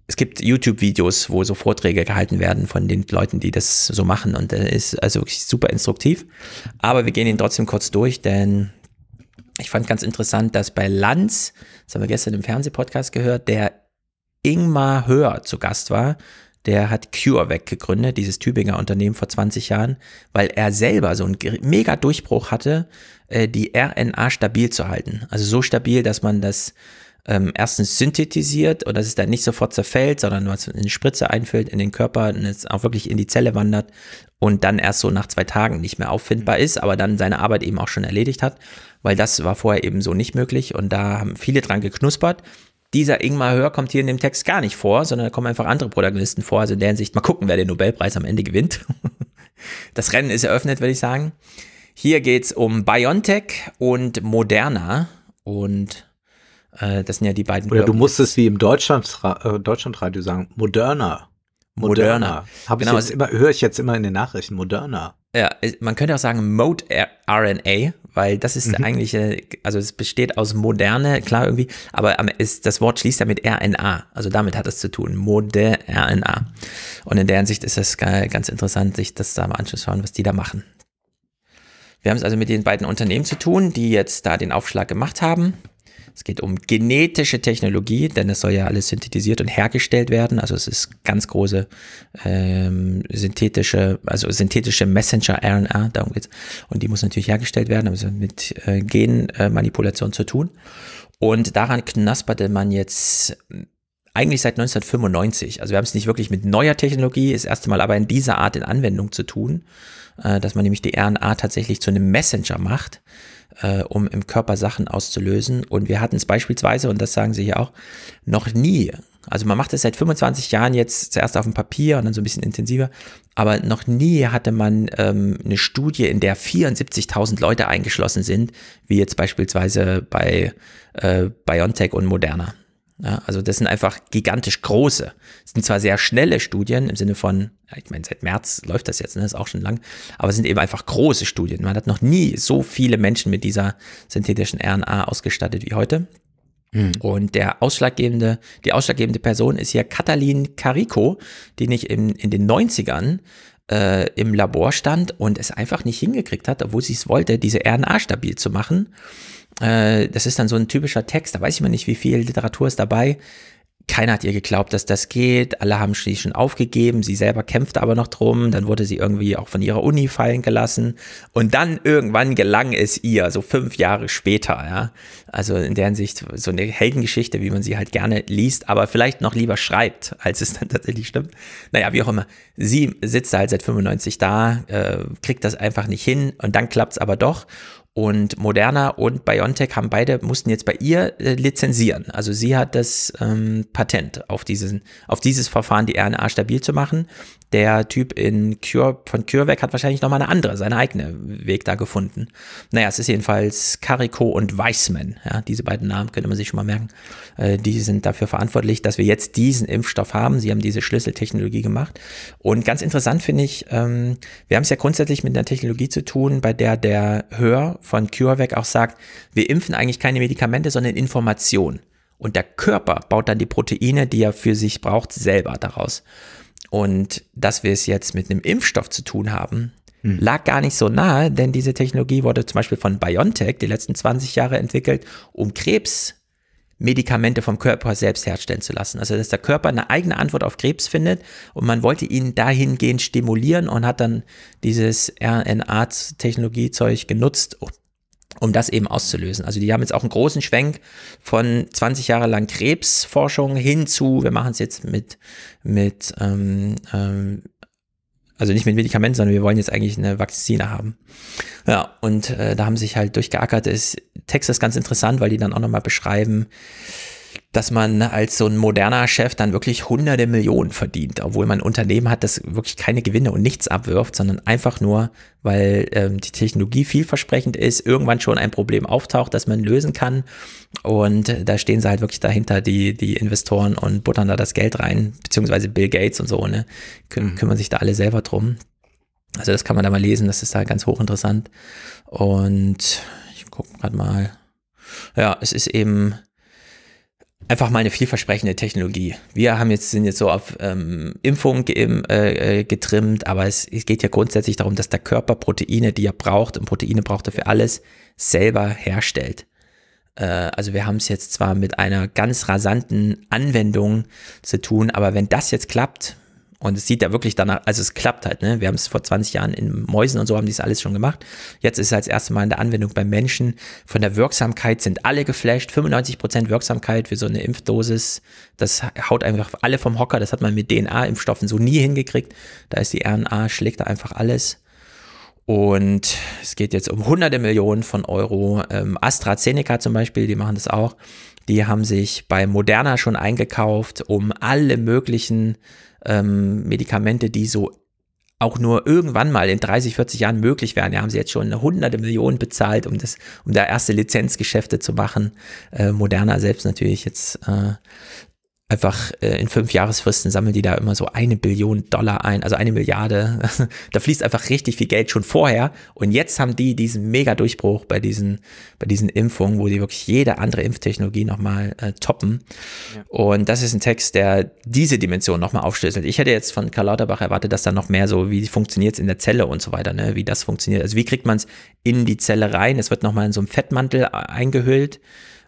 es gibt YouTube-Videos, wo so Vorträge gehalten werden von den Leuten, die das so machen. Und der ist also wirklich super instruktiv. Aber wir gehen ihn trotzdem kurz durch, denn ich fand ganz interessant, dass bei Lanz, das haben wir gestern im Fernsehpodcast gehört, der Ingmar Hör zu Gast war. Der hat CureVac gegründet, dieses Tübinger Unternehmen vor 20 Jahren, weil er selber so einen mega Durchbruch hatte, äh, die RNA stabil zu halten. Also so stabil, dass man das ähm, erstens synthetisiert und dass es dann nicht sofort zerfällt, sondern nur in die Spritze einfüllt, in den Körper und es auch wirklich in die Zelle wandert und dann erst so nach zwei Tagen nicht mehr auffindbar ist, aber dann seine Arbeit eben auch schon erledigt hat, weil das war vorher eben so nicht möglich und da haben viele dran geknuspert. Dieser Ingmar Hör kommt hier in dem Text gar nicht vor, sondern da kommen einfach andere Protagonisten vor. Also in der Hinsicht mal gucken, wer den Nobelpreis am Ende gewinnt. Das Rennen ist eröffnet, würde ich sagen. Hier geht es um BioNTech und Moderna und das sind ja die beiden. Oder du musst es wie im Deutschland, äh, Deutschlandradio sagen, moderner. Moderner. Moderner. genau, immer, höre ich jetzt immer in den Nachrichten, moderner. Ja, man könnte auch sagen Mode RNA, weil das ist mhm. eigentlich, also es besteht aus moderne, klar irgendwie, aber ist, das Wort schließt ja mit RNA, also damit hat es zu tun, Mode RNA. Und in der Hinsicht ist es ganz interessant, sich das da mal anzuschauen, was die da machen. Wir haben es also mit den beiden Unternehmen zu tun, die jetzt da den Aufschlag gemacht haben. Es geht um genetische Technologie, denn es soll ja alles synthetisiert und hergestellt werden. Also es ist ganz große ähm, synthetische, also synthetische Messenger-RNA, darum geht's. Und die muss natürlich hergestellt werden, also mit äh, Genmanipulation äh, zu tun. Und daran knasperte man jetzt eigentlich seit 1995. Also wir haben es nicht wirklich mit neuer Technologie, das erste Mal aber in dieser Art in Anwendung zu tun, äh, dass man nämlich die RNA tatsächlich zu einem Messenger macht äh, um im Körper Sachen auszulösen. Und wir hatten es beispielsweise, und das sagen sie hier auch, noch nie. Also man macht es seit 25 Jahren jetzt zuerst auf dem Papier und dann so ein bisschen intensiver, aber noch nie hatte man ähm, eine Studie, in der 74.000 Leute eingeschlossen sind, wie jetzt beispielsweise bei äh, BioNTech und Moderna. Ja, also das sind einfach gigantisch große. Das sind zwar sehr schnelle Studien im Sinne von, ich meine, seit März läuft das jetzt, ne, ist auch schon lang, aber es sind eben einfach große Studien. Man hat noch nie so viele Menschen mit dieser synthetischen RNA ausgestattet wie heute. Mhm. Und der ausschlaggebende, die ausschlaggebende Person ist hier Katalin Carico, die nicht in, in den 90ern äh, im Labor stand und es einfach nicht hingekriegt hat, obwohl sie es wollte, diese RNA stabil zu machen. Äh, das ist dann so ein typischer Text, da weiß ich mal nicht, wie viel Literatur ist dabei. Keiner hat ihr geglaubt, dass das geht. Alle haben sie schon aufgegeben. Sie selber kämpfte aber noch drum. Dann wurde sie irgendwie auch von ihrer Uni fallen gelassen. Und dann irgendwann gelang es ihr, so fünf Jahre später, ja. Also in der Hinsicht so eine Heldengeschichte, wie man sie halt gerne liest, aber vielleicht noch lieber schreibt, als es dann tatsächlich stimmt. Naja, wie auch immer. Sie sitzt halt seit 95 da, äh, kriegt das einfach nicht hin und dann klappt es aber doch. Und Moderna und BioNTech haben beide, mussten jetzt bei ihr äh, lizenzieren. Also sie hat das ähm, Patent auf, diesen, auf dieses Verfahren, die RNA stabil zu machen. Der Typ in Cure, von CureVac hat wahrscheinlich nochmal eine andere, seine eigene Weg da gefunden. Naja, es ist jedenfalls Carico und Weissman. Ja, diese beiden Namen könnte man sich schon mal merken. Äh, die sind dafür verantwortlich, dass wir jetzt diesen Impfstoff haben. Sie haben diese Schlüsseltechnologie gemacht. Und ganz interessant finde ich, ähm, wir haben es ja grundsätzlich mit einer Technologie zu tun, bei der der Hör von CureVac auch sagt, wir impfen eigentlich keine Medikamente, sondern Information. Und der Körper baut dann die Proteine, die er für sich braucht, selber daraus. Und dass wir es jetzt mit einem Impfstoff zu tun haben, hm. lag gar nicht so nahe, denn diese Technologie wurde zum Beispiel von BioNTech die letzten 20 Jahre entwickelt, um Krebs Medikamente vom Körper selbst herstellen zu lassen. Also dass der Körper eine eigene Antwort auf Krebs findet und man wollte ihn dahingehend stimulirieren und hat dann dieses RNA-Technologiezeug genutzt, um das eben auszulösen. Also die haben jetzt auch einen großen Schwenk von 20 Jahre lang Krebsforschung hin zu, wir machen es jetzt mit, mit ähm, ähm, also nicht mit Medikamenten, sondern wir wollen jetzt eigentlich eine Vakzine haben. Ja, und äh, da haben sich halt durchgeackert. Ist, Text ist ganz interessant, weil die dann auch nochmal beschreiben, dass man als so ein moderner Chef dann wirklich hunderte Millionen verdient, obwohl man ein Unternehmen hat, das wirklich keine Gewinne und nichts abwirft, sondern einfach nur, weil ähm, die Technologie vielversprechend ist, irgendwann schon ein Problem auftaucht, das man lösen kann. Und da stehen sie halt wirklich dahinter, die, die Investoren und buttern da das Geld rein, beziehungsweise Bill Gates und so, ne, Küm mhm. kümmern sich da alle selber drum. Also das kann man da mal lesen, das ist da ganz hochinteressant. Und ich gucke gerade mal. Ja, es ist eben einfach mal eine vielversprechende Technologie. Wir haben jetzt, sind jetzt so auf ähm, Impfung ge äh, äh, getrimmt, aber es, es, geht ja grundsätzlich darum, dass der Körper Proteine, die er braucht, und Proteine braucht er für alles, selber herstellt. Äh, also wir haben es jetzt zwar mit einer ganz rasanten Anwendung zu tun, aber wenn das jetzt klappt, und es sieht ja wirklich danach, also es klappt halt, ne? Wir haben es vor 20 Jahren in Mäusen und so haben die es alles schon gemacht. Jetzt ist es als erstes Mal in der Anwendung beim Menschen. Von der Wirksamkeit sind alle geflasht. 95% Wirksamkeit für so eine Impfdosis. Das haut einfach alle vom Hocker. Das hat man mit DNA-Impfstoffen so nie hingekriegt. Da ist die RNA, schlägt da einfach alles. Und es geht jetzt um hunderte Millionen von Euro. Ähm, AstraZeneca zum Beispiel, die machen das auch. Die haben sich bei Moderna schon eingekauft, um alle möglichen ähm, Medikamente, die so auch nur irgendwann mal in 30, 40 Jahren möglich wären. Ja, haben sie jetzt schon hunderte Millionen bezahlt, um das, um da erste Lizenzgeschäfte zu machen. Äh, Moderna selbst natürlich jetzt äh, einfach äh, in fünf Jahresfristen sammeln die da immer so eine Billion Dollar ein, also eine Milliarde. da fließt einfach richtig viel Geld schon vorher. Und jetzt haben die diesen Mega-Durchbruch bei diesen, bei diesen Impfungen, wo die wirklich jede andere Impftechnologie nochmal äh, toppen. Ja. Und das ist ein Text, der diese Dimension nochmal aufschlüsselt. Ich hätte jetzt von Karl Lauterbach erwartet, dass da noch mehr so, wie funktioniert es in der Zelle und so weiter, ne? wie das funktioniert. Also wie kriegt man es in die Zelle rein? Es wird nochmal in so einem Fettmantel eingehüllt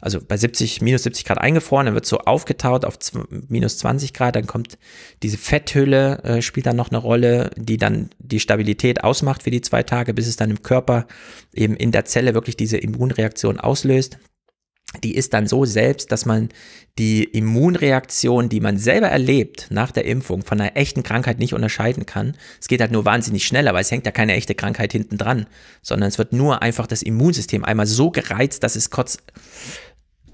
also bei 70, minus 70 Grad eingefroren, dann wird so aufgetaut auf minus 20 Grad, dann kommt diese Fetthülle, äh, spielt dann noch eine Rolle, die dann die Stabilität ausmacht für die zwei Tage, bis es dann im Körper eben in der Zelle wirklich diese Immunreaktion auslöst. Die ist dann so selbst, dass man die Immunreaktion, die man selber erlebt nach der Impfung, von einer echten Krankheit nicht unterscheiden kann. Es geht halt nur wahnsinnig schnell, aber es hängt ja keine echte Krankheit hinten dran, sondern es wird nur einfach das Immunsystem einmal so gereizt, dass es kurz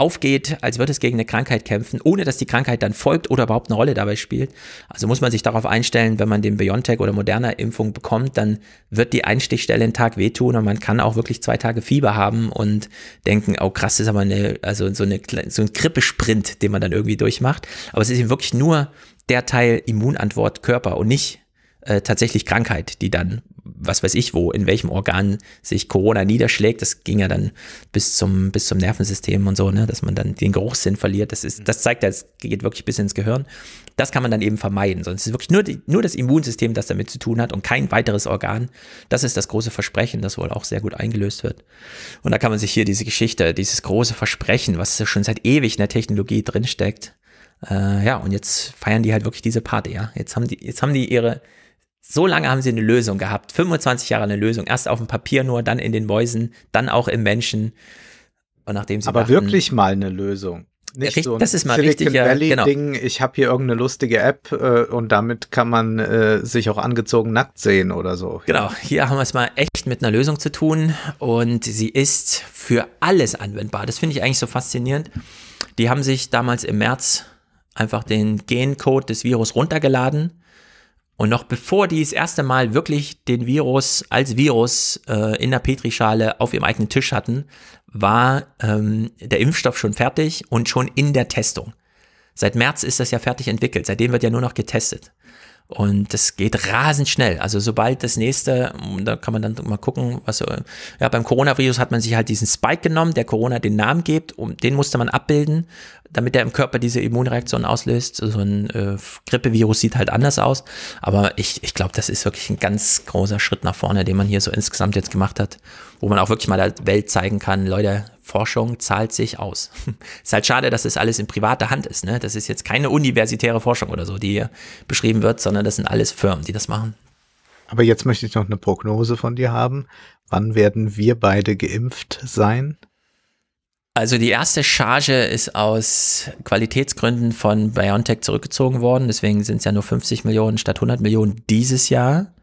aufgeht, als würde es gegen eine Krankheit kämpfen, ohne dass die Krankheit dann folgt oder überhaupt eine Rolle dabei spielt. Also muss man sich darauf einstellen, wenn man den BioNTech oder Moderna Impfung bekommt, dann wird die Einstichstelle einen Tag wehtun und man kann auch wirklich zwei Tage Fieber haben und denken, oh krass, das ist aber eine, also so, eine, so ein Grippesprint, den man dann irgendwie durchmacht. Aber es ist eben wirklich nur der Teil Immunantwort Körper und nicht äh, tatsächlich Krankheit, die dann, was weiß ich wo, in welchem Organ sich Corona niederschlägt. Das ging ja dann bis zum, bis zum Nervensystem und so, ne, dass man dann den Geruchssinn verliert. Das ist, das zeigt ja, es geht wirklich bis ins Gehirn. Das kann man dann eben vermeiden. Sonst ist es wirklich nur, die, nur das Immunsystem, das damit zu tun hat und kein weiteres Organ. Das ist das große Versprechen, das wohl auch sehr gut eingelöst wird. Und da kann man sich hier diese Geschichte, dieses große Versprechen, was schon seit ewig in der Technologie drinsteckt, äh, ja, und jetzt feiern die halt wirklich diese Party, ja. Jetzt haben die, jetzt haben die ihre, so lange haben sie eine Lösung gehabt. 25 Jahre eine Lösung. Erst auf dem Papier nur, dann in den Mäusen, dann auch im Menschen. Und nachdem sie Aber dachten, wirklich mal eine Lösung. Nicht richtig, so ein das ist mal Silicon richtig, Valley genau. Ding, ich habe hier irgendeine lustige App äh, und damit kann man äh, sich auch angezogen nackt sehen oder so. Genau, hier haben wir es mal echt mit einer Lösung zu tun und sie ist für alles anwendbar. Das finde ich eigentlich so faszinierend. Die haben sich damals im März einfach den Gencode des Virus runtergeladen und noch bevor die das erste Mal wirklich den Virus als Virus äh, in der Petrischale auf ihrem eigenen Tisch hatten, war ähm, der Impfstoff schon fertig und schon in der Testung. Seit März ist das ja fertig entwickelt. Seitdem wird ja nur noch getestet. Und das geht rasend schnell. Also sobald das nächste, da kann man dann mal gucken, was so, ja, beim Coronavirus hat man sich halt diesen Spike genommen, der Corona den Namen gibt, und den musste man abbilden, damit der im Körper diese Immunreaktion auslöst. So ein äh, Grippevirus sieht halt anders aus. Aber ich, ich glaube, das ist wirklich ein ganz großer Schritt nach vorne, den man hier so insgesamt jetzt gemacht hat, wo man auch wirklich mal der Welt zeigen kann, Leute, Forschung zahlt sich aus. ist halt schade, dass das alles in privater Hand ist. Ne? Das ist jetzt keine universitäre Forschung oder so, die hier beschrieben wird, sondern das sind alles Firmen, die das machen. Aber jetzt möchte ich noch eine Prognose von dir haben. Wann werden wir beide geimpft sein? Also die erste Charge ist aus Qualitätsgründen von BioNTech zurückgezogen worden. Deswegen sind es ja nur 50 Millionen statt 100 Millionen dieses Jahr.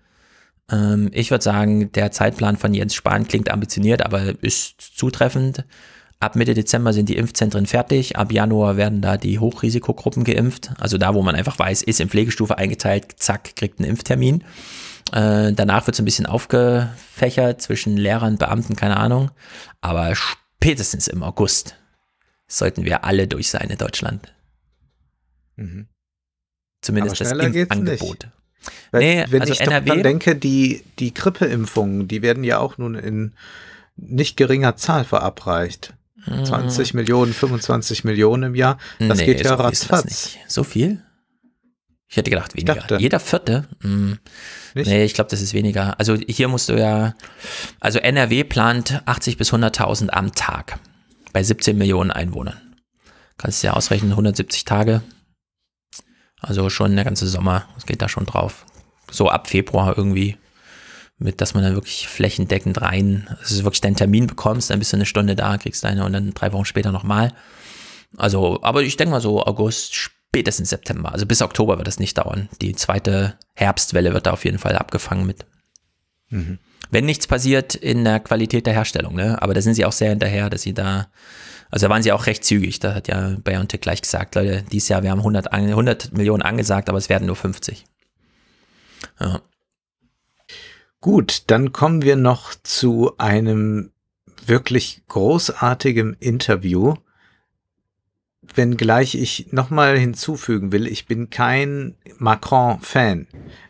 Ähm, ich würde sagen, der Zeitplan von Jens Spahn klingt ambitioniert, aber ist zutreffend. Ab Mitte Dezember sind die Impfzentren fertig. Ab Januar werden da die Hochrisikogruppen geimpft. Also da, wo man einfach weiß, ist in Pflegestufe eingeteilt, zack, kriegt einen Impftermin. Äh, danach wird es ein bisschen aufgefächert zwischen Lehrern, Beamten, keine Ahnung. Aber spätestens im August sollten wir alle durch sein in Deutschland. Mhm. Zumindest das Impfangebot. Weil, nee, wenn also ich NRW, doch denke, die, die Grippeimpfungen, die werden ja auch nun in nicht geringer Zahl verabreicht. 20 hm. Millionen, 25 Millionen im Jahr. Das nee, geht ja so ratzfatz. So viel? Ich hätte gedacht, weniger. Jeder vierte? Hm. Nee, ich glaube, das ist weniger. Also hier musst du ja, also NRW plant 80 bis 100.000 am Tag bei 17 Millionen Einwohnern. Kannst du ja ausrechnen, 170 Tage. Also schon der ganze Sommer, es geht da schon drauf. So ab Februar irgendwie mit, dass man dann wirklich flächendeckend rein, du wirklich deinen Termin bekommst, dann bist du eine Stunde da, kriegst deine und dann drei Wochen später nochmal. Also, aber ich denke mal so August, spätestens September. Also bis Oktober wird das nicht dauern. Die zweite Herbstwelle wird da auf jeden Fall abgefangen mit. Mhm. Wenn nichts passiert in der Qualität der Herstellung, ne? Aber da sind sie auch sehr hinterher, dass sie da, also da waren sie auch recht zügig. Da hat ja BioNTech gleich gesagt, Leute, dieses Jahr, wir haben 100, 100 Millionen angesagt, aber es werden nur 50. Ja. Gut, dann kommen wir noch zu einem wirklich großartigen Interview. Wenngleich ich nochmal hinzufügen will, ich bin kein Macron-Fan.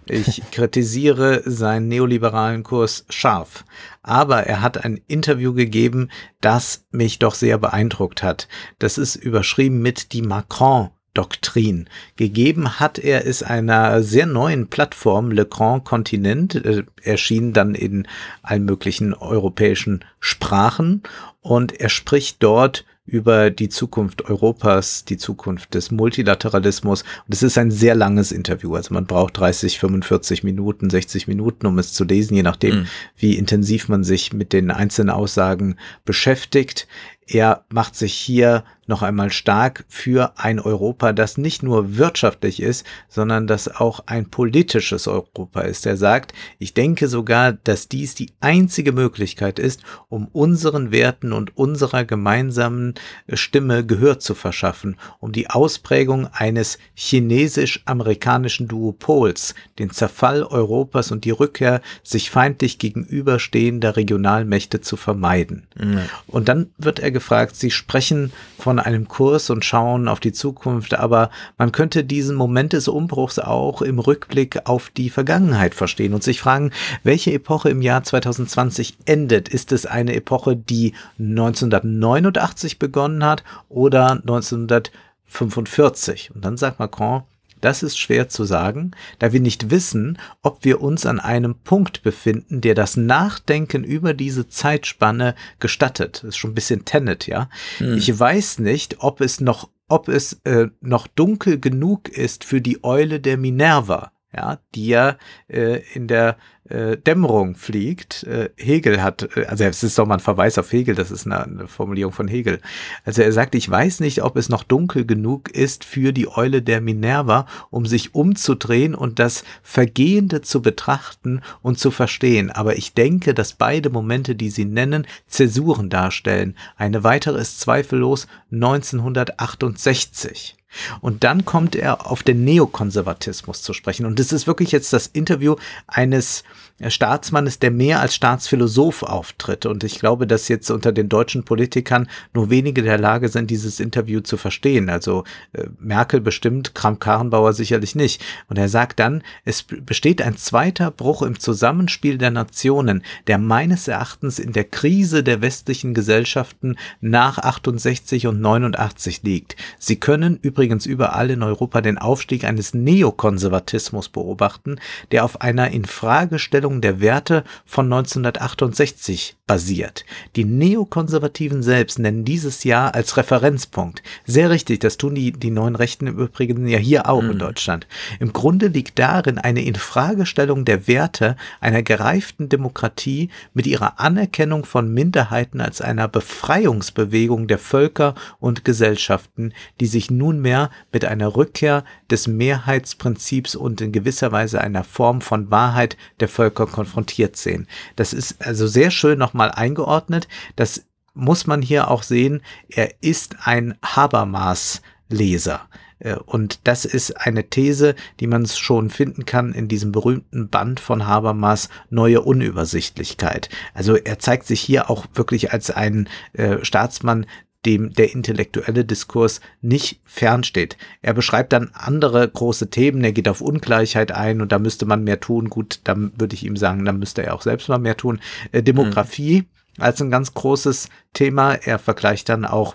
Ich kritisiere seinen neoliberalen Kurs scharf. Aber er hat ein Interview gegeben, das mich doch sehr beeindruckt hat. Das ist überschrieben mit die Macron Doktrin. Gegeben hat er es einer sehr neuen Plattform, Le Grand Continent, äh, erschien dann in allen möglichen europäischen Sprachen und er spricht dort über die Zukunft Europas, die Zukunft des Multilateralismus. Und es ist ein sehr langes Interview. Also man braucht 30, 45 Minuten, 60 Minuten, um es zu lesen, je nachdem, mhm. wie intensiv man sich mit den einzelnen Aussagen beschäftigt. Er macht sich hier noch einmal stark für ein Europa, das nicht nur wirtschaftlich ist, sondern das auch ein politisches Europa ist. Er sagt, ich denke sogar, dass dies die einzige Möglichkeit ist, um unseren Werten und unserer gemeinsamen Stimme Gehör zu verschaffen, um die Ausprägung eines chinesisch-amerikanischen Duopols, den Zerfall Europas und die Rückkehr sich feindlich gegenüberstehender Regionalmächte zu vermeiden. Mhm. Und dann wird er gefragt, Sie sprechen von einem Kurs und schauen auf die Zukunft, aber man könnte diesen Moment des Umbruchs auch im Rückblick auf die Vergangenheit verstehen und sich fragen, welche Epoche im Jahr 2020 endet? Ist es eine Epoche, die 1989 begonnen hat oder 1945? Und dann sagt Macron, das ist schwer zu sagen, da wir nicht wissen, ob wir uns an einem Punkt befinden, der das Nachdenken über diese Zeitspanne gestattet. Das ist schon ein bisschen Tenet, ja. Hm. Ich weiß nicht, ob es noch, ob es äh, noch dunkel genug ist für die Eule der Minerva, ja, die ja äh, in der äh, Dämmerung fliegt. Äh, Hegel hat, äh, also es ist doch mal ein Verweis auf Hegel, das ist eine, eine, Formulierung von Hegel. Also er sagt, ich weiß nicht, ob es noch dunkel genug ist für die Eule der Minerva, um sich umzudrehen und das Vergehende zu betrachten und zu verstehen. Aber ich denke, dass beide Momente, die sie nennen, Zäsuren darstellen. Eine weitere ist zweifellos 1968. Und dann kommt er auf den Neokonservatismus zu sprechen. Und das ist wirklich jetzt das Interview eines Staatsmannes, der mehr als Staatsphilosoph auftritt. Und ich glaube, dass jetzt unter den deutschen Politikern nur wenige der Lage sind, dieses Interview zu verstehen. Also äh, Merkel bestimmt, Kramp-Karrenbauer sicherlich nicht. Und er sagt dann, es besteht ein zweiter Bruch im Zusammenspiel der Nationen, der meines Erachtens in der Krise der westlichen Gesellschaften nach 68 und 89 liegt. Sie können übrigens überall in Europa den Aufstieg eines Neokonservatismus beobachten, der auf einer Infragestellung Darstellung der Werte von 1968 basiert. Die Neokonservativen selbst nennen dieses Jahr als Referenzpunkt. Sehr richtig, das tun die, die neuen Rechten im Übrigen ja hier auch mhm. in Deutschland. Im Grunde liegt darin eine Infragestellung der Werte einer gereiften Demokratie mit ihrer Anerkennung von Minderheiten als einer Befreiungsbewegung der Völker und Gesellschaften, die sich nunmehr mit einer Rückkehr des Mehrheitsprinzips und in gewisser Weise einer Form von Wahrheit der Völker konfrontiert sehen. Das ist also sehr schön nochmal eingeordnet. Das muss man hier auch sehen. Er ist ein Habermas-Leser. Äh, und das ist eine These, die man schon finden kann in diesem berühmten Band von Habermas Neue Unübersichtlichkeit. Also er zeigt sich hier auch wirklich als ein äh, Staatsmann, dem der intellektuelle Diskurs nicht fernsteht. Er beschreibt dann andere große Themen, er geht auf Ungleichheit ein und da müsste man mehr tun. Gut, dann würde ich ihm sagen, dann müsste er auch selbst mal mehr tun. Äh, Demografie mhm. als ein ganz großes Thema. Er vergleicht dann auch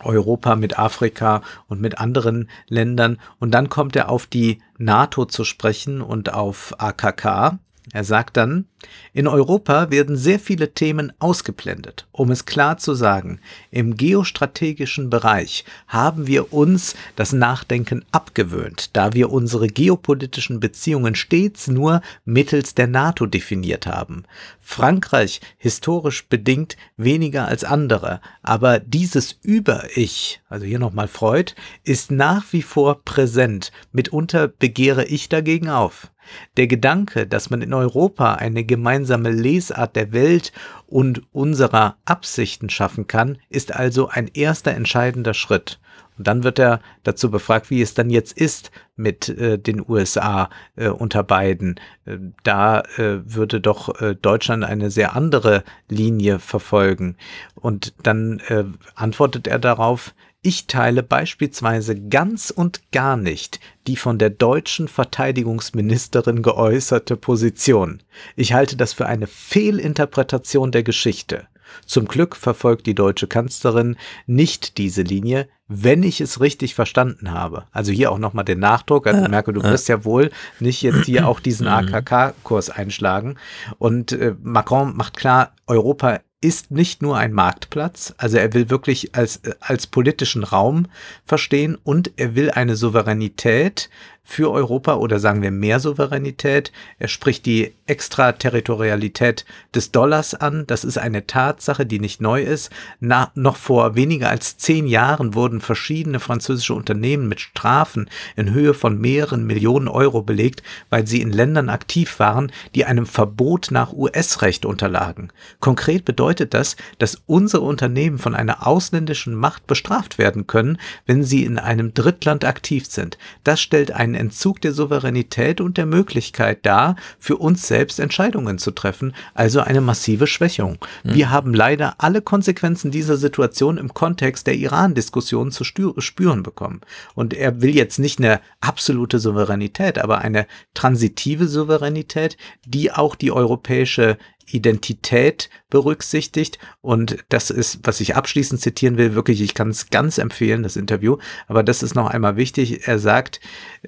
Europa mit Afrika und mit anderen Ländern. Und dann kommt er auf die NATO zu sprechen und auf AKK. Er sagt dann, in Europa werden sehr viele Themen ausgeblendet. Um es klar zu sagen, im geostrategischen Bereich haben wir uns das Nachdenken abgewöhnt, da wir unsere geopolitischen Beziehungen stets nur mittels der NATO definiert haben. Frankreich historisch bedingt weniger als andere, aber dieses Über-Ich, also hier nochmal Freud, ist nach wie vor präsent. Mitunter begehre ich dagegen auf. Der Gedanke, dass man in Europa eine gemeinsame Lesart der Welt und unserer Absichten schaffen kann, ist also ein erster entscheidender Schritt. Und dann wird er dazu befragt, wie es dann jetzt ist mit äh, den USA äh, unter beiden. Äh, da äh, würde doch äh, Deutschland eine sehr andere Linie verfolgen. Und dann äh, antwortet er darauf, ich teile beispielsweise ganz und gar nicht die von der deutschen Verteidigungsministerin geäußerte Position. Ich halte das für eine Fehlinterpretation der Geschichte. Zum Glück verfolgt die deutsche Kanzlerin nicht diese Linie, wenn ich es richtig verstanden habe. Also hier auch nochmal den Nachdruck. Also merke, du wirst ja wohl nicht jetzt hier auch diesen mhm. AKK-Kurs einschlagen. Und äh, Macron macht klar, Europa ist nicht nur ein Marktplatz, also er will wirklich als, als politischen Raum verstehen und er will eine Souveränität für Europa oder sagen wir mehr Souveränität. Er spricht die Extraterritorialität des Dollars an. Das ist eine Tatsache, die nicht neu ist. Na, noch vor weniger als zehn Jahren wurden verschiedene französische Unternehmen mit Strafen in Höhe von mehreren Millionen Euro belegt, weil sie in Ländern aktiv waren, die einem Verbot nach US-Recht unterlagen. Konkret bedeutet das, dass unsere Unternehmen von einer ausländischen Macht bestraft werden können, wenn sie in einem Drittland aktiv sind. Das stellt einen einen Entzug der Souveränität und der Möglichkeit dar, für uns selbst Entscheidungen zu treffen, also eine massive Schwächung. Mhm. Wir haben leider alle Konsequenzen dieser Situation im Kontext der Iran-Diskussion zu spüren bekommen. Und er will jetzt nicht eine absolute Souveränität, aber eine transitive Souveränität, die auch die europäische Identität berücksichtigt. Und das ist, was ich abschließend zitieren will, wirklich, ich kann es ganz empfehlen, das Interview. Aber das ist noch einmal wichtig. Er sagt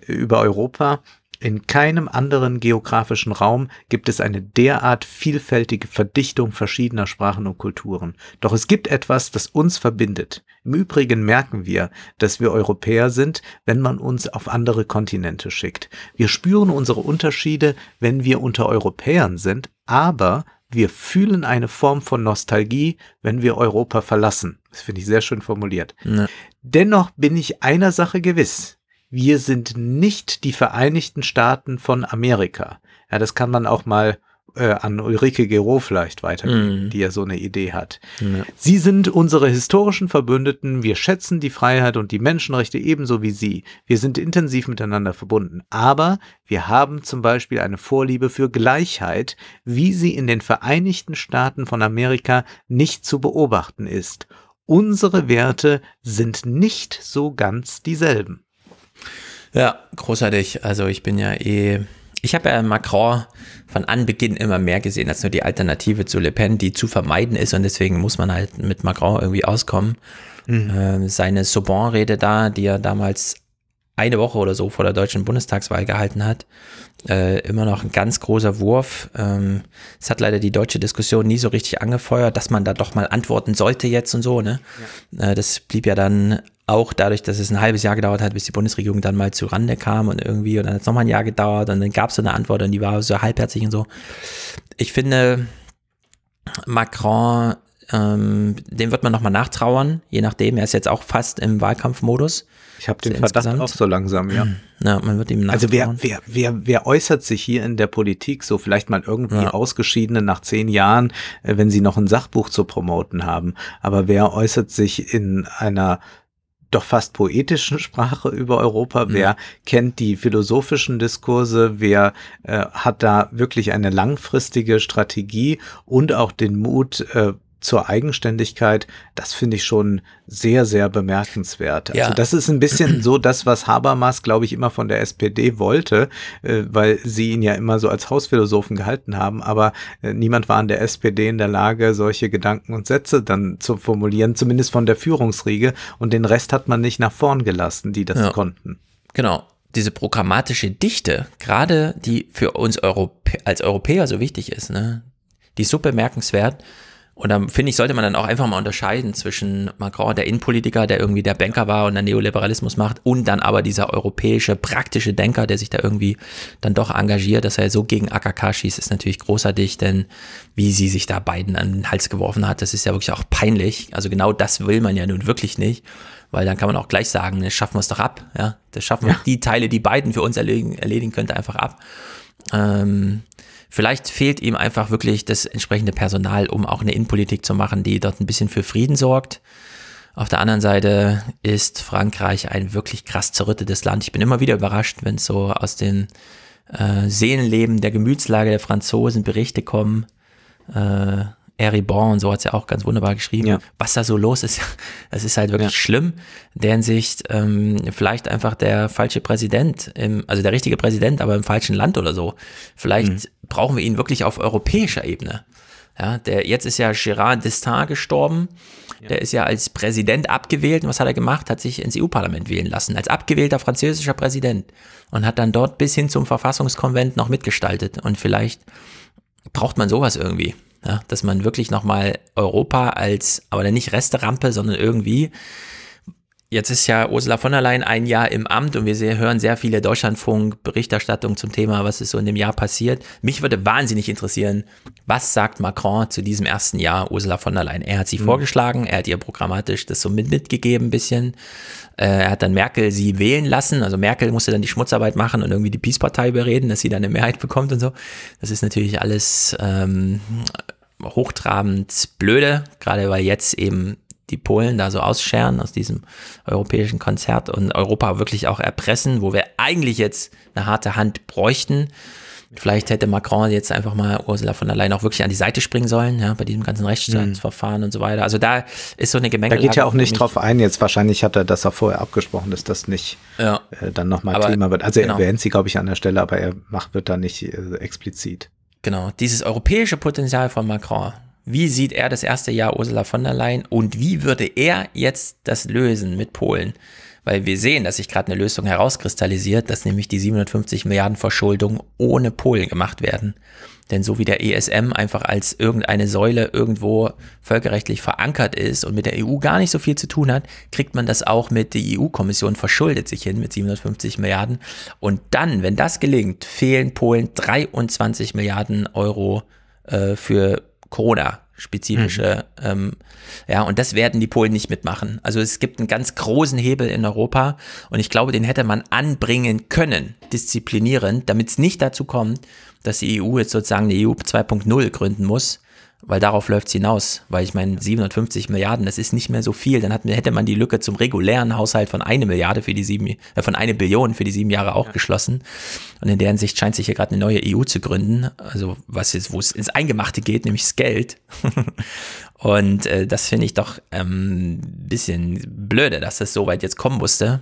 über Europa, in keinem anderen geografischen Raum gibt es eine derart vielfältige Verdichtung verschiedener Sprachen und Kulturen. Doch es gibt etwas, das uns verbindet. Im Übrigen merken wir, dass wir Europäer sind, wenn man uns auf andere Kontinente schickt. Wir spüren unsere Unterschiede, wenn wir unter Europäern sind, aber wir fühlen eine Form von Nostalgie, wenn wir Europa verlassen. Das finde ich sehr schön formuliert. Ja. Dennoch bin ich einer Sache gewiss wir sind nicht die Vereinigten Staaten von Amerika. Ja, das kann man auch mal äh, an Ulrike Gero vielleicht weitergeben, mm. die ja so eine Idee hat. Ja. Sie sind unsere historischen Verbündeten, wir schätzen die Freiheit und die Menschenrechte ebenso wie Sie. Wir sind intensiv miteinander verbunden. Aber wir haben zum Beispiel eine Vorliebe für Gleichheit, wie sie in den Vereinigten Staaten von Amerika nicht zu beobachten ist. Unsere Werte sind nicht so ganz dieselben. Ja, großartig. Also ich bin ja eh. Ich habe ja Macron von Anbeginn immer mehr gesehen als nur die Alternative zu Le Pen, die zu vermeiden ist und deswegen muss man halt mit Macron irgendwie auskommen. Mhm. Ähm, seine Sorbonne-Rede da, die er damals eine Woche oder so vor der deutschen Bundestagswahl gehalten hat, äh, immer noch ein ganz großer Wurf. Ähm, es hat leider die deutsche Diskussion nie so richtig angefeuert, dass man da doch mal antworten sollte jetzt und so. Ne? Ja. Äh, das blieb ja dann auch dadurch, dass es ein halbes Jahr gedauert hat, bis die Bundesregierung dann mal zu Rande kam und irgendwie, und dann hat es nochmal ein Jahr gedauert und dann gab es so eine Antwort und die war so halbherzig und so. Ich finde, Macron Ähm, dem wird man nochmal nachtrauern, je nachdem. Er ist jetzt auch fast im Wahlkampfmodus. Ich habe den Verdacht insgesamt. auch so langsam, ja. Ja, man wird ihm Also wer, wer, wer, wer äußert sich hier in der Politik so vielleicht mal irgendwie ja. Ausgeschiedene nach zehn Jahren, äh, wenn sie noch ein Sachbuch zu promoten haben? Aber wer äußert sich in einer doch fast poetischen Sprache über Europa, mhm. wer kennt die philosophischen Diskurse, wer äh, hat da wirklich eine langfristige Strategie und auch den Mut, äh, zur Eigenständigkeit, das finde ich schon sehr, sehr bemerkenswert. Also ja. Also das ist ein bisschen so das, was Habermas, glaube ich, immer von der SPD wollte, äh, weil sie ihn ja immer so als Hausphilosophen gehalten haben, aber äh, niemand war in der SPD in der Lage, solche Gedanken und Sätze dann zu formulieren, zumindest von der Führungsriege und den Rest hat man nicht nach vorn gelassen, die das ja. konnten. Genau. Diese programmatische Dichte, gerade die für uns Europä als Europäer so wichtig ist, ne? die ist so bemerkenswert. Und dann finde ich, sollte man dann auch einfach mal unterscheiden zwischen Macron, der Innenpolitiker, der irgendwie der Banker war und der Neoliberalismus macht, und dann aber dieser europäische, praktische Denker, der sich da irgendwie dann doch engagiert, dass er so gegen AKK schießt, ist natürlich großartig, denn wie sie sich da beiden an den Hals geworfen hat, das ist ja wirklich auch peinlich. Also genau das will man ja nun wirklich nicht, weil dann kann man auch gleich sagen, das schaffen wir es doch ab, ja, das schaffen wir ja. die Teile, die beiden für uns erledigen, erledigen könnte, einfach ab. Ähm, Vielleicht fehlt ihm einfach wirklich das entsprechende Personal, um auch eine Innenpolitik zu machen, die dort ein bisschen für Frieden sorgt. Auf der anderen Seite ist Frankreich ein wirklich krass zerrüttetes Land. Ich bin immer wieder überrascht, wenn so aus den äh, Seelenleben der Gemütslage der Franzosen Berichte kommen. Äh, Eribon und so hat es ja auch ganz wunderbar geschrieben, ja. was da so los ist. Das ist halt wirklich ja. schlimm. In der Hinsicht ähm, vielleicht einfach der falsche Präsident, im, also der richtige Präsident, aber im falschen Land oder so. Vielleicht mhm. brauchen wir ihn wirklich auf europäischer Ebene. Ja, der, jetzt ist ja Gérard d'Estaing gestorben. Ja. Der ist ja als Präsident abgewählt. Und was hat er gemacht? Hat sich ins EU-Parlament wählen lassen. Als abgewählter französischer Präsident. Und hat dann dort bis hin zum Verfassungskonvent noch mitgestaltet. Und vielleicht braucht man sowas irgendwie. Ja, dass man wirklich nochmal Europa als, aber nicht Resterampe, sondern irgendwie Jetzt ist ja Ursula von der Leyen ein Jahr im Amt und wir hören sehr viele Deutschlandfunk-Berichterstattungen zum Thema, was ist so in dem Jahr passiert. Mich würde wahnsinnig interessieren, was sagt Macron zu diesem ersten Jahr Ursula von der Leyen? Er hat sie mhm. vorgeschlagen, er hat ihr programmatisch das so mit, mitgegeben ein bisschen. Äh, er hat dann Merkel sie wählen lassen. Also Merkel musste dann die Schmutzarbeit machen und irgendwie die Peace-Partei überreden, dass sie dann eine Mehrheit bekommt und so. Das ist natürlich alles ähm, hochtrabend blöde, gerade weil jetzt eben die Polen da so ausscheren aus diesem europäischen Konzert und Europa wirklich auch erpressen, wo wir eigentlich jetzt eine harte Hand bräuchten. Vielleicht hätte Macron jetzt einfach mal Ursula von der Leyen auch wirklich an die Seite springen sollen, ja, bei diesem ganzen Rechtsstaatsverfahren mhm. und so weiter. Also da ist so eine Gemengelage. Da geht ja auch nicht drauf ein, jetzt wahrscheinlich hat er das auch vorher abgesprochen, dass das nicht ja. äh, dann nochmal Thema wird. Also genau. er erwähnt sie, glaube ich, an der Stelle, aber er macht, wird da nicht äh, explizit. Genau, dieses europäische Potenzial von Macron, wie sieht er das erste Jahr Ursula von der Leyen und wie würde er jetzt das lösen mit Polen? Weil wir sehen, dass sich gerade eine Lösung herauskristallisiert, dass nämlich die 750 Milliarden Verschuldung ohne Polen gemacht werden. Denn so wie der ESM einfach als irgendeine Säule irgendwo völkerrechtlich verankert ist und mit der EU gar nicht so viel zu tun hat, kriegt man das auch mit der EU-Kommission verschuldet sich hin mit 750 Milliarden. Und dann, wenn das gelingt, fehlen Polen 23 Milliarden Euro äh, für Corona-spezifische, mhm. ähm, ja, und das werden die Polen nicht mitmachen. Also es gibt einen ganz großen Hebel in Europa und ich glaube, den hätte man anbringen können, disziplinierend, damit es nicht dazu kommt, dass die EU jetzt sozusagen eine EU 2.0 gründen muss, weil darauf läuft es hinaus. Weil ich meine, 750 Milliarden, das ist nicht mehr so viel. Dann hat, hätte man die Lücke zum regulären Haushalt von eine Milliarde für die sieben, äh, von eine Billion für die sieben Jahre auch ja. geschlossen. Und in deren Sicht scheint sich hier gerade eine neue EU zu gründen. Also was jetzt, wo es ins Eingemachte geht, nämlich das Geld. Und äh, das finde ich doch ein ähm, bisschen blöde, dass das so weit jetzt kommen musste.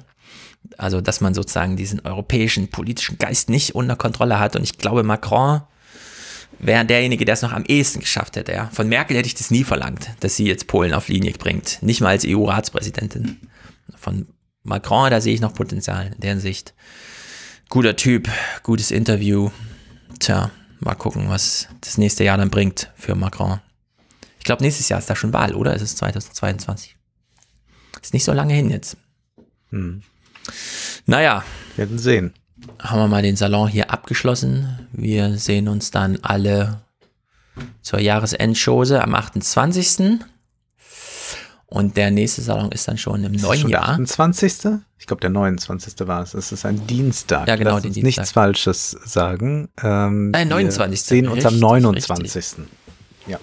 Also, dass man sozusagen diesen europäischen politischen Geist nicht unter Kontrolle hat. Und ich glaube, Macron wäre derjenige, der es noch am ehesten geschafft hätte. Ja. Von Merkel hätte ich das nie verlangt, dass sie jetzt Polen auf Linie bringt. Nicht mal als EU-Ratspräsidentin. Von Macron, da sehe ich noch Potenzial in der Hinsicht. Guter Typ, gutes Interview. Tja, mal gucken, was das nächste Jahr dann bringt für Macron. Ich glaube, nächstes Jahr ist da schon Wahl, oder? Es ist 2022. Ist nicht so lange hin jetzt. Hm. Naja. Werden sehen haben wir mal den Salon hier abgeschlossen. Wir sehen uns dann alle zur Jahresendschose am 28. Und der nächste Salon ist dann schon im Ist neuen schon Jahr. Der 28. Ich glaube, der 29. war es. Es ist ein Dienstag. Ja, genau, Lass den uns Dienstag. nichts Falsches sagen. Ähm, Nein, wir 29.. sehen uns am Richtig, 29. Ja.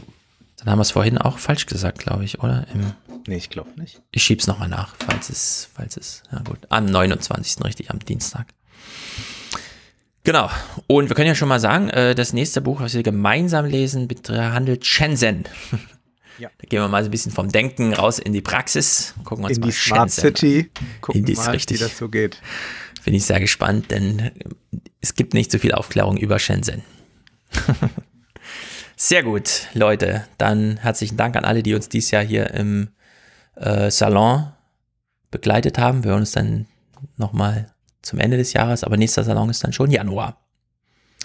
Dann haben wir es vorhin auch falsch gesagt, glaube ich, oder? Im, Nee, ich glaube nicht. ich schieb's nochmal nach, falls es, falls es, ja gut, am 29. richtig, am Dienstag. Genau. Und wir können ja schon mal sagen, äh, das nächste Buch, was wir gemeinsam lesen, handelt Shenzhen. Ja. Da gehen wir mal so ein bisschen vom Denken raus in die Praxis. Gucken wir uns In mal die Smart Shenzhen. City. Gucken In ist mal, richtig. wie das so geht. Bin ich sehr gespannt, denn es gibt nicht so viel Aufklärung über Shenzhen. sehr gut, Leute. Dann herzlichen Dank an alle, die uns dieses Jahr hier im äh, Salon begleitet haben. Wir hören uns dann nochmal zum Ende des Jahres, aber nächster Salon ist dann schon Januar.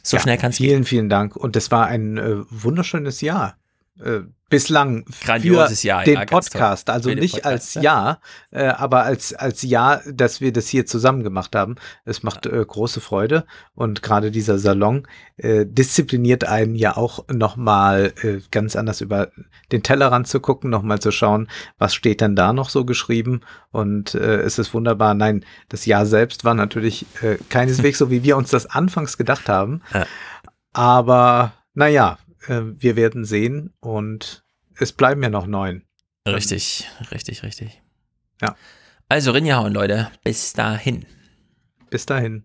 So Ja, schnell kann es Vielen, vielen Dank. Und es war ein äh, wunderschönes Jahr. Äh, bislang Grandioses für Jahr, den ja. Podcast. Also nicht Podcast, als ja. Jahr, äh, aber als, als Jahr, dass wir das hier zusammen gemacht haben. Es macht äh, große Freude. Und gerade dieser Salon äh, diszipliniert einen ja auch nochmal äh, ganz anders über den Tellerrand zu gucken, nochmal zu schauen, was steht denn da noch so geschrieben. Und äh, es ist wunderbar. Nein, das Jahr selbst war natürlich äh, keineswegs so, wie wir uns das anfangs gedacht haben. Ja. Aber naja, äh, wir werden sehen und es bleiben ja noch neun. Richtig, ähm, richtig, richtig. Ja. Also rinjahauen, Leute. Bis dahin. Bis dahin.